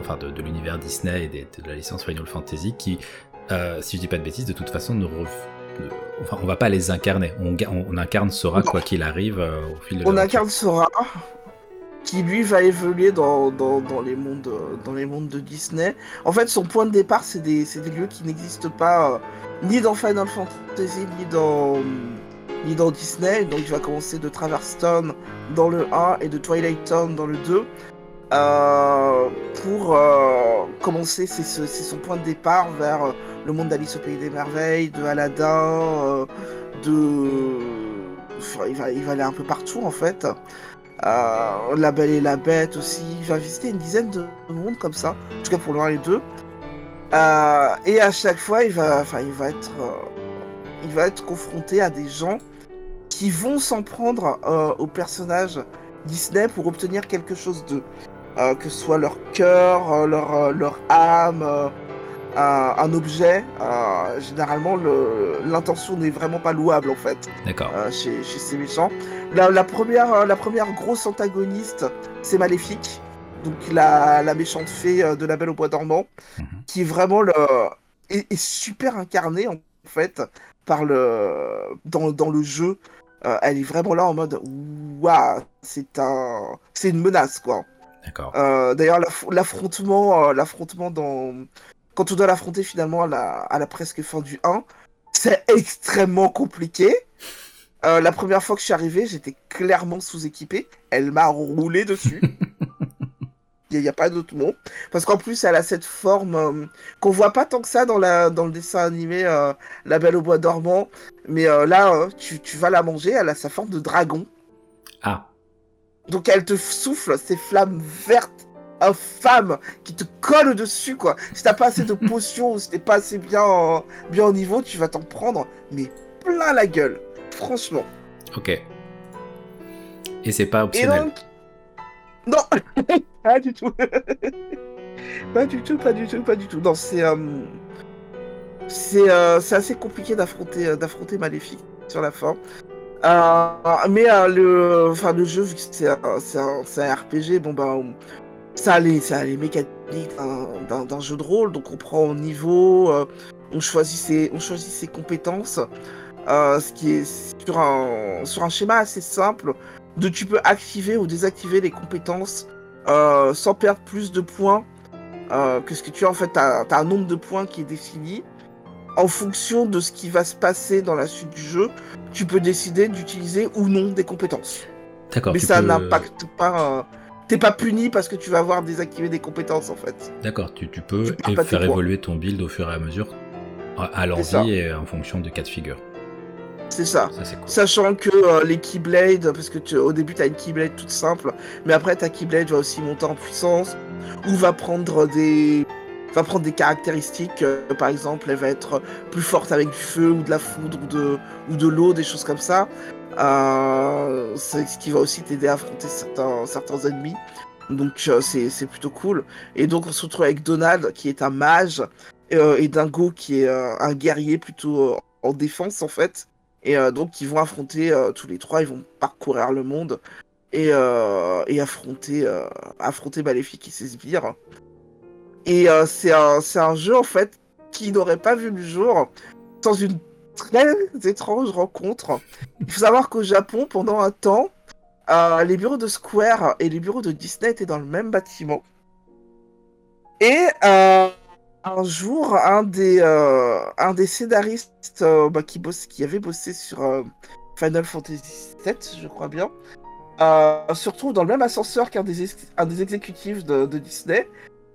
enfin de, de l'univers Disney et de la licence Final Fantasy, qui, euh, si je dis pas de bêtises, de toute façon ne, enfin, on va pas les incarner, on, on, on incarne Sora quoi qu'il arrive euh, au fil de On incarne Sora, qui lui va évoluer dans, les mondes, dans les mondes de Disney. En fait, son point de départ, c'est des, lieux qui n'existent pas ni dans Final Fantasy, ni dans, Disney. Donc il va commencer de Traverse Town dans le 1 et de Twilight Town dans le 2. Euh, pour euh, commencer, c'est ce, son point de départ vers le monde d'Alice au Pays des Merveilles, de Aladdin, euh, de... Enfin, il va aller un peu partout en fait. Euh, la Belle et la Bête aussi. Va visiter une dizaine de mondes comme ça, en tout cas pour 1 et le 2. Euh, et à chaque fois, il va, enfin, il va être, euh, il va être confronté à des gens qui vont s'en prendre aux personnages Disney pour obtenir quelque chose d'eux, que ce soit leur cœur, leur, leur âme, un objet. généralement, l'intention n'est vraiment pas louable en fait. D'accord. chez, chez, ces méchants. La, la, première, la première grosse antagoniste, c'est Maléfique donc la, la, méchante fée de la Belle au Bois dormant, mm -hmm. qui est vraiment le est, est, super incarnée en fait par le dans, dans le jeu. Euh, elle est vraiment là en mode waouh, c'est un c'est une menace quoi. D'accord. Euh, D'ailleurs l'affrontement euh, l'affrontement dans quand on doit l'affronter finalement à la, à la presque fin du 1, c'est extrêmement compliqué. Euh, la première fois que je suis arrivé, j'étais clairement sous-équipé. Elle m'a roulé dessus. [LAUGHS] Il n'y a, pas d'autre mot. Parce qu'en plus, elle a cette forme euh, qu'on voit pas tant que ça dans, la, dans le dessin animé euh, La Belle au Bois dormant. Mais là, tu, tu, vas la manger, elle a sa forme de dragon. Ah. Donc elle te souffle ces flammes vertes infâmes qui te collent dessus, quoi. Si t'as pas assez de [LAUGHS] potions ou si t'es pas assez bien, bien au niveau, tu vas t'en prendre, mais plein la gueule. Franchement. Ok. Et c'est pas optionnel. Non, [LAUGHS] pas du tout. [LAUGHS] pas du tout, pas du tout, pas du tout. Non, c'est euh, euh, c'est assez compliqué d'affronter euh, d'affronter Maléfique sur la fin. mais le, enfin, le jeu, vu que c'est un, un, RPG, bon ben, ça a les, ça a les mécaniques d'un jeu de rôle. Donc on prend au niveau, on choisit ses, on choisit ses compétences. Euh, ce qui est sur un, sur un schéma assez simple, de tu peux activer ou désactiver les compétences euh, sans perdre plus de points euh, que ce que tu as. En fait, tu as, un nombre de points qui est défini. En fonction de ce qui va se passer dans la suite du jeu, tu peux décider d'utiliser ou non des compétences. D'accord. Mais ça n'impacte pas. T'es pas puni parce que tu vas avoir désactivé des compétences en fait. D'accord, tu, tu, peux faire évoluer ton build au fur et à mesure à l'envie et en fonction de cas de figure. C'est ça. Sachant que euh, les Keyblade, parce que tu, au début tu as une Keyblade toute simple, mais après ta Keyblade va aussi monter en puissance, ou va prendre des, va prendre des caractéristiques. Euh, par exemple, elle va être plus forte avec du feu ou de la foudre ou de, ou de l'eau, des choses comme ça. Euh, c'est ce qui va aussi t'aider à affronter certains, certains ennemis. Donc c'est plutôt cool. Et donc on se retrouve avec Donald qui est un mage et Dingo qui est un guerrier plutôt en défense en fait. Et euh, donc, ils vont affronter euh, tous les trois, ils vont parcourir le monde et, euh, et affronter, affronter Maléfique et ses sbires. Et c'est un, un, jeu, en fait, qui n'aurait pas vu le jour sans une très [LAUGHS] étrange rencontre. Il faut savoir qu'au Japon, pendant un temps, les bureaux de Square et les bureaux de Disney étaient dans le même bâtiment. Et un jour, un des, euh, un des scénaristes euh, bah, qui, qui avait bossé sur euh, Final Fantasy VII, je crois bien, se retrouve dans le même ascenseur qu'un des, un des exécutifs de, Disney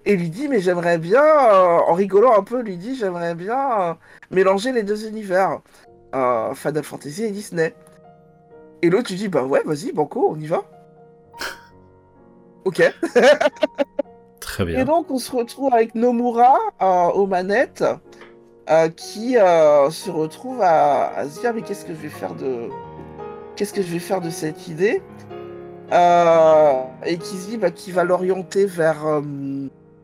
et lui dit mais j'aimerais bien, en rigolant un peu, lui dit j'aimerais bien mélanger les deux univers, Final Fantasy et Disney. Et l'autre lui dit bah ouais vas-y Banco on y va. ok. [LAUGHS] bien. Et donc, on se retrouve avec Nomura euh, aux manettes, euh, qui euh, se retrouve à, se dire mais qu'est-ce que je vais faire de qu'est-ce que je vais faire de cette idée? Et qui se dit bah, qu'il va l'orienter vers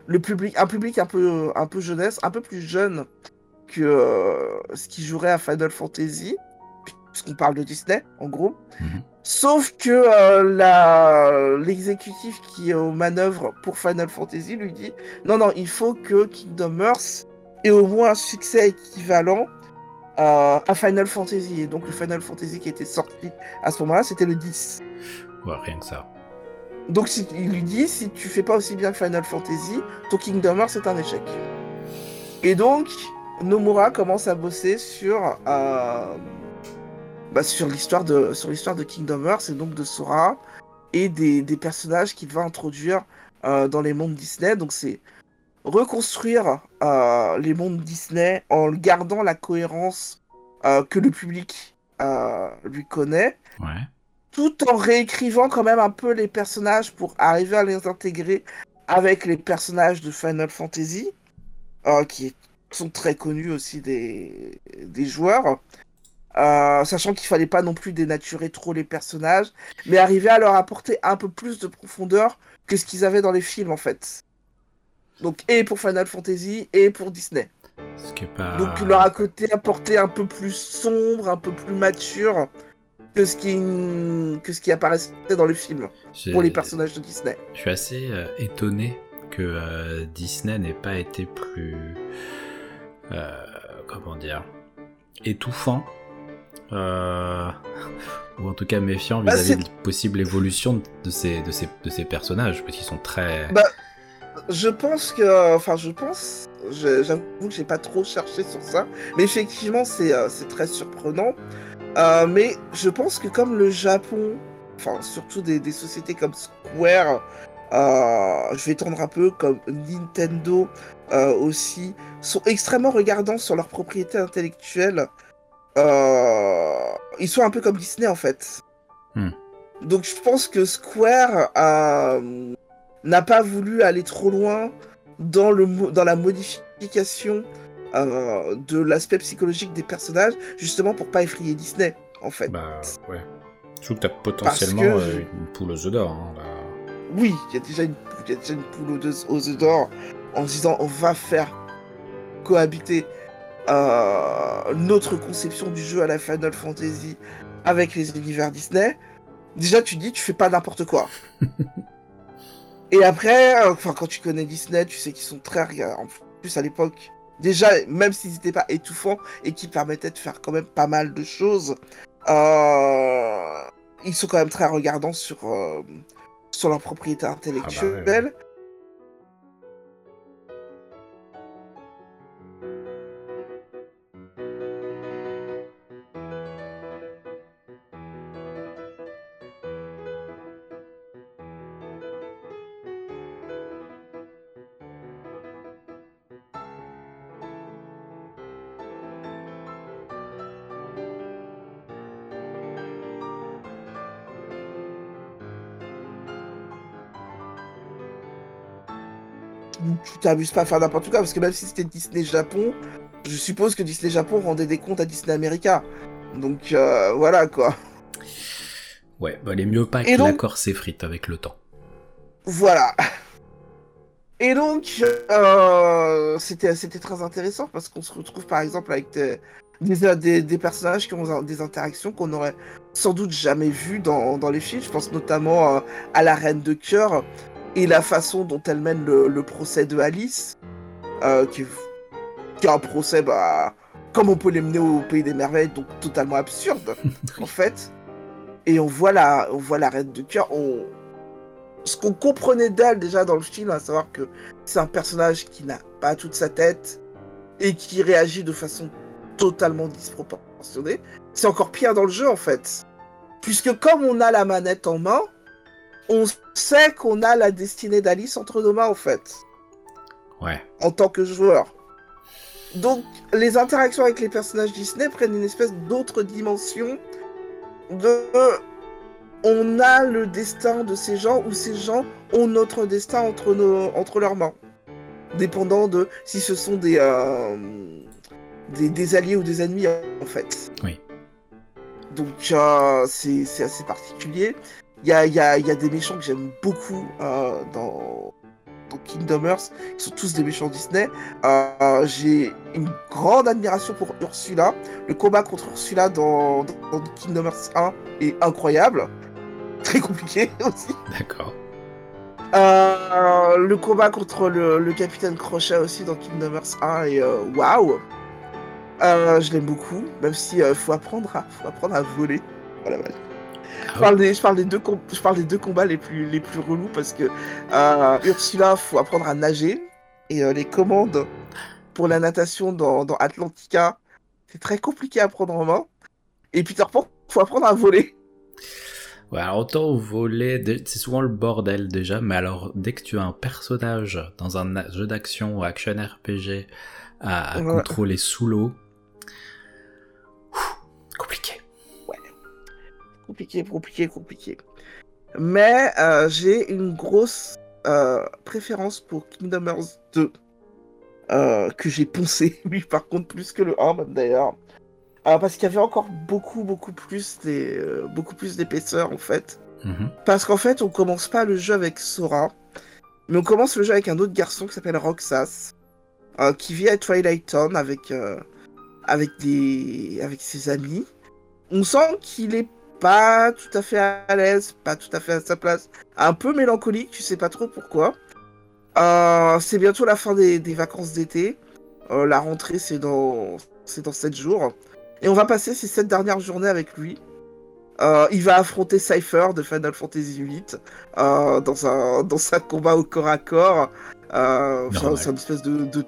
le public, un public un peu un peu jeunesse, un peu plus jeune que ce qui jouerait à Final Fantasy, puisqu'on parle de Disney en gros. Mhm. Sauf que euh, l'exécutif qui est aux manœuvres pour Final Fantasy lui dit non, non, il faut que Kingdom Hearts ait au moins un succès équivalent euh, à Final Fantasy. Et donc le Final Fantasy qui était sorti à ce moment-là, c'était le 10. Ouais, rien que ça. Donc il lui dit si tu fais pas aussi bien que Final Fantasy, ton Kingdom Hearts est un échec. Et donc Nomura commence à bosser sur. Euh, bah, sur l'histoire de sur l'histoire de Kingdom Hearts et donc de Sora et des, des personnages qu'il va introduire euh, dans les mondes Disney. Donc c'est reconstruire euh, les mondes Disney en gardant la cohérence euh, que le public lui connaît. Tout en réécrivant quand même un peu les personnages pour arriver à les intégrer avec les personnages de Final Fantasy, qui sont très connus aussi des, des joueurs. Euh, sachant qu'il fallait pas non plus dénaturer trop les personnages, mais arriver à leur apporter un peu plus de profondeur que ce qu'ils avaient dans les films en fait. Donc et pour Final Fantasy et pour Disney. Donc leur côté apporter un peu plus sombre, un peu plus mature que ce qui que ce qui apparaissait dans les films pour les personnages de Disney. Je suis assez euh, étonné que euh, Disney n'ait pas été plus comment dire étouffant euh, [LAUGHS] ou en tout cas méfiant bah, vis-à-vis de possible évolution de ces, de ces, de ces personnages, parce qu'ils sont très... Bah, je pense que... Enfin, je pense... J'avoue que j'ai pas trop cherché sur ça, mais effectivement, c'est euh, très surprenant. Euh, mais je pense que comme le Japon, enfin surtout des, des sociétés comme Square, euh, je vais tendre un peu comme Nintendo euh, aussi, sont extrêmement regardants sur leur propriété intellectuelle. Ils sont un peu comme Disney en fait. Hmm. Donc je pense que Square n'a pas voulu aller trop loin dans, le, dans la modification euh, de l'aspect psychologique des personnages, justement pour pas effrayer Disney en fait. Bah ouais. Surtout que t'as potentiellement que euh, une poule aux œufs d'or. hein, là. Oui, il y a déjà une, poule aux, œufs d'or en disant on va faire cohabiter euh, notre conception du jeu à la Final Fantasy avec les univers Disney. Déjà, tu dis tu fais pas n'importe quoi. [LAUGHS] Et après, enfin quand tu connais Disney, tu sais qu'ils sont très en plus à l'époque. Déjà, même s'ils n'étaient pas étouffants et qui permettaient de faire quand même pas mal de choses, euh, ils sont quand même très regardants sur, euh, sur leur propriété intellectuelle. tu t'amuses pas à faire n'importe quoi, parce que même si c'était Disney Japon, je suppose que Disney Japon rendait des comptes à Disney America. Donc euh, voilà quoi. Ouais, bah, les mieux pas que donc- l'accord s'effrite avec le temps. Voilà. Et donc, euh, c'était c'était très intéressant parce qu'on se retrouve par exemple avec des, des, des- des personnages qui ont des interactions qu'on aurait sans doute jamais vues dans, dans les films. Je pense notamment euh, à la Reine de Cœur et la façon dont elle mène le, le procès de Alice, euh, qui, est, qui est un procès, bah, comme on peut les mener au Pays des Merveilles, donc totalement absurde, [LAUGHS] en fait. Et on voit la, on voit la Reine de Cœur, on, ce qu'on comprenait d'elle déjà dans le film, à savoir que c'est un personnage qui n'a pas toute sa tête et qui réagit de façon totalement disproportionnée. C'est encore pire dans le jeu en fait. Puisque comme on a la manette en main, on sait qu'on a la destinée d'Alice entre nos mains en fait, Ouais. en tant que joueur. Donc les interactions avec les personnages Disney prennent une espèce d'autre dimension de on a le destin de ces gens ou ces gens ont notre destin entre, nos, entre leurs mains. Dépendant de si ce sont des, euh, des, des alliés ou des ennemis, en fait. Oui. Donc, euh, c'est c'est assez particulier. Il y a, il y, a, il y a des méchants que j'aime beaucoup euh, dans, dans Kingdom Hearts, qui sont tous des méchants Disney. Euh, J'ai une grande admiration pour Ursula. Le combat contre Ursula dans, dans Kingdom Hearts 1 est incroyable. Très compliqué [LAUGHS] aussi. D'accord. Euh, le combat contre le, le capitaine Crochet aussi dans Kingdom Hearts 1 est waouh. Euh, je l'aime beaucoup, même si faut apprendre à faut apprendre à voler. Voilà, voilà. Je parle des je parle des deux com- je parle des deux combats les plus les plus relous parce que euh, Ursula faut apprendre à nager et euh, les commandes pour la natation dans, dans Atlantica c'est très compliqué à prendre en main. Et Peter Pan faut apprendre à voler. Ouais, alors autant voler, c'est souvent le bordel déjà, mais alors dès que tu as un personnage dans un jeu d'action ou action RPG à, à Ouais. contrôler sous l'eau, compliqué, compliqué, compliqué. Mais euh, j'ai une grosse euh, préférence pour Kingdom Hearts 2. euh, que j'ai poncé, [LAUGHS] lui par contre plus que le 1 même d'ailleurs. Euh, parce qu'il y avait encore beaucoup, beaucoup plus des, beaucoup plus d'épaisseur en fait. Mhm. Parce qu'en fait, on commence pas le jeu avec Sora, mais on commence le jeu avec un autre garçon qui s'appelle Roxas, qui vit à Twilight Town avec, avec, des, avec ses amis. On sent qu'il est pas tout à fait à l'aise, pas tout à fait à sa place, un peu mélancolique, tu sais pas trop pourquoi. Euh, c'est bientôt la fin des, des vacances d'été. Euh, la rentrée, c'est dans, c'est dans 7 jours. Et on va passer ces 7 dernières journées avec lui. Euh, il va affronter Cypher de Final Fantasy VIII dans, un, dans un combat au corps à corps. Enfin, c'est une espèce de, de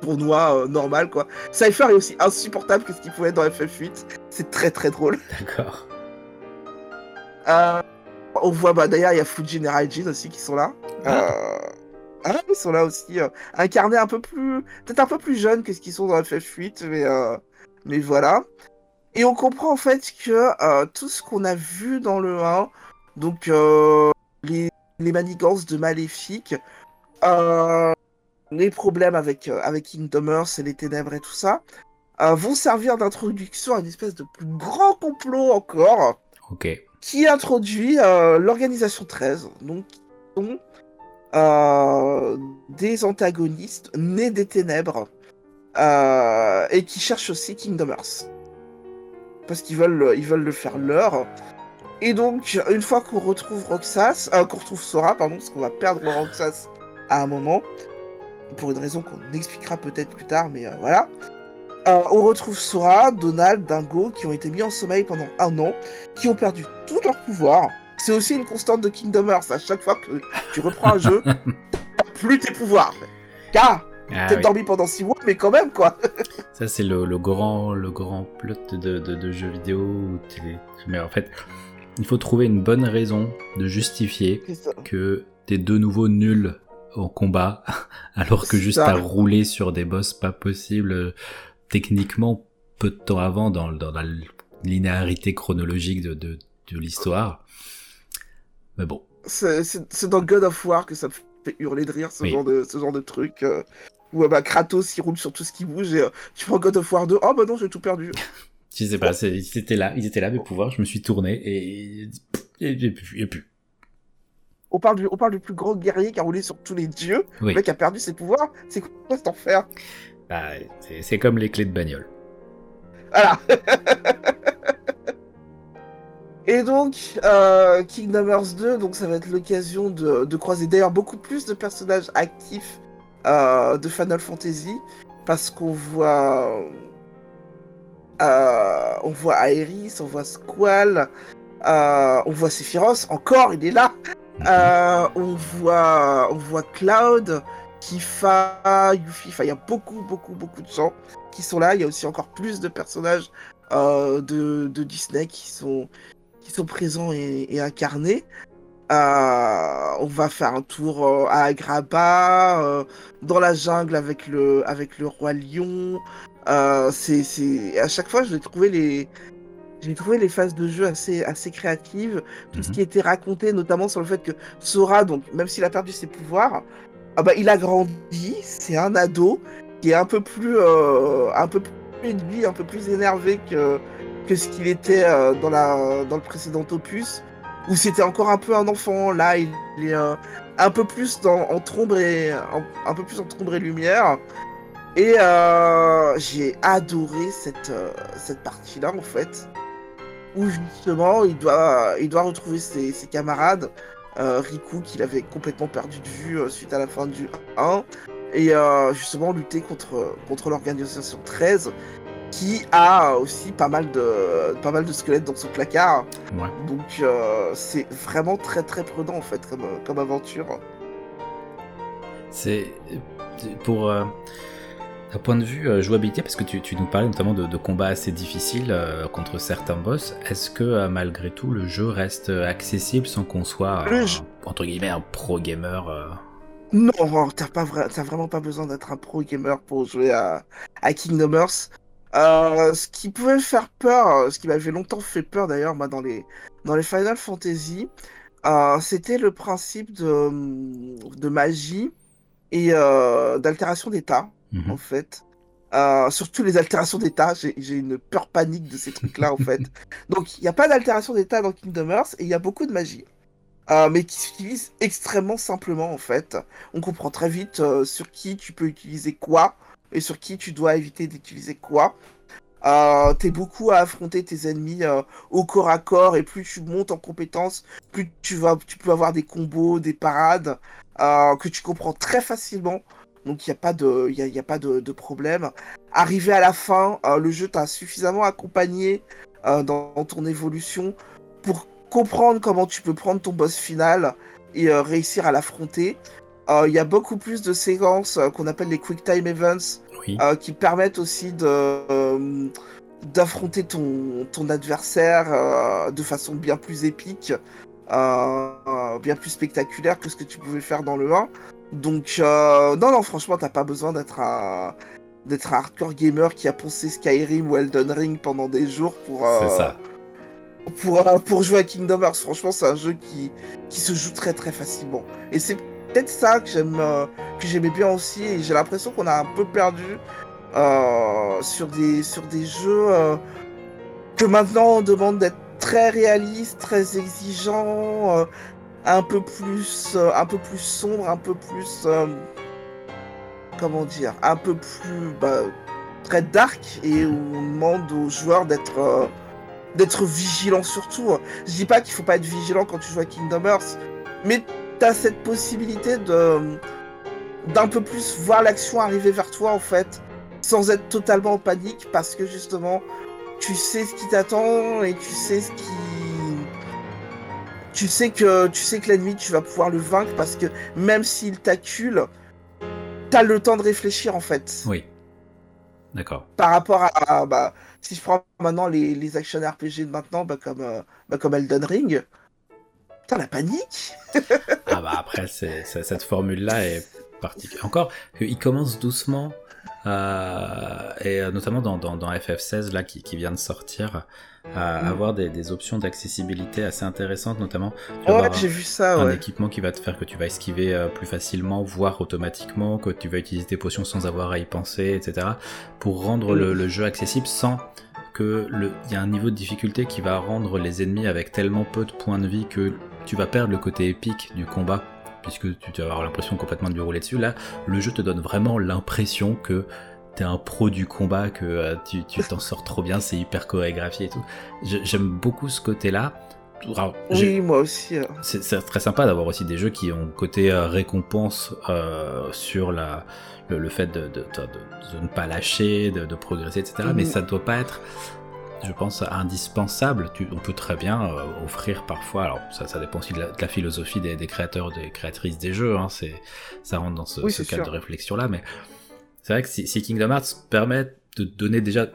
tournoi normal quoi. Cypher est aussi insupportable que ce qu'il pouvait être dans FF8. C'est très très drôle. D'accord. Euh, on voit, bah, d'ailleurs, il y a Fujin et Raijin aussi qui sont là. Ah. Euh, ah, ils sont là aussi, euh, incarnés un peu plus, peut-être un peu plus jeunes que ce qu'ils sont dans FF8, mais, mais voilà. Et on comprend en fait que tout ce qu'on a vu dans le 1, donc les, les manigances de Maléfique, les problèmes avec, avec Kingdom Hearts et les ténèbres et tout ça, euh, vont servir d'introduction à une espèce de plus grand complot encore Ok. Qui introduit euh, l'organisation 13, donc sont euh, des antagonistes nés des ténèbres euh, et qui cherchent aussi Kingdom Hearts parce qu'ils veulent, le faire leur. Et donc, une fois qu'on retrouve Roxas, qu'on retrouve Sora, pardon, parce qu'on va perdre Roxas à un moment, pour une raison qu'on expliquera peut-être plus tard, mais voilà. Euh, on retrouve Sora, Donald, Dingo, qui ont été mis en sommeil pendant un an, qui ont perdu tout leur pouvoir. C'est aussi une constante de Kingdom Hearts. À chaque fois que tu reprends un jeu, [LAUGHS] t'as plus tes pouvoirs. Car Ah, t'es oui. dormi pendant 6 mois, mais quand même, quoi. [LAUGHS] Ça, c'est le, le grand, le grand plot de, de, de jeux vidéo. Où Mais en fait, il faut trouver une bonne raison de justifier que t'es de nouveau nul au combat, [LAUGHS] alors que juste à rouler sur des boss pas possibles techniquement peu de temps avant dans, dans la linéarité chronologique de, de, de l'histoire. Mais bon, C'est dans God of War que ça me fait hurler de rire, ce, Oui. genre, de, ce genre de truc. euh, où euh, bah, Kratos, il roule sur tout ce qui bouge, et euh, tu prends God of War 2, oh bah non, j'ai tout perdu. [LAUGHS] je sais pas, ils étaient là, ils étaient là mes pouvoirs, je me suis tourné et et. On parle, du, on parle du plus grand guerrier qui a roulé sur tous les dieux, Oui, le mec a perdu ses pouvoirs, c'est quoi cet enfer? Bah, c'est- comme les clés de bagnole. Voilà. [LAUGHS] Et donc, euh, Kingdom Hearts 2, donc ça va être l'occasion de, de croiser d'ailleurs beaucoup plus de personnages actifs euh, de Final Fantasy, parce qu'on voit, euh, on voit Aeris, on voit Squall, on voit Sephiroth, encore, il est là. On voit, on voit Cloud, Kifa, Yuffie, enfin il y a beaucoup, beaucoup, beaucoup de gens qui sont là. Il y a aussi encore plus de personnages euh, de, de Disney qui sont, qui sont présents et, et incarnés. Euh, on va faire un tour euh, à Agrabah, dans la jungle avec le, avec le roi lion. C'est, c'est... À chaque fois, je vais trouver les, j'ai trouvé les phases de jeu assez, assez créatives. Tout ce Mhm. qui était raconté, notamment sur le fait que Sora, donc même s'il a perdu ses pouvoirs, ah bah, il a grandi. C'est un ado qui est un peu plus, euh, un peu plus de un peu plus énervé que, que ce qu'il était euh, dans, la, dans le précédent opus, où c'était encore un peu un enfant. Là, il est euh, un peu plus en ombre et un, peu plus en ombre et lumière. Et j'ai adoré cette, cette partie-là, en fait, où justement il doit, il doit retrouver ses, ses camarades, Riku qu'il avait complètement perdu de vue euh, suite à la fin du 1, et euh, justement lutter contre, contre l'organisation 13, qui a aussi pas mal de, pas mal de squelettes dans son placard. Ouais. Donc euh, c'est vraiment très très prudent en fait comme, comme aventure. C'est pour euh, d'un point de vue euh, jouabilité, parce que tu, tu nous parlais notamment de, de combats assez difficiles euh, contre certains boss. Est-ce que euh, malgré tout le jeu reste accessible sans qu'on soit entre guillemets un pro gamer Non, t'as pas vra- vraiment pas besoin d'être un pro gamer pour jouer à, à Kingdom Hearts. Ce qui pouvait faire peur, ce qui m'avait longtemps fait peur d'ailleurs, moi, dans les, dans les Final Fantasy, c'était le principe de, de magie et d'altération d'état, mhm. en fait. Euh, surtout les altérations d'état, j'ai une peur panique de ces trucs-là, en fait. [LAUGHS] Donc, il n'y a pas d'altération d'état dans Kingdom Hearts et il y a beaucoup de magie. Euh, mais qui s'utilise extrêmement simplement, en fait. On comprend très vite euh, sur qui tu peux utiliser quoi et sur qui tu dois éviter d'utiliser quoi. Euh, T'es beaucoup à affronter tes ennemis euh, au corps à corps et plus tu montes en compétences, plus tu, vas, tu peux avoir des combos, des parades euh, que tu comprends très facilement. Donc il n'y a pas, de, y a, y a pas de, de problème. Arrivé à la fin, euh, le jeu t'a suffisamment accompagné euh, dans, dans ton évolution pour comprendre comment tu peux prendre ton boss final et euh, réussir à l'affronter. Il y a beaucoup plus de séquences qu'on appelle les Quick Time Events Oui. qui permettent aussi de, d'affronter ton, ton adversaire de façon bien plus épique, bien plus spectaculaire que ce que tu pouvais faire dans le 1. Donc, non, non, franchement, t'as pas besoin d'être un, d'être un hardcore gamer qui a poncé Skyrim ou Elden Ring pendant des jours pour. ça. Pour, pour jouer à Kingdom Hearts, franchement, c'est un jeu qui, qui se joue très très facilement. Et c'est peut-être ça que j'aime, que j'aimais bien aussi. Et j'ai l'impression qu'on a un peu perdu euh, sur, des, sur des jeux euh, que maintenant on demande d'être très réaliste, très exigeant, euh, un peu plus, un peu plus sombre, un peu plus, comment dire, un peu plus bah, très dark et où on demande aux joueurs d'être d'être vigilant surtout. Je dis pas qu'il faut pas être vigilant quand tu joues à Kingdom Hearts, mais tu as cette possibilité de d'un peu plus voir l'action arriver vers toi en fait sans être totalement en panique parce que justement tu sais ce qui t'attend et tu sais ce qui tu sais que tu sais que l'ennemi tu vas pouvoir le vaincre parce que même s'il t'accule t'as le temps de réfléchir en fait. Oui. D'accord. Par rapport à, bah, si je prends maintenant les, les action RPG de maintenant bah, comme euh, bah, comme Elden Ring Putain, la panique. [LAUGHS] Ah bah après, cette formule-là est particulière. Encore, il commence doucement euh, et euh, notamment dans, FF16 là qui, vient de sortir, à mm. avoir des, options d'accessibilité assez intéressantes, notamment. ouais, j'ai vu ça. Un équipement qui va te faire que tu vas esquiver euh, plus facilement, voire automatiquement, que tu vas utiliser tes potions sans avoir à y penser, etc. Pour rendre le, mm. jeu accessible sans que il y a un niveau de difficulté qui va rendre les ennemis avec tellement peu de points de vie que tu vas perdre le côté épique du combat puisque tu vas avoir l'impression complètement de lui rouler dessus. Là, le jeu te donne vraiment l'impression que t'es un pro du combat, que euh, tu t'en sors trop bien, c'est hyper chorégraphié et tout. J'aime beaucoup ce côté-là. oui, moi aussi. Hein. C'est très sympa d'avoir aussi des jeux qui ont côté euh, récompense euh, sur la, le, fait de, de, ne pas lâcher, de, progresser, etc. Mais mhm. ça ne doit pas être je pense, indispensable. on peut très bien euh, offrir parfois, alors ça, ça dépend aussi de la, philosophie des, créateurs, des créatrices des jeux, hein, c'est, ça rentre dans ce, ce cadre de réflexion-là, mais c'est vrai que si, Kingdom Hearts permet de donner déjà,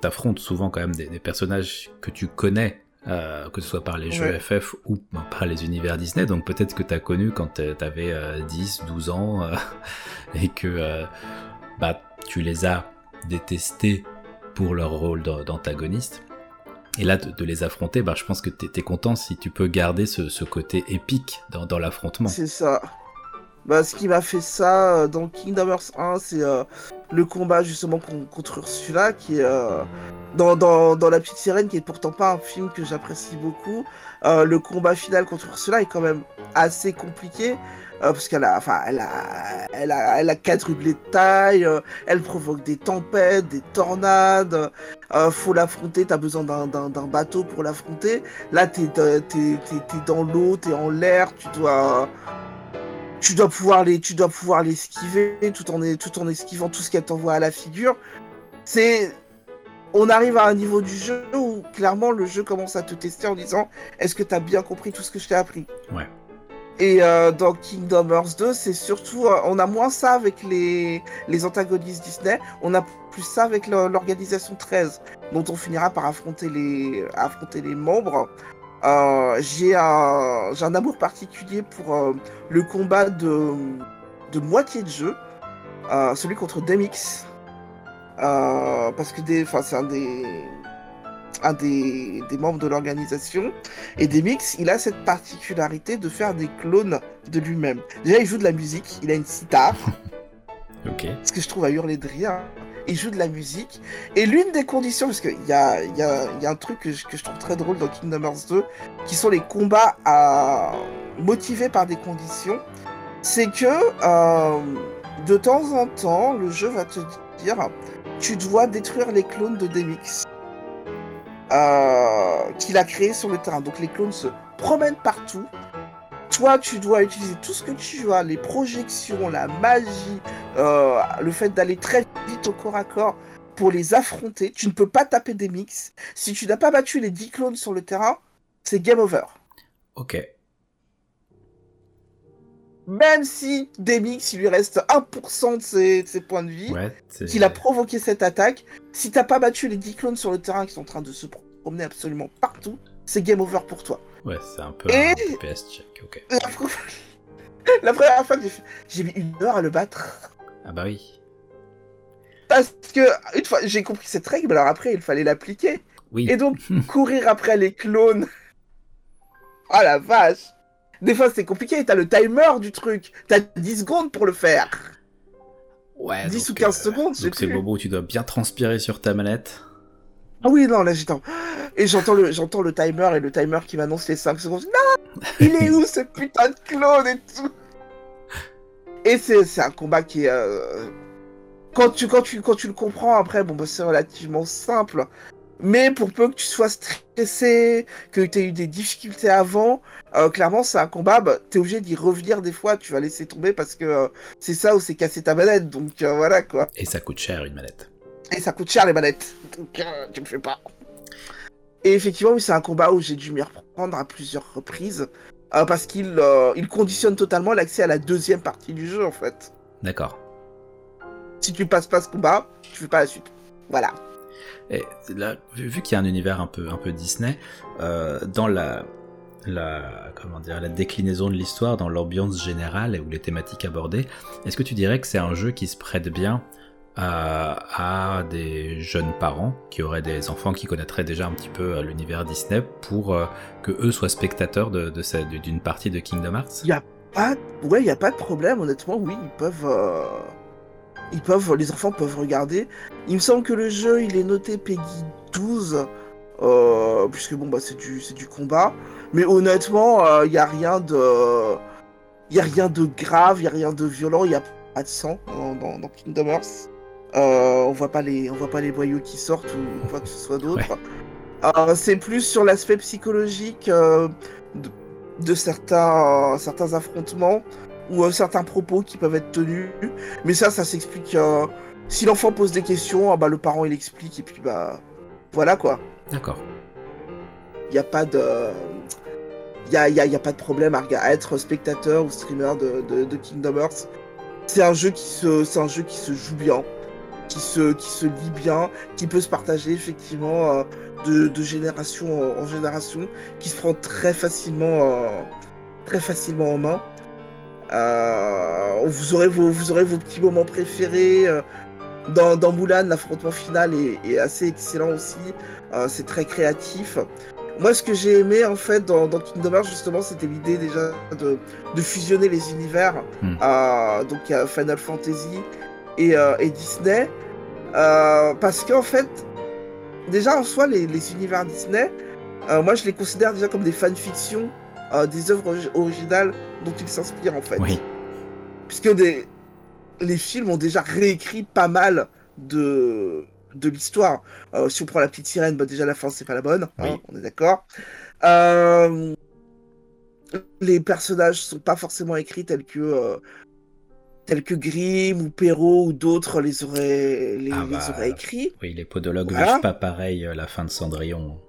t'affrontes souvent quand même des, personnages que tu connais, euh, que ce soit par les jeux FF ou par les univers Disney, donc peut-être que t'as connu quand t'avais 10, euh, 12 ans, [LAUGHS] et que bah, tu les as détestés pour leur rôle d'antagoniste. Et là, de, les affronter, bah, je pense que tu es, content si tu peux garder ce, côté épique dans, l'affrontement. C'est ça. Bah, ce qui m'a fait ça euh, dans Kingdom Hearts 1, c'est euh, le combat justement contre Ursula, qui est euh, dans, dans, La Petite Sirène, qui est pourtant pas un film que j'apprécie beaucoup. le combat final contre Ursula est quand même assez compliqué. Parce qu'elle a, enfin, elle a, elle a, elle a quadruplé de taille, elle provoque des tempêtes, des tornades, faut l'affronter, t'as besoin d'un bateau pour l'affronter. Là, t'es dans l'eau, t'es en l'air, tu dois, tu dois pouvoir les, tu dois pouvoir l'esquiver tout en, tout en esquivant tout ce qu'elle t'envoie à la figure. C'est, on arrive à un niveau du jeu où clairement le jeu commence à te tester en disant est-ce que t'as bien compris tout ce que je t'ai appris? Ouais. Et euh, dans Kingdom Hearts 2, c'est surtout, euh, on a moins ça avec les, les antagonistes Disney, on a plus ça avec l'organisation 13, dont on finira par affronter les, affronter les membres. Euh, j'ai un, un, amour particulier pour le combat de, de moitié de jeu, celui contre Demix. parce que c'est un des un des, membres de l'organisation. Et Demix, il a cette particularité de faire des clones de lui-même. Déjà, il joue de la musique, il a une sitar. [LAUGHS] ok. Ce que je trouve à hurler de rire. Il joue de la musique. Et l'une des conditions, parce qu'il y a, un truc que je, trouve très drôle dans Kingdom Hearts 2, qui sont les combats motivés par des conditions, c'est que euh, de temps en temps, le jeu va te dire tu dois détruire les clones de Demix. Euh, qu'il a créé sur le terrain. Donc les clones se promènent partout. Toi, tu dois utiliser tout ce que tu as, les projections, la magie, euh, le fait d'aller très vite au corps à corps pour les affronter. Tu ne peux pas taper des mix. Si tu n'as pas battu les 10 clones sur le terrain, c'est game over. Ok. même si Demix, il lui reste 1% de ses, de ses, points de vie, ouais, qu'il a provoqué cette attaque, si t'as pas battu les 10 clones sur le terrain qui sont en train de se promener absolument partout, c'est game over pour toi. Ouais, c'est un peu Et... un PS check, ok. La, [LAUGHS] la première fois que j'ai fait... J'ai mis une heure à le battre. Ah bah oui. Parce que, une fois, j'ai compris cette règle, alors après, il fallait l'appliquer. Oui. Et donc, [LAUGHS] courir après les clones. Oh la vache des fois, c'est compliqué. T'as le timer du truc. T'as 10 secondes pour le faire. Ouais. 10 ou 15 euh, secondes. Donc c'est le moment où tu dois bien transpirer sur ta manette. Ah oui, non, là j'entends. Et j'entends le, j'entends le timer et le timer qui m'annonce les 5 secondes. Non [LAUGHS] Il est où ce putain de clone et tout? Et c'est, c'est un combat qui est. Euh, quand, tu, quand, tu, quand tu le comprends après, bon, bah, c'est relativement simple. Mais pour peu que tu sois stressé, que tu aies eu des difficultés avant, euh, clairement, c'est un combat, bah, tu es obligé d'y revenir des fois, tu vas laisser tomber parce que euh, c'est ça où c'est casser ta manette, donc voilà quoi. Et ça coûte cher une manette. Et ça coûte cher les manettes, donc tu me fais pas. Et effectivement, oui, c'est un combat où j'ai dû m'y reprendre à plusieurs reprises parce qu'il il conditionne totalement l'accès à la deuxième partie du jeu en fait. D'accord. Si tu passes pas ce combat, tu fais pas la suite. Voilà. Et là, vu, qu'il y a un univers un peu, un peu Disney, euh, dans la, la, comment dire, la déclinaison de l'histoire, dans l'ambiance générale ou les thématiques abordées, est-ce que tu dirais que c'est un jeu qui se prête bien à, à, des jeunes parents qui auraient des enfants qui connaîtraient déjà un petit peu euh, l'univers Disney pour euh, que eux soient spectateurs de, de d'une partie de Kingdom Hearts Il pas, ouais, il y a pas de problème. Honnêtement, oui, ils peuvent ils peuvent, les enfants peuvent regarder. Il me semble que le jeu, il est noté Peggy 12, euh, puisque bon, bah, c'est du, c'est du combat. Mais honnêtement, il euh, n'y a rien de, il y a rien de grave, il y a rien de violent, il y a pas de sang dans, Kingdom Hearts. Euh, on voit pas les, on voit pas les boyaux qui sortent ou quoi que ce soit d'autre. c'est plus sur l'aspect psychologique de, de, certains, certains affrontements ou euh, certains propos qui peuvent être tenus. Mais ça, ça s'explique. Euh, si l'enfant pose des questions, ah bah, le parent il explique et puis bah voilà quoi. D'accord. Il n'y a pas de. Il y a, y a, pas de problème à, être spectateur ou streamer de, de, Kingdom Hearts. C'est un jeu qui se, c'est un jeu qui se joue bien, qui se, qui se lit bien, qui peut se partager effectivement euh, de, de, génération en, génération, qui se prend très facilement, très facilement en main. Euh, vous, aurez vos, vous aurez vos petits moments préférés. Euh, dans, dans Mulan, l'affrontement final est, assez excellent aussi. Euh, c'est très créatif. Moi, ce que j'ai aimé en fait dans, dans Kingdom Hearts, justement, c'était l'idée déjà de, de, fusionner les univers. Hmm. donc, il y a Final Fantasy et, et Disney. parce qu'en fait, déjà en soi, les, les univers Disney, moi je les considère déjà comme des fanfictions des œuvres originales dont il s'inspire en fait. Oui. Puisque des... les films ont déjà réécrit pas mal de, de l'histoire. Euh, si on prend la petite sirène, bah déjà la fin c'est pas la bonne, hein, on est d'accord. Euh... Les personnages sont pas forcément écrits tels que euh, tels que Grimm ou Perrault ou d'autres les auraient les, ah bah, auraient écrits. Oui, les podologues voilà. pas pareil euh, la fin de Cendrillon.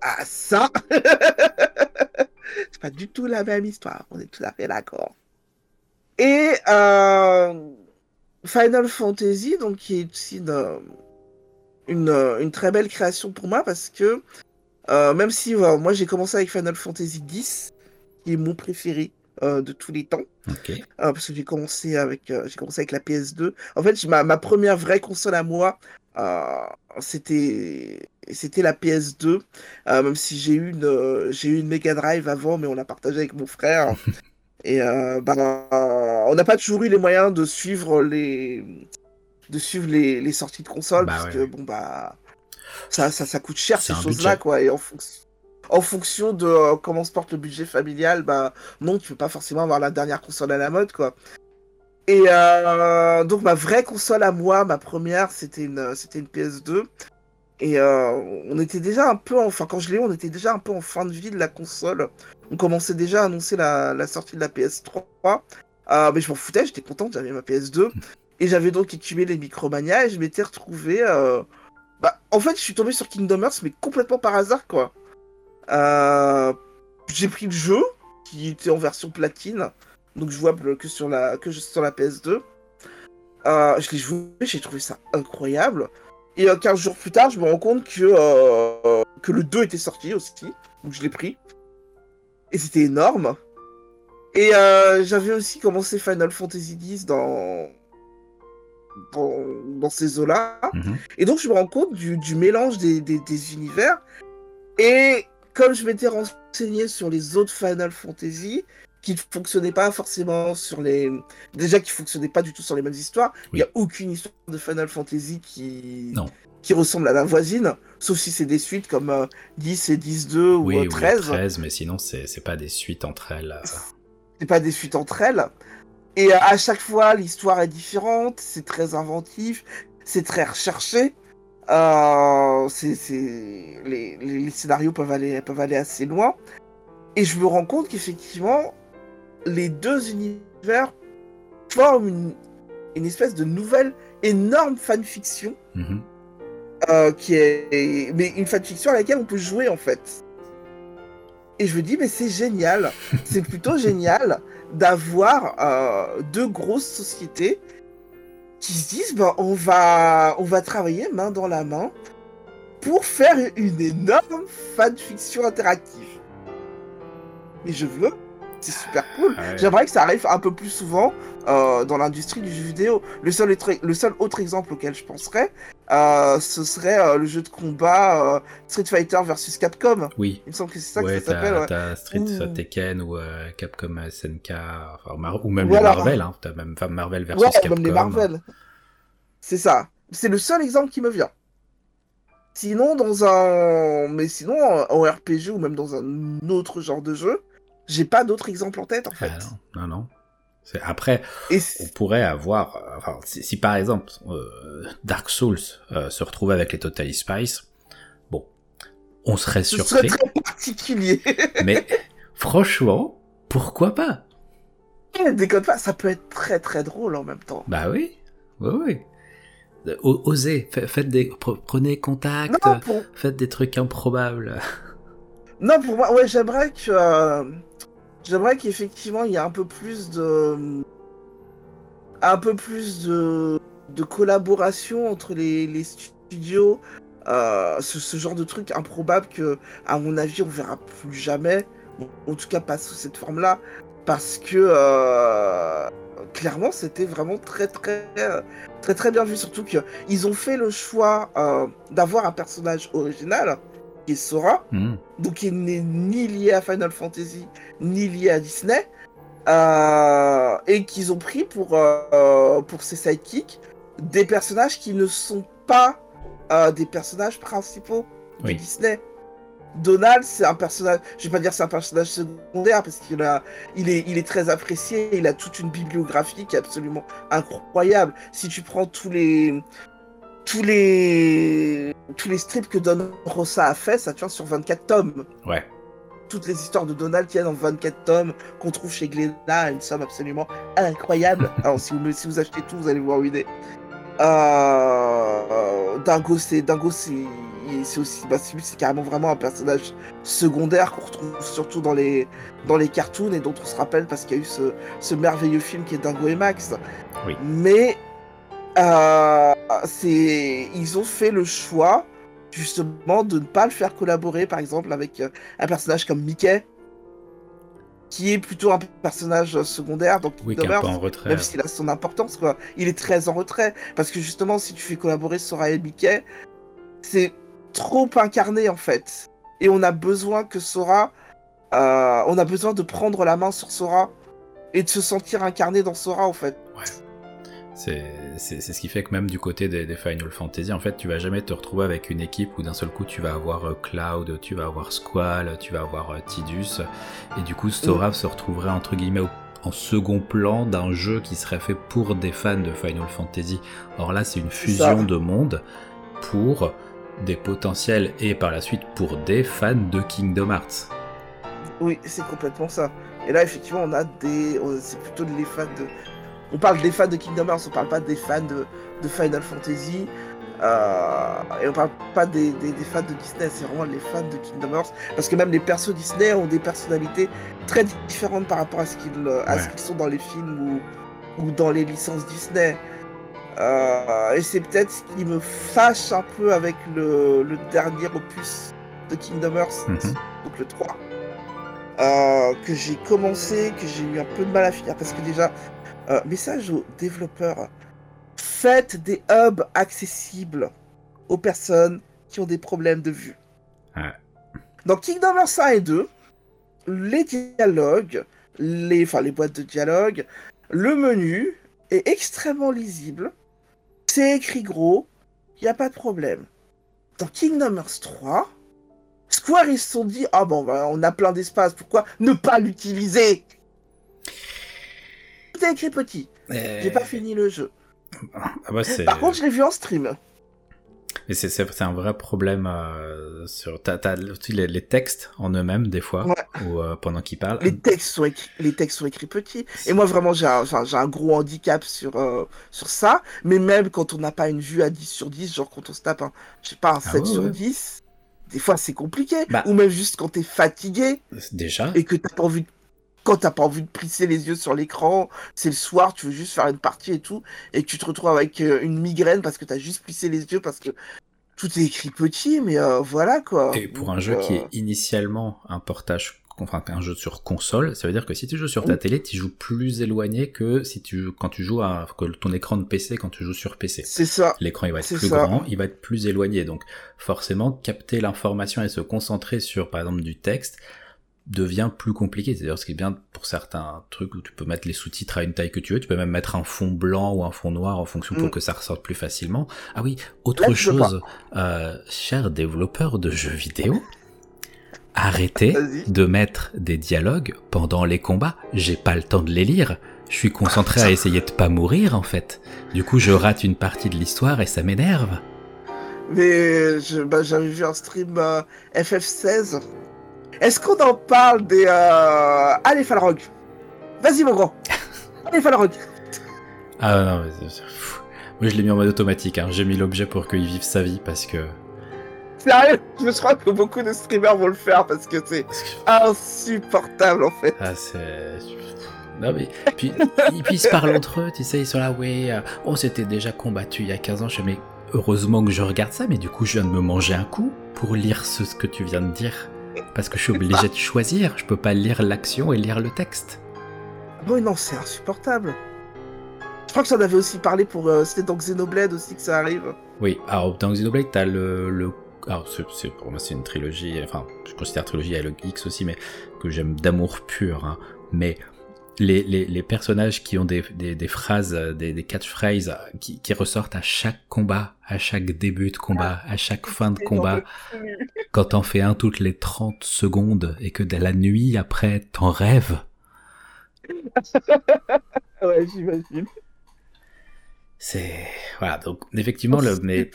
Ah ça [LAUGHS] c'est pas du tout la même histoire, on est tout à fait d'accord. Et euh, Final Fantasy, donc qui est aussi une, une, très belle création pour moi parce que euh, même si moi j'ai commencé avec Final Fantasy X, qui est mon préféré euh, de tous les temps, parce que j'ai commencé avec j'ai commencé avec la PS2. En fait, ma, ma première vraie console à moi, c'était c'était la PS2 euh, même si j'ai eu une j'ai eu une Mega Drive avant mais on l'a partagé avec mon frère. [LAUGHS] Et euh, bah, on n'a pas toujours eu les moyens de suivre les de suivre les, les sorties de console bah parce que bon bah ça, ça, ça coûte cher ces choses là quoi. Et en fonction en fonction de euh, comment se porte le budget familial, bah non, tu peux pas forcément avoir la dernière console à la mode, quoi. Et euh, donc ma vraie console à moi, ma première, c'était une, c'était une PS2. Et euh, on était déjà un peu, enfin quand je l'ai eu, on était déjà un peu en fin de vie de la console. On commençait déjà à annoncer la, sortie de la PS3. Euh, mais je m'en foutais, j'étais content, j'avais ma PS2. Et j'avais donc écumé les Micromania et je m'étais retrouvé... Bah, en fait, je suis tombé sur Kingdom Hearts, mais complètement par hasard, quoi. J'ai pris le jeu, qui était en version platine donc jouable que sur la, que sur la PS2. Euh, je l'ai joué, j'ai trouvé ça incroyable. Et 15 euh, jours plus tard, je me rends compte que, euh, que le 2 était sorti aussi. Donc je l'ai pris. Et c'était énorme. Et j'avais aussi commencé Final Fantasy X dans, dans, ces eaux-là. Mhm. Et donc je me rends compte du, du mélange des, des, des, univers. Et comme je m'étais renseigné sur les autres Final Fantasy, qui ne fonctionnaient pas forcément sur les. Déjà, qui ne fonctionnaient pas du tout sur les mêmes histoires. Il n'y a aucune histoire de Final Fantasy qui. Qui ressemble à la voisine, sauf si c'est des suites comme 10 euh, et 10-2 ou 13. Euh, 13, mais sinon, c'est pas des suites entre elles. Euh. C'est pas des suites entre elles. Et à chaque fois, l'histoire est différente, c'est très inventif, c'est très recherché. Les, les, scénarios peuvent aller, peuvent aller assez loin. Et je me rends compte qu'effectivement, les deux univers forment une, une espèce de nouvelle énorme fanfiction. Mhm. Euh, qui est mais une fanfiction à laquelle on peut jouer en fait. Et je me dis mais c'est génial, [LAUGHS] c'est plutôt génial d'avoir euh, deux grosses sociétés qui se disent ben, on va on va travailler main dans la main pour faire une énorme fanfiction interactive. Mais je veux c'est super cool. J'aimerais que ça arrive un peu plus souvent euh, dans l'industrie du jeu vidéo. Le seul, le seul autre exemple auquel je penserais, euh, ce serait euh, le jeu de combat Street Fighter versus Capcom. Oui. Il me semble que c'est ça que ça s'appelle. T'as Street Fighter Tekken ou Capcom SNK, ou même les Marvel. Hein. T'as même Marvel versus ouais, Capcom. même les Marvel. C'est ça. C'est le seul exemple qui me vient. Sinon, dans un. Mais sinon, en RPG ou même dans un autre genre de jeu, j'ai pas d'autres exemples en tête, en fait. Ah non, non, non. Après, on pourrait avoir, enfin, si, par exemple euh, Dark Souls euh, se retrouvait avec les Total Spice, bon, on serait surpris. Serait très particulier. [LAUGHS] mais franchement, pourquoi pas? Eh, Déconne pas, ça peut être très très drôle en même temps. Bah oui, oui, oui. Osez, faites des, prenez contact, faites des trucs improbables. Non, pour moi, ouais, j'aimerais que. Euh, j'aimerais qu'effectivement il y ait un peu plus de. Un peu plus de, collaboration entre les, studios. Euh, ce, genre de truc improbable que, à mon avis, on verra plus jamais. en tout cas, pas sous cette forme-là. Parce que. Euh, clairement, c'était vraiment très, très, très, très bien vu. Surtout qu'ils ont fait le choix d'avoir un personnage original qui Sora, hmm. donc il n'est ni lié à Final Fantasy, ni lié à Disney, euh, et qu'ils ont pris pour, euh, pour ces sidekicks des personnages qui ne sont pas euh, des personnages principaux de Disney. Donald, c'est un personnage, je vais pas dire c'est un personnage secondaire parce qu'il a, il est, il est très apprécié, il a toute une bibliographie qui est absolument incroyable. Si tu prends tous les, tous les tous les strips que Don Rosa a fait, ça tient sur 24 tomes. Ouais. Toutes les histoires de Donald tiennent en 24 tomes qu'on trouve chez Glénat une somme absolument incroyable. [LAUGHS] Alors si vous, si vous achetez tout, vous allez voir une idée. Euh, Dingo, c'est Dingo, c'est aussi, bah, c'est carrément vraiment un personnage secondaire qu'on retrouve surtout dans les dans les cartoons et dont on se rappelle parce qu'il y a eu ce, ce merveilleux film qui est Dingo et Max. Oui. Mais euh, c'est ils ont fait le choix justement de ne pas le faire collaborer par exemple avec euh, un personnage comme Mickey qui est plutôt un personnage secondaire donc oui, en retrait. même s'il a son importance quoi il est très en retrait parce que justement si tu fais collaborer Sora et Mickey c'est trop incarné en fait et on a besoin que Sora euh, on a besoin de prendre la main sur Sora et de se sentir incarné dans Sora en fait. C'est ce qui fait que même du côté des, Final Fantasy, en fait, tu vas jamais te retrouver avec une équipe où d'un seul coup tu vas avoir euh, Cloud, tu vas avoir Squall, tu vas avoir euh, Tidus, et du coup Sora se retrouverait entre guillemets en second plan d'un jeu qui serait fait pour des fans de Final Fantasy. Or là, c'est une fusion de mondes pour des potentiels et par la suite pour des fans de Kingdom Hearts. Oui, c'est complètement ça. Et là, effectivement, on a des. C'est plutôt les fans de on parle des fans de Kingdom Hearts, on parle pas des fans de, Final Fantasy. et on parle pas des, fans de Disney, c'est vraiment les fans de Kingdom Hearts. Parce que même les persos Disney ont des personnalités très différentes par rapport à ce qu'ils sont dans les films ou, ou dans les licences Disney. et c'est peut-être ce qui me fâche un peu avec le, dernier opus de Kingdom Hearts, mhm. donc le 3. Euh, que j'ai commencé, que j'ai eu un peu de mal à finir parce que déjà, euh, message aux développeurs, faites des hubs accessibles aux personnes qui ont des problèmes de vue. Dans Kingdom Hearts 1 et 2, les dialogues, les, enfin les boîtes de dialogue, le menu est extrêmement lisible, c'est écrit gros, il n'y a pas de problème. Dans Kingdom Hearts 3, Square, ils se sont dit, ah bon, bah, on a plein d'espace, pourquoi ne pas l'utiliser? Tout écrit petit. J'ai pas fini le jeu. Ah, bah, Par contre, je l'ai vu en stream. Et c'est un vrai problème euh, sur. As les, les, textes en eux-mêmes des fois, ou euh, pendant qu'ils parlent. Les textes sont écrits, les textes sont écrits petits. Et moi vraiment j'ai un, un, gros handicap sur euh, sur ça. Mais même quand on n'a pas une vue à 10 sur 10, genre quand on se tape un, je sais pas un 7 ah sur 10, des fois c'est compliqué. Bah. ou même juste quand t'es fatigué. Déjà. Et que t'as pas envie de... Quand t'as pas envie de plisser les yeux sur l'écran, c'est le soir, tu veux juste faire une partie et tout, et que tu te retrouves avec euh, une migraine parce que t'as juste plissé les yeux parce que tout est écrit petit, mais euh, voilà quoi. Et pour un jeu qui est euh, initialement un portage enfin un jeu sur console, ça veut dire que si tu joues sur ta télé, tu joues plus éloigné que si tu quand tu joues à que ton écran de PC quand tu joues sur PC. C'est ça. L'écran il va être plus grand, il va être plus éloigné, donc forcément capter l'information et se concentrer sur par exemple du texte devient plus compliqué. C'est-à-dire ce qui est bien pour certains trucs où tu peux mettre les sous-titres à une taille que tu veux, tu peux même mettre un fond blanc ou un fond noir en fonction pour mm. que ça ressorte plus facilement. Ah oui, autre chose, euh, chers développeurs de jeux vidéo, Arrêtez de mettre des dialogues pendant les combats. J'ai pas le temps de les lire. Je suis concentré à essayer de pas mourir en fait. Du coup, je rate une partie de l'histoire et ça m'énerve. Mais bah, j'avais vu un stream euh, FF16. Est-ce qu'on en parle des. Euh... Allez, Falrog Vas-y, mon grand [LAUGHS] Allez, Falrog Ah non, mais. Moi, je l'ai mis en mode automatique. Hein. J'ai mis l'objet pour qu'il vive sa vie parce que. Sérieux, je crois que beaucoup de streamers vont le faire parce que c'est insupportable en fait. Ah, c'est. Non mais puis ils, se parlent entre eux, tu sais, ils sont là, ouais, euh, on s'était déjà combattu il y a 15 ans, je mais heureusement que je regarde ça, mais du coup je viens de me manger un coup pour lire ce, que tu viens de dire. Parce que je suis obligé de choisir, je peux pas lire l'action et lire le texte. Oui, non, c'est insupportable. Je crois que ça en avait aussi parlé pour. Euh, c'était dans Xenoblade aussi que ça arrive. Oui, alors dans Xenoblade, t'as le, le alors pour moi c'est une trilogie, enfin je considère trilogie à X aussi, mais que j'aime d'amour pur. Hein. Mais les, les, les, personnages qui ont des, des, des phrases, des, des catchphrases qui, qui, ressortent à chaque combat, à chaque début de combat, à chaque fin de combat, [LAUGHS] quand t'en fais un toutes les 30 secondes et que de la nuit après t'en rêves. [LAUGHS] ouais, j'imagine. C'est voilà donc effectivement le mais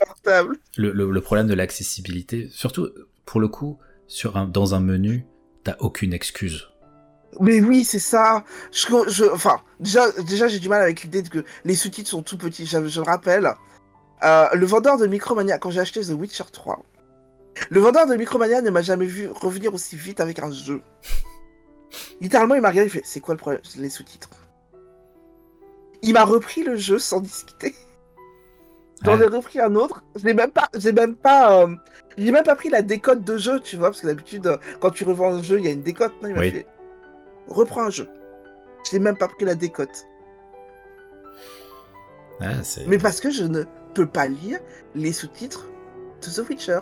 le, le, problème de l'accessibilité surtout pour le coup sur un dans un menu t'as aucune excuse. Mais oui c'est ça. Je, je, enfin déjà déjà j'ai du mal avec l'idée que les sous-titres sont tout petits. Je, je me rappelle euh, le vendeur de Micromania quand j'ai acheté The Witcher 3. Le vendeur de Micromania ne m'a jamais vu revenir aussi vite avec un jeu. [LAUGHS] Littéralement il m'a regardé il fait c'est quoi le problème? Les sous-titres il m'a repris le jeu sans discuter. J'en ai repris un autre. Je n'ai même pas, j'ai même pas, euh, j'ai même pas pris la décote de jeu, tu vois, parce que d'habitude, euh, quand tu revends un jeu, il y a une décote. Non, il m'a fait, reprends un jeu. Je n'ai même pas pris la décote. Ah, Mais parce que je ne peux pas lire les sous-titres de The Witcher.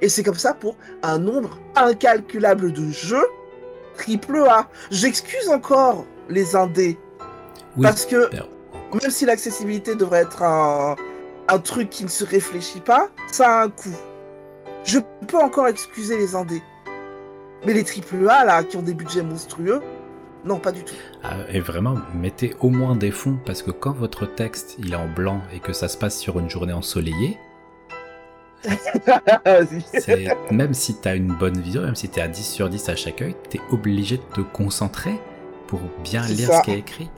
Et c'est comme ça pour un nombre incalculable de jeux triple A. J'excuse encore les indés. parce que même si l'accessibilité devrait être un, truc qui ne se réfléchit pas, ça a un coût. Je peux encore excuser les indés. Mais les AAA, là, qui ont des budgets monstrueux, non, pas du tout. Ah, et vraiment, mettez au moins des fonds, parce que quand votre texte il est en blanc et que ça se passe sur une journée ensoleillée, [LAUGHS] même si tu as une bonne vision, même si tu es à 10 sur 10 à chaque œil, tu es obligé de te concentrer pour bien lire ce qui est écrit.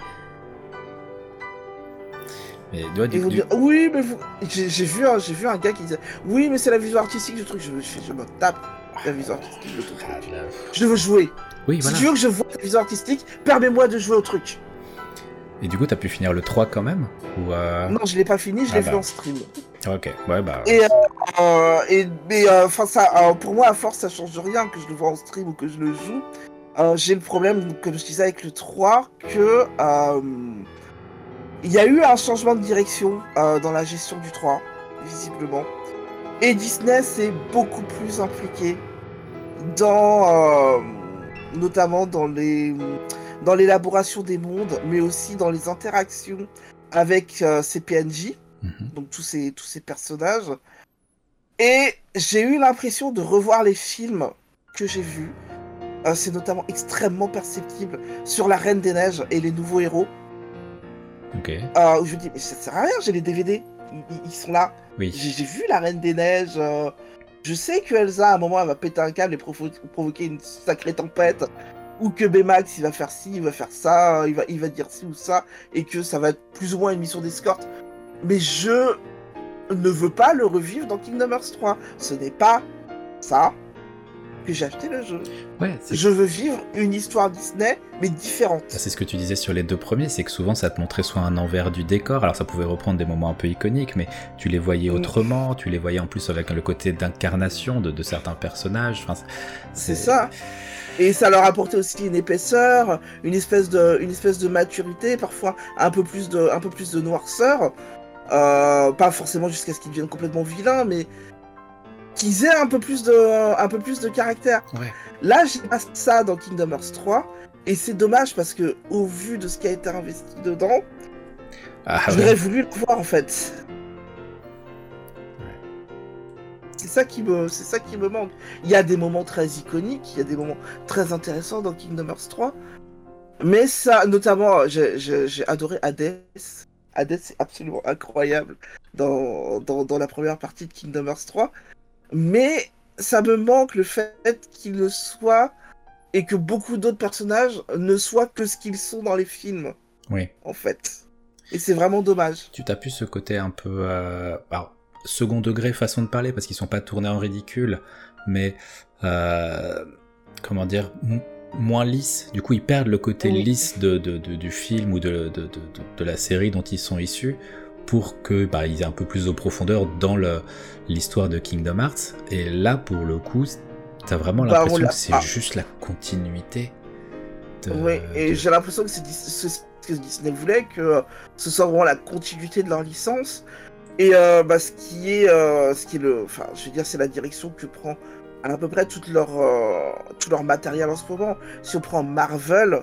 Mais doit dire, oui, mais vous... j'ai vu, un- vu un gars qui disait, oui, mais c'est la vision artistique du truc. Je, me- je, je me tape la vision artistique truc. Je veux jouer. Oui, Si tu veux que je vois ta vision artistique, permets-moi de jouer au truc. Et du coup, t'as pu finir le 3 quand même Ou euh... Non, je l'ai pas fini, je Ah l'ai bah. fait en stream. Ok, ouais, bah. Et, euh, et mais euh, enfin ça, pour moi à force ça change rien que je le vois en stream ou que je le joue. J'ai le problème, comme je disais avec le 3, que il y a eu un changement de direction dans la gestion du 3, visiblement. Et Disney s'est beaucoup plus impliqué dans, notamment dans les, dans l'élaboration des mondes, mais aussi dans les interactions avec euh, ces PNJ mhm. donc tous ces, tous ces personnages. Et j'ai eu l'impression de revoir les films que j'ai vus. Euh, c'est notamment extrêmement perceptible sur la Reine des Neiges et les nouveaux héros. Ok, Euh, où je me dis, mais ça sert à rien, j'ai les DVD, ils, sont là. oui. J'ai j'ai vu la Reine des Neiges. euh, je sais que Elsa, à un moment, elle va péter un câble et provo- provoquer une sacrée tempête. Ou que Baymax, il va faire ci, il va faire ça, il va, il va dire ci ou ça. Et que ça va être plus ou moins une mission d'escorte. Mais je ne veux pas le revivre dans Kingdom Hearts 3. Ce n'est pas ça j'ai acheté le jeu. Ouais, Je veux vivre une histoire Disney, mais différente. Bah, C'est ce que tu disais sur les deux premiers, c'est que souvent ça te montrait soit un envers du décor, alors ça pouvait reprendre des moments un peu iconiques, mais tu les voyais Mm. autrement, tu les voyais en plus avec le côté d'incarnation de, de certains personnages. Enfin, C'est ça. Et ça leur apportait aussi une épaisseur, une espèce de, une espèce de maturité, parfois un peu plus de, un peu plus de noirceur. Euh, pas forcément jusqu'à ce qu'ils deviennent complètement vilains, mais qu'ils aient un peu plus de, un peu plus de caractère. Ouais. Là, j'ai pas ça dans Kingdom Hearts 3, et c'est dommage parce que, au vu de ce qui a été investi dedans, Ah, ouais. j'aurais voulu le voir en fait. C'est ça qui me, c'est ça qui me manque. Il y a des moments très iconiques, il y a des moments très intéressants dans Kingdom Hearts 3, mais ça, notamment, j'ai adoré Hades. Hades, c'est absolument incroyable dans, dans, dans la première partie de Kingdom Hearts 3, mais ça me manque le fait qu'il le soit et que beaucoup d'autres personnages ne soient que ce qu'ils sont dans les films, Oui. en fait. Et c'est vraiment dommage. Tu t'as pu ce côté un peu euh, alors, second degré façon de parler parce qu'ils sont pas tournés en ridicule, mais euh, comment dire moins lisse. Du coup, ils perdent le côté Oui. lisse de, de- de- du film ou de la série dont ils sont issus pour que bah, ils aient un peu plus de profondeur dans l'histoire de Kingdom Hearts. Et là, pour le coup, t'as vraiment Bah, on l'impression que c'est pas. juste la continuité. De, Oui, et de- j'ai l'impression que c'est ce que Disney voulait, que ce soit vraiment la continuité de leur licence. Et euh, bah, ce qui est, euh, ce qui est le, enfin, je veux dire, c'est la direction que prend à peu près toute leur, euh, tout leur matériel en ce moment. Si on prend Marvel,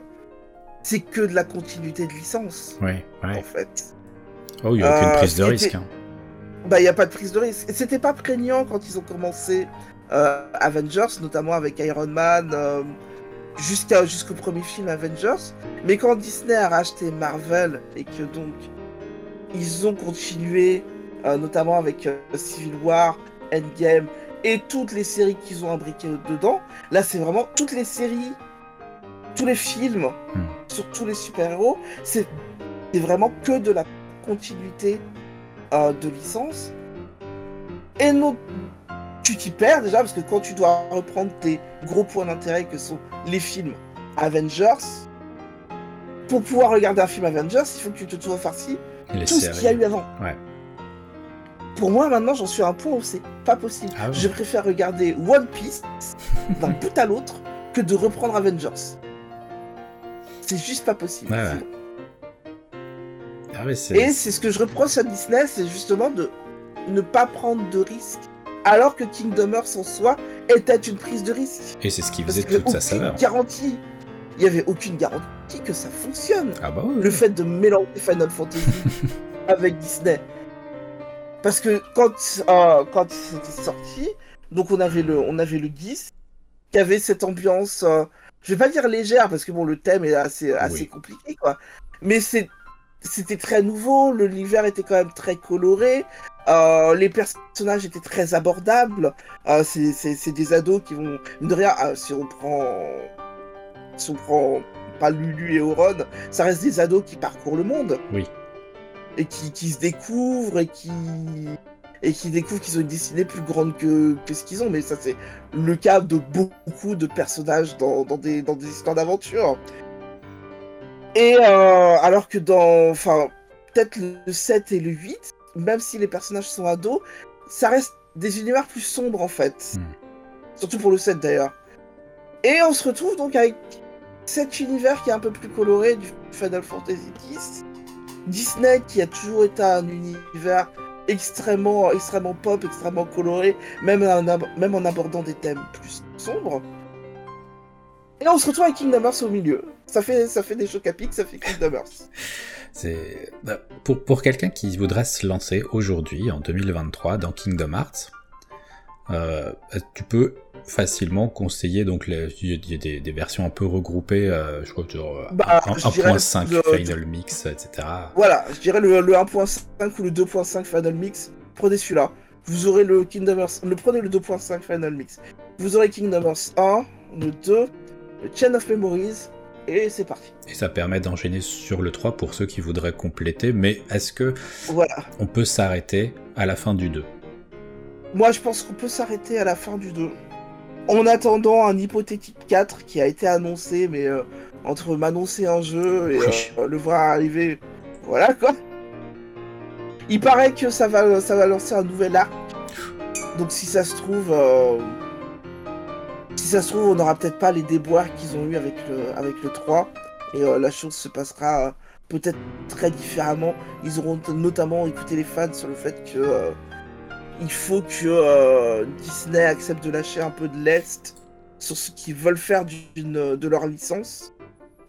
c'est que de la continuité de licence, Ouais, en fait. Oh, il n'y a aucune Euh, prise de risque. hein. Bah, il n'y a pas de prise de risque. C'était pas prégnant quand ils ont commencé euh, Avengers, notamment avec Iron Man, euh, jusqu'au premier film Avengers. Mais quand Disney a racheté Marvel et que donc ils ont continué, euh, notamment avec euh, Civil War, Endgame et toutes les séries qu'ils ont imbriquées dedans, là c'est vraiment toutes les séries, tous les films Hmm. sur tous les super-héros, c'est c'est vraiment que de la continuité euh, de licence. Et non, tu t'y perds déjà parce que quand tu dois reprendre tes gros points d'intérêt que sont les films Avengers, pour pouvoir regarder un film Avengers, il faut que tu te sois farci tout ce qu'il y a eu avant. Ouais. Pour moi, maintenant, j'en suis à un point où c'est pas possible. Ah. Je préfère regarder One Piece [LAUGHS] d'un bout à l'autre que de reprendre Avengers. C'est juste pas possible. Ouais, ouais. Ah Et c'est ce que je reproche à Disney, c'est justement de ne pas prendre de risques. Alors que Kingdom Hearts en soi était une prise de risque. Et c'est ce qui Parce faisait que toute sa saveur. garantie. Il n'y avait aucune garantie que ça fonctionne. Ah bah oui. Le fait de mélanger Final Fantasy [LAUGHS] avec Disney. Parce que quand, euh, quand c'était sorti, donc on avait le, on avait le 10, qui avait cette ambiance, euh, je vais pas dire légère, parce que bon, le thème est assez, assez Oui. compliqué, quoi. Mais c'est, c'était très nouveau, l'univers était quand même très coloré, euh, les personnages étaient très abordables, euh, c'est, des ados qui vont, de rien, euh, si on prend, si on prend pas Lulu et Auron, ça reste des ados qui parcourent le monde. Oui. et qui, qui se découvrent et qui et qui découvrent qu'ils ont une destinée plus grande que, que ce qu'ils ont. Mais ça, c'est le cas de beaucoup de personnages dans, dans des, dans des histoires d'aventure. Et euh, alors que dans. Enfin, peut-être le 7 et le 8, même si les personnages sont ados, ça reste des univers plus sombres en fait. Hmm. Surtout pour le 7 d'ailleurs. Et on se retrouve donc avec cet univers qui est un peu plus coloré du Final Fantasy X. Disney qui a toujours été un univers extrêmement, extrêmement pop, extrêmement coloré, même en, même en abordant des thèmes plus sombres. Et là, on se retrouve avec Kingdom Hearts au milieu. Ça fait, ça fait des chocs à pic, ça fait Kingdom Hearts. C'est bah, pour, pour quelqu'un qui voudrait se lancer aujourd'hui, en 2023, dans Kingdom Hearts, euh, tu peux facilement conseiller donc les, il y a des, des versions un peu regroupées, euh, je crois genre Bah, un- je dirais 1.5 le- Final Mix, etc. Voilà, je dirais le, le 1.5 ou le 2.5 Final Mix. Prenez celui-là. Vous aurez le Kingdom Hearts. Le prenez le 2.5 Final Mix. Vous aurez Kingdom Hearts 1, le 2, le Chain of Memories, et c'est parti. Et ça permet d'enchaîner sur le 3 pour ceux qui voudraient compléter, mais est-ce que Voilà. on peut s'arrêter à la fin du 2 Moi, je pense qu'on peut s'arrêter à la fin du 2. En attendant un hypothétique 4 qui a été annoncé, mais euh, entre m'annoncer un jeu et Oui. euh, le voir arriver, voilà quoi. Il paraît que ça va, ça va lancer un nouvel arc. Donc si ça se trouve, euh, si ça se trouve, on n'aura peut-être pas les déboires qu'ils ont eu avec le, avec le 3. Et euh, la chose se passera euh, peut-être très différemment. Ils auront notamment écouté les fans sur le fait que euh, il faut que Disney accepte de lâcher un peu de l'est sur ce qu'ils veulent faire de leur licence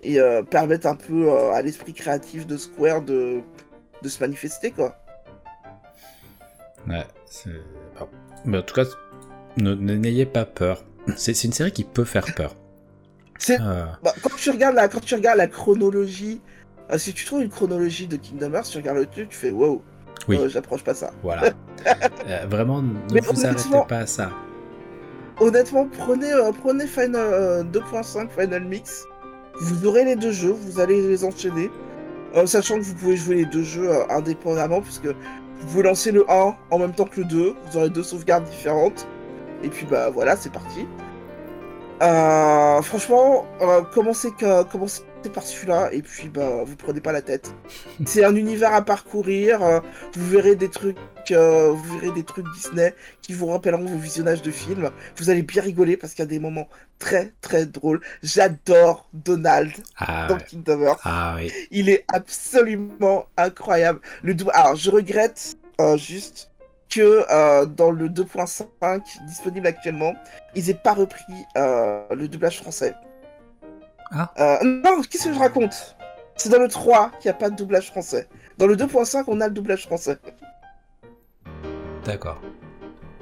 et permettre un peu à l'esprit créatif de Square de, de se manifester quoi. Ouais, c'est. Mais en tout cas, n'ayez pas peur. C'est une série qui peut faire peur. Euh, bah, quand tu regardes la quand tu regardes la chronologie, euh, si tu trouves une chronologie de Kingdom Hearts, tu regardes le truc, tu fais wow, Oui. euh, j'approche pas ça. voilà. [LAUGHS] Vraiment, ne Mais vous arrêtez pas à ça. Honnêtement, prenez prenez Final euh, 2.5 Final Mix, vous aurez les deux jeux, vous allez les enchaîner, sachant que vous pouvez jouer les deux jeux indépendamment puisque vous pouvez lancer le 1 en même temps que le 2, vous aurez deux sauvegardes différentes. Et puis bah voilà, c'est parti. Euh, franchement, euh, commencez, que- commencez par celui-là? Et puis bah vous prenez pas la tête. [LAUGHS] c'est un univers à parcourir. euh, vous verrez des trucs, euh, vous verrez des trucs Disney qui vous rappelleront vos visionnages de films. Vous allez bien rigoler parce qu'il y a des moments très très drôles. J'adore Donald Ah, dans. Kingdom Hearts. ah oui. Il est absolument incroyable. Le dou- Alors, je regrette euh, juste que euh, dans le 2.5 disponible actuellement, ils aient pas repris euh, le doublage français. Ah. Euh, non, qu'est-ce que je raconte? C'est dans le 3 qu'il n'y a pas de doublage français. Dans le 2.5, on a le doublage français. D'accord.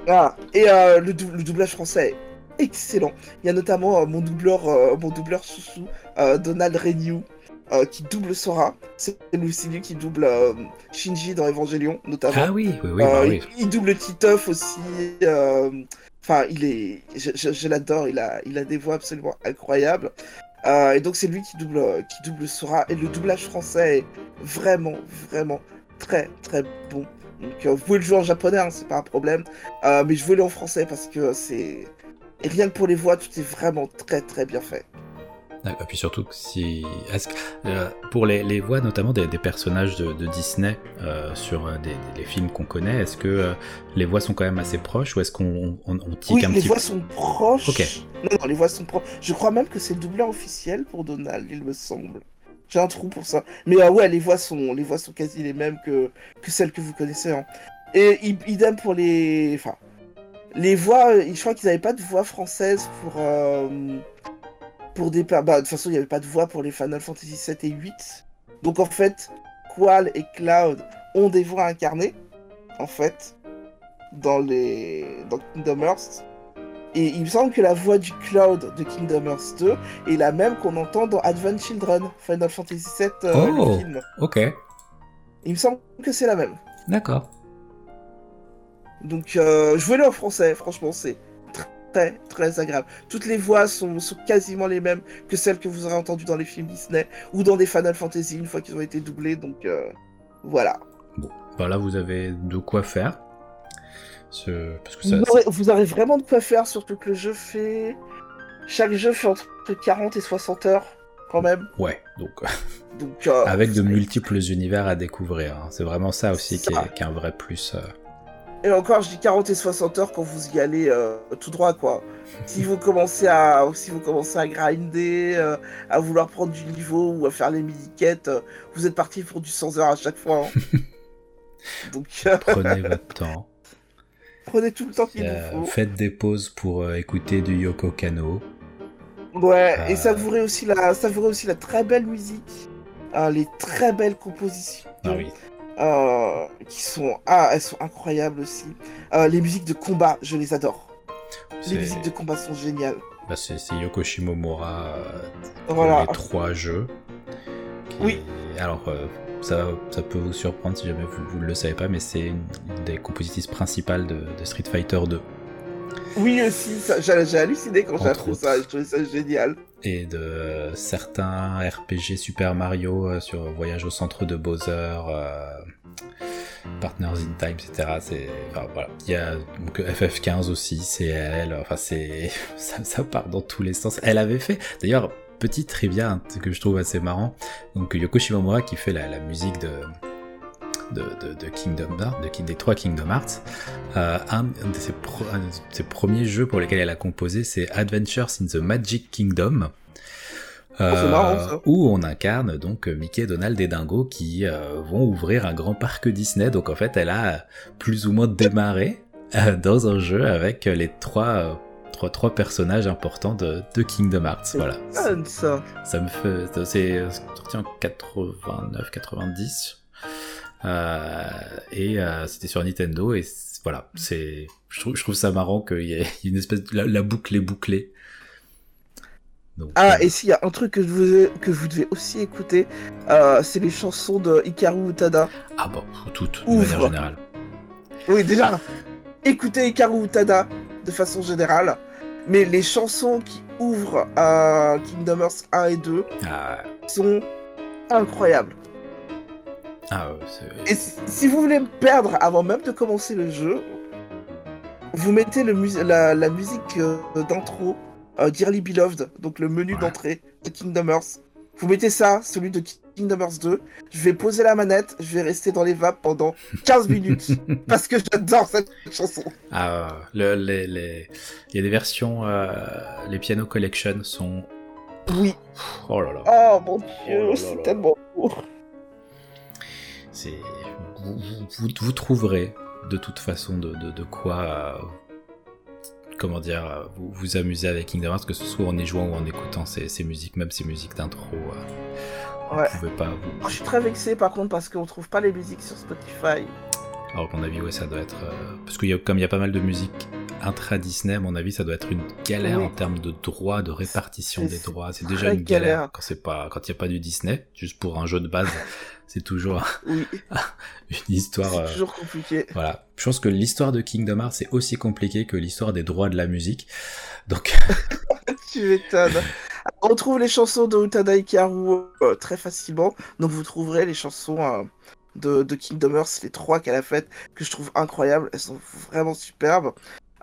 Voilà. Et le, dou- le doublage français est excellent. Il y a notamment mon doubleur, mon doubleur euh, Donald Renew, euh, qui double Sora. C'est lui, qui double euh, Shinji dans Evangelion, notamment. Ah oui, oui, oui, Euh, bah oui. il, il double Titeuf aussi. euh, Enfin, il est, je, je- je l'adore. Il a, il a des voix absolument incroyables. Euh, et donc c'est lui qui double, qui double Sora. Et le doublage français est vraiment, vraiment très, très bon. Donc euh, vous pouvez le jouer en japonais, hein, c'est pas un problème. Euh, mais je veux le en français parce que c'est et rien que pour les voix, tout est vraiment très, très bien fait. Et puis surtout si. euh, pour les, les voix, notamment des, des personnages de, de Disney euh, sur euh, des, des- les films qu'on connaît, est-ce que euh, les voix sont quand même assez proches ou est-ce qu'on on, on tique Oui, un les petit voix peu? sont proches. Ok. Non, non, les voix sont proches. Je crois même que c'est le doubleur officiel pour Donald, il me semble. J'ai un trou pour ça. Mais ouais, les voix sont, les voix sont quasi les mêmes que, que celles que vous connaissez. hein. Et idem pour les, enfin, les voix. Je crois qu'ils n'avaient pas de voix française pour pour des. Bah, de toute façon, il n'y avait pas de voix pour les Final Fantasy 7 et 8. Donc en fait, Qual et Cloud ont des voix incarnées, en fait, dans les dans Kingdom Hearts. Et il me semble que la voix du Cloud de Kingdom Hearts 2 est la même qu'on entend dans Advent Children, Final Fantasy 7, Oh. le film. Ok, Il me semble que c'est la même. d'accord. Donc, euh, jouez-le en français, franchement, c'est très, très agréable. Toutes les voix sont, sont quasiment les mêmes que celles que vous aurez entendues dans les films Disney ou dans des Final Fantasy une fois qu'ils ont été doublés. Donc, euh, voilà. Bon, voilà, vous avez de quoi faire. Ce- Parce que Vous, ça, aurez, vous aurez vraiment de quoi faire, surtout que le jeu fait. Chaque jeu fait entre 40 et 60 heures, quand même. ouais, donc Donc, euh, avec de vous- multiples univers à découvrir. hein. C'est vraiment ça aussi qui est, est un vrai plus. euh. Et encore, je dis 40 et 60 heures quand vous y allez euh, tout droit, quoi. Si vous commencez à, si vous commencez à grinder, euh, à vouloir prendre du niveau ou à faire les mini-quêtes, euh, vous êtes parti pour du 100 heures à chaque fois. hein. [LAUGHS] Donc, Prenez votre [LAUGHS] temps. prenez tout le temps qu'il vous faut. faites des pauses pour écouter du Yoko Kano. Ouais, et savourez aussi la, savourez aussi la très belle musique, euh, les très belles compositions. Ah oui. Euh, qui sont ah elles sont incroyables aussi. Euh, les musiques de combat je les adore. Les musiques de combat sont géniales. Bah, c'est- Yoko Shimomura euh, pour voilà. les trois jeux. qui- Oui. Alors, euh, ça, ça peut vous surprendre si jamais vous ne le savez pas, mais c'est une, une des compositrices principales de, de Street Fighter 2 oui aussi j'ai halluciné quand j'ai appris ça je trouvais ça génial et de certains RPG Super Mario euh, sur Voyage au centre de Bowser, euh, Partners in Time, etc. Voilà. Il y a donc, FF15 aussi, elle. Enfin, c'est [LAUGHS] ça, part dans tous les sens. Elle avait fait, d'ailleurs, petite trivia hein, que je trouve assez marrant. Donc Yoko Shimomura qui fait la musique de de, de, de Kingdom Hearts, de, des trois Kingdom Hearts. Euh, un, de ses pro- un de ses premiers jeux pour lesquels elle a composé, c'est Adventures in the Magic Kingdom. Oh, c'est marrant, ça. où on incarne donc Mickey, Donald et Dingo qui euh, vont ouvrir un grand parc Disney. Donc en fait, elle a plus ou moins démarré euh, dans un jeu avec les trois, euh, trois, trois personnages importants de, de Kingdom Hearts. Voilà. fun, ça Ça me fait. C'est sorti en 89-90. Euh, et euh, c'était sur Nintendo. Et voilà, c'est. Je trouve, je trouve ça marrant qu'il [LAUGHS] y ait une espèce. De, la, la boucle est bouclée. Donc, ah euh, et s'il y a un truc que je vous que vous devez aussi écouter euh, c'est les chansons de Hikaru Utada ah bon, toutes, de manière générale. oui déjà écoutez Hikaru Utada de façon générale mais les chansons qui ouvrent à Kingdom Hearts 1 et 2 Ah, sont incroyables ah ouais, c'est- Et si, vous voulez me perdre avant même de commencer le jeu, vous mettez le mus- la, la musique euh, d'intro, euh, Dearly Beloved, donc le menu Ouais. d'entrée de Kingdom Hearts. Vous mettez ça, celui de Kingdom Hearts 2. Je vais poser la manette, je vais rester dans les vapes pendant 15 minutes [LAUGHS] parce que j'adore cette chanson. Ah, le, les, les... il y a des versions. euh, les Piano Collection sont. Oui. Oh là là. Oh mon Oh dieu, là c'est tellement beau. C'est vous, vous, vous- vous trouverez de toute façon de, de, de quoi euh, comment dire euh, vous vous amuser avec Kingdom Hearts que ce soit en y jouant ou en écoutant ces, ces musiques même ces musiques d'intro euh, Ouais. vous pouvez pas vous je suis très vexé par contre parce qu'on trouve pas les musiques sur Spotify. alors à mon avis ouais ça doit être euh, parce a comme il y a pas mal de musique intra Disney à mon avis ça doit être une galère Oui. en termes de droits de répartition des droits c'est déjà une galère, galère. quand il y a pas du Disney juste pour un jeu de base [LAUGHS] c'est toujours Oui, [LAUGHS] une histoire c'est euh, toujours compliqué. Voilà. Je pense que l'histoire de Kingdom Hearts est aussi compliquée que l'histoire des droits de la musique. Donc, [LAUGHS] Tu m'étonnes. [LAUGHS] On trouve les chansons de Utada Hikaru euh, très facilement. Donc vous trouverez les chansons euh, de, de Kingdom Hearts, les trois qu'elle a faites, que je trouve incroyables. Elles sont vraiment superbes.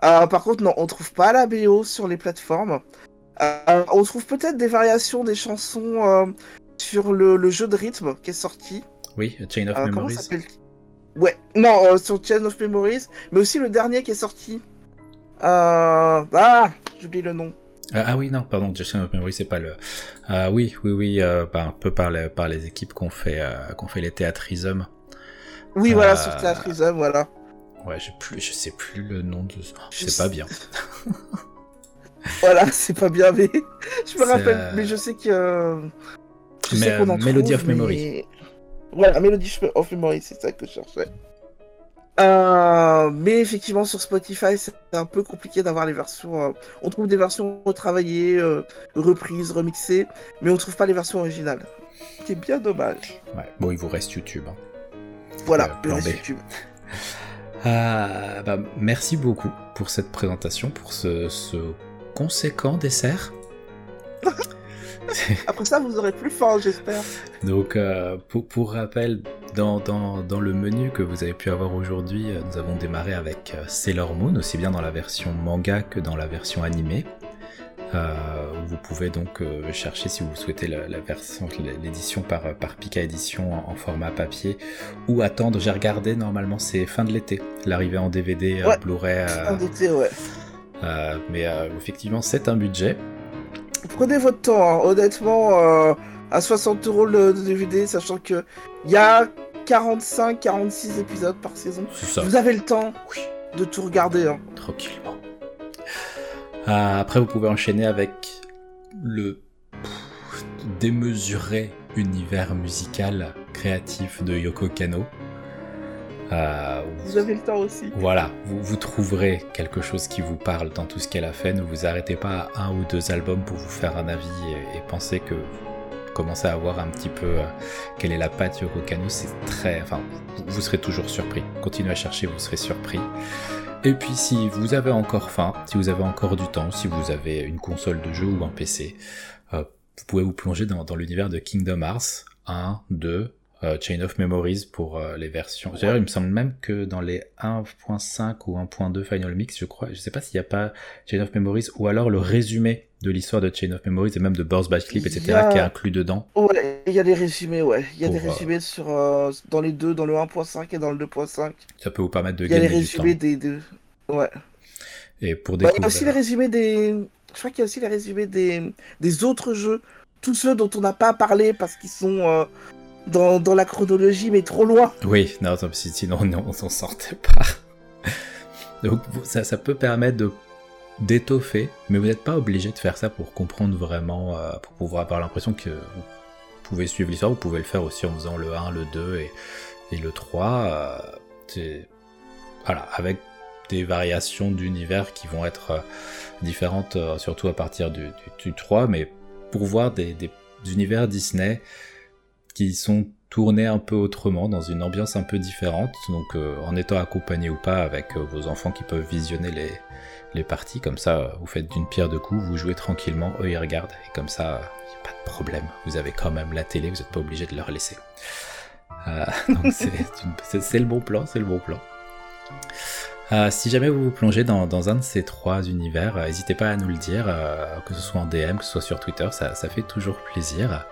Euh, par contre, non, on trouve pas la BO sur les plateformes. On trouve peut-être des variations des chansons sur le, le jeu de rythme qui est sorti. oui, Chain of Euh, Memories. Ouais, non, euh, sur Chain of Memories, mais aussi le dernier qui est sorti. Euh... Ah, j'oublie le nom. Ah, ah oui, non, pardon, Chain of Memories, c'est pas le. Ah oui, oui, oui, euh, bah, un peu par, les- par les équipes qu'on fait, qu'on fait les. Oui, voilà, sur Théâtrisme, voilà. Ouais, j'ai plus, je sais plus le nom de. Oh, Je c'est pas sais- bien. [LAUGHS] Voilà, c'est pas bien, mais [LAUGHS] je me rappelle, euh, mais je sais que. Je Mais, sais qu'on en euh, Melody trouve, of Memory. mais- Voilà, Melody of Memory, c'est ça que je cherchais. Euh, mais effectivement, sur Spotify, c'est un peu compliqué d'avoir les versions. euh, On trouve des versions retravaillées, euh, reprises, remixées, mais on trouve pas les versions originales. Ce qui est bien dommage. Ouais. Bon, il vous reste YouTube. hein. Voilà, Euh, reste B. YouTube. Ah, [LAUGHS] bah, merci beaucoup pour cette présentation, pour ce, ce conséquent dessert. [LAUGHS] [LAUGHS] Après ça, vous aurez plus faim, j'espère. Donc, euh, pour, pour rappel, dans, dans, dans, le menu que vous avez pu avoir aujourd'hui, euh, nous avons démarré avec euh, Sailor Moon, aussi bien dans la version manga que dans la version animée. Euh, vous pouvez donc euh, chercher si vous souhaitez la, la version, l'édition par, par Pika Édition en, en, format papier ou attendre. J'ai regardé, normalement c'est fin de l'été, l'arrivée en DVD, Ouais, Blu-ray. Fin d'été, ouais. mais effectivement, c'est un budget. Prenez votre temps, hein. honnêtement, euh, à 60 euros le DVD, sachant que il y a 45-46 épisodes par saison. Ça. Vous avez le temps Oui. de tout regarder. Hein. Tranquillement. Euh, après, vous pouvez enchaîner avec le démesuré univers musical créatif de Yoko Kano. Euh, vous avez le temps aussi. Voilà, vous, vous, trouverez quelque chose qui vous parle dans tout ce qu'elle a fait. Ne vous arrêtez pas à un ou deux albums pour vous faire un avis et, et pensez que vous commencez à voir un petit peu euh, quelle est la patte Yoko Kano. C'est très, enfin, vous, vous, serez toujours surpris. Continuez à chercher, vous serez surpris. Et puis si vous avez encore faim, si vous avez encore du temps, si vous avez une console de jeu ou un PC, euh, vous pouvez vous plonger dans, dans l'univers de Kingdom Hearts 1, 2, euh, Chain of Memories pour euh, les versions. D'ailleurs, il me semble même que dans les 1.5 ou 1.2 Final Mix, je crois, je sais pas s'il n'y a pas Chain of Memories ou alors le résumé de l'histoire de Chain of Memories et même de Burst by Clip, etc., a... qui est inclus dedans. Ouais, il y a des résumés, ouais. Il y a pour, des résumés sur, euh, dans les deux, dans le 1.5 et dans le 2.5. Ça peut vous permettre de gagner du temps. Il y a les résumés des deux. Ouais. Et pour bah, il y a aussi les résumés des. Je crois qu'il y a aussi les résumés des, des autres jeux. Tous ceux dont on n'a pas parlé parce qu'ils sont euh, dans, la chronologie, mais trop loin. Oui, non, sinon non, on s'en sortait pas. [LAUGHS] Donc ça, ça peut permettre de d'étoffer, mais vous n'êtes pas obligé de faire ça pour comprendre vraiment, euh, pour pouvoir avoir l'impression que vous pouvez suivre l'histoire, vous pouvez le faire aussi en faisant le 1, le 2 et, le 3. Euh, voilà, avec des variations d'univers qui vont être euh, différentes, surtout à partir du, du, du 3, mais pour voir des, univers Disney qui sont tournés un peu autrement, dans une ambiance un peu différente, donc euh, en étant accompagné ou pas avec euh, vos enfants qui peuvent visionner les, les parties, comme ça vous faites d'une pierre deux coups, vous jouez tranquillement, eux ils regardent, et comme ça, il n'y a pas de problème, vous avez quand même la télé, vous n'êtes pas obligé de leur laisser. Euh, [LAUGHS] donc c'est le bon plan, c'est le bon plan. Euh, si jamais vous vous plongez dans, un de ces trois univers, n'hésitez euh, pas à nous le dire, euh, que ce soit en DM, que ce soit sur Twitter, ça fait toujours plaisir.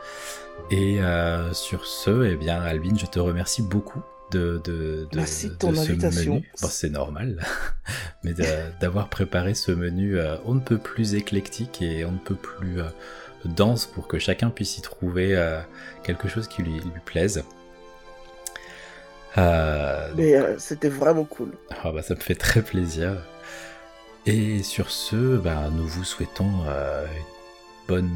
Et euh, sur ce, eh bien, Albin, je te remercie beaucoup de, de, de, Merci de ton ce invitation. menu. Bon, c'est normal, [LAUGHS] mais d'avoir préparé ce menu euh, on ne peut plus éclectique et on ne peut plus euh, dense pour que chacun puisse y trouver quelque chose qui lui, lui plaise. Mais c'était vraiment cool. Ah bah, ça me fait très plaisir. Et sur ce, bah, nous vous souhaitons une bonne.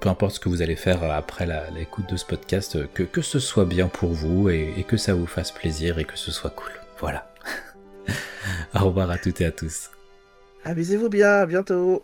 Peu importe ce que vous allez faire après l'écoute de ce podcast, que, que ce soit bien pour vous et, et, que ça vous fasse plaisir et que ce soit cool. Voilà. [LAUGHS] Au revoir à toutes et à tous. Amusez-vous bien, à bientôt.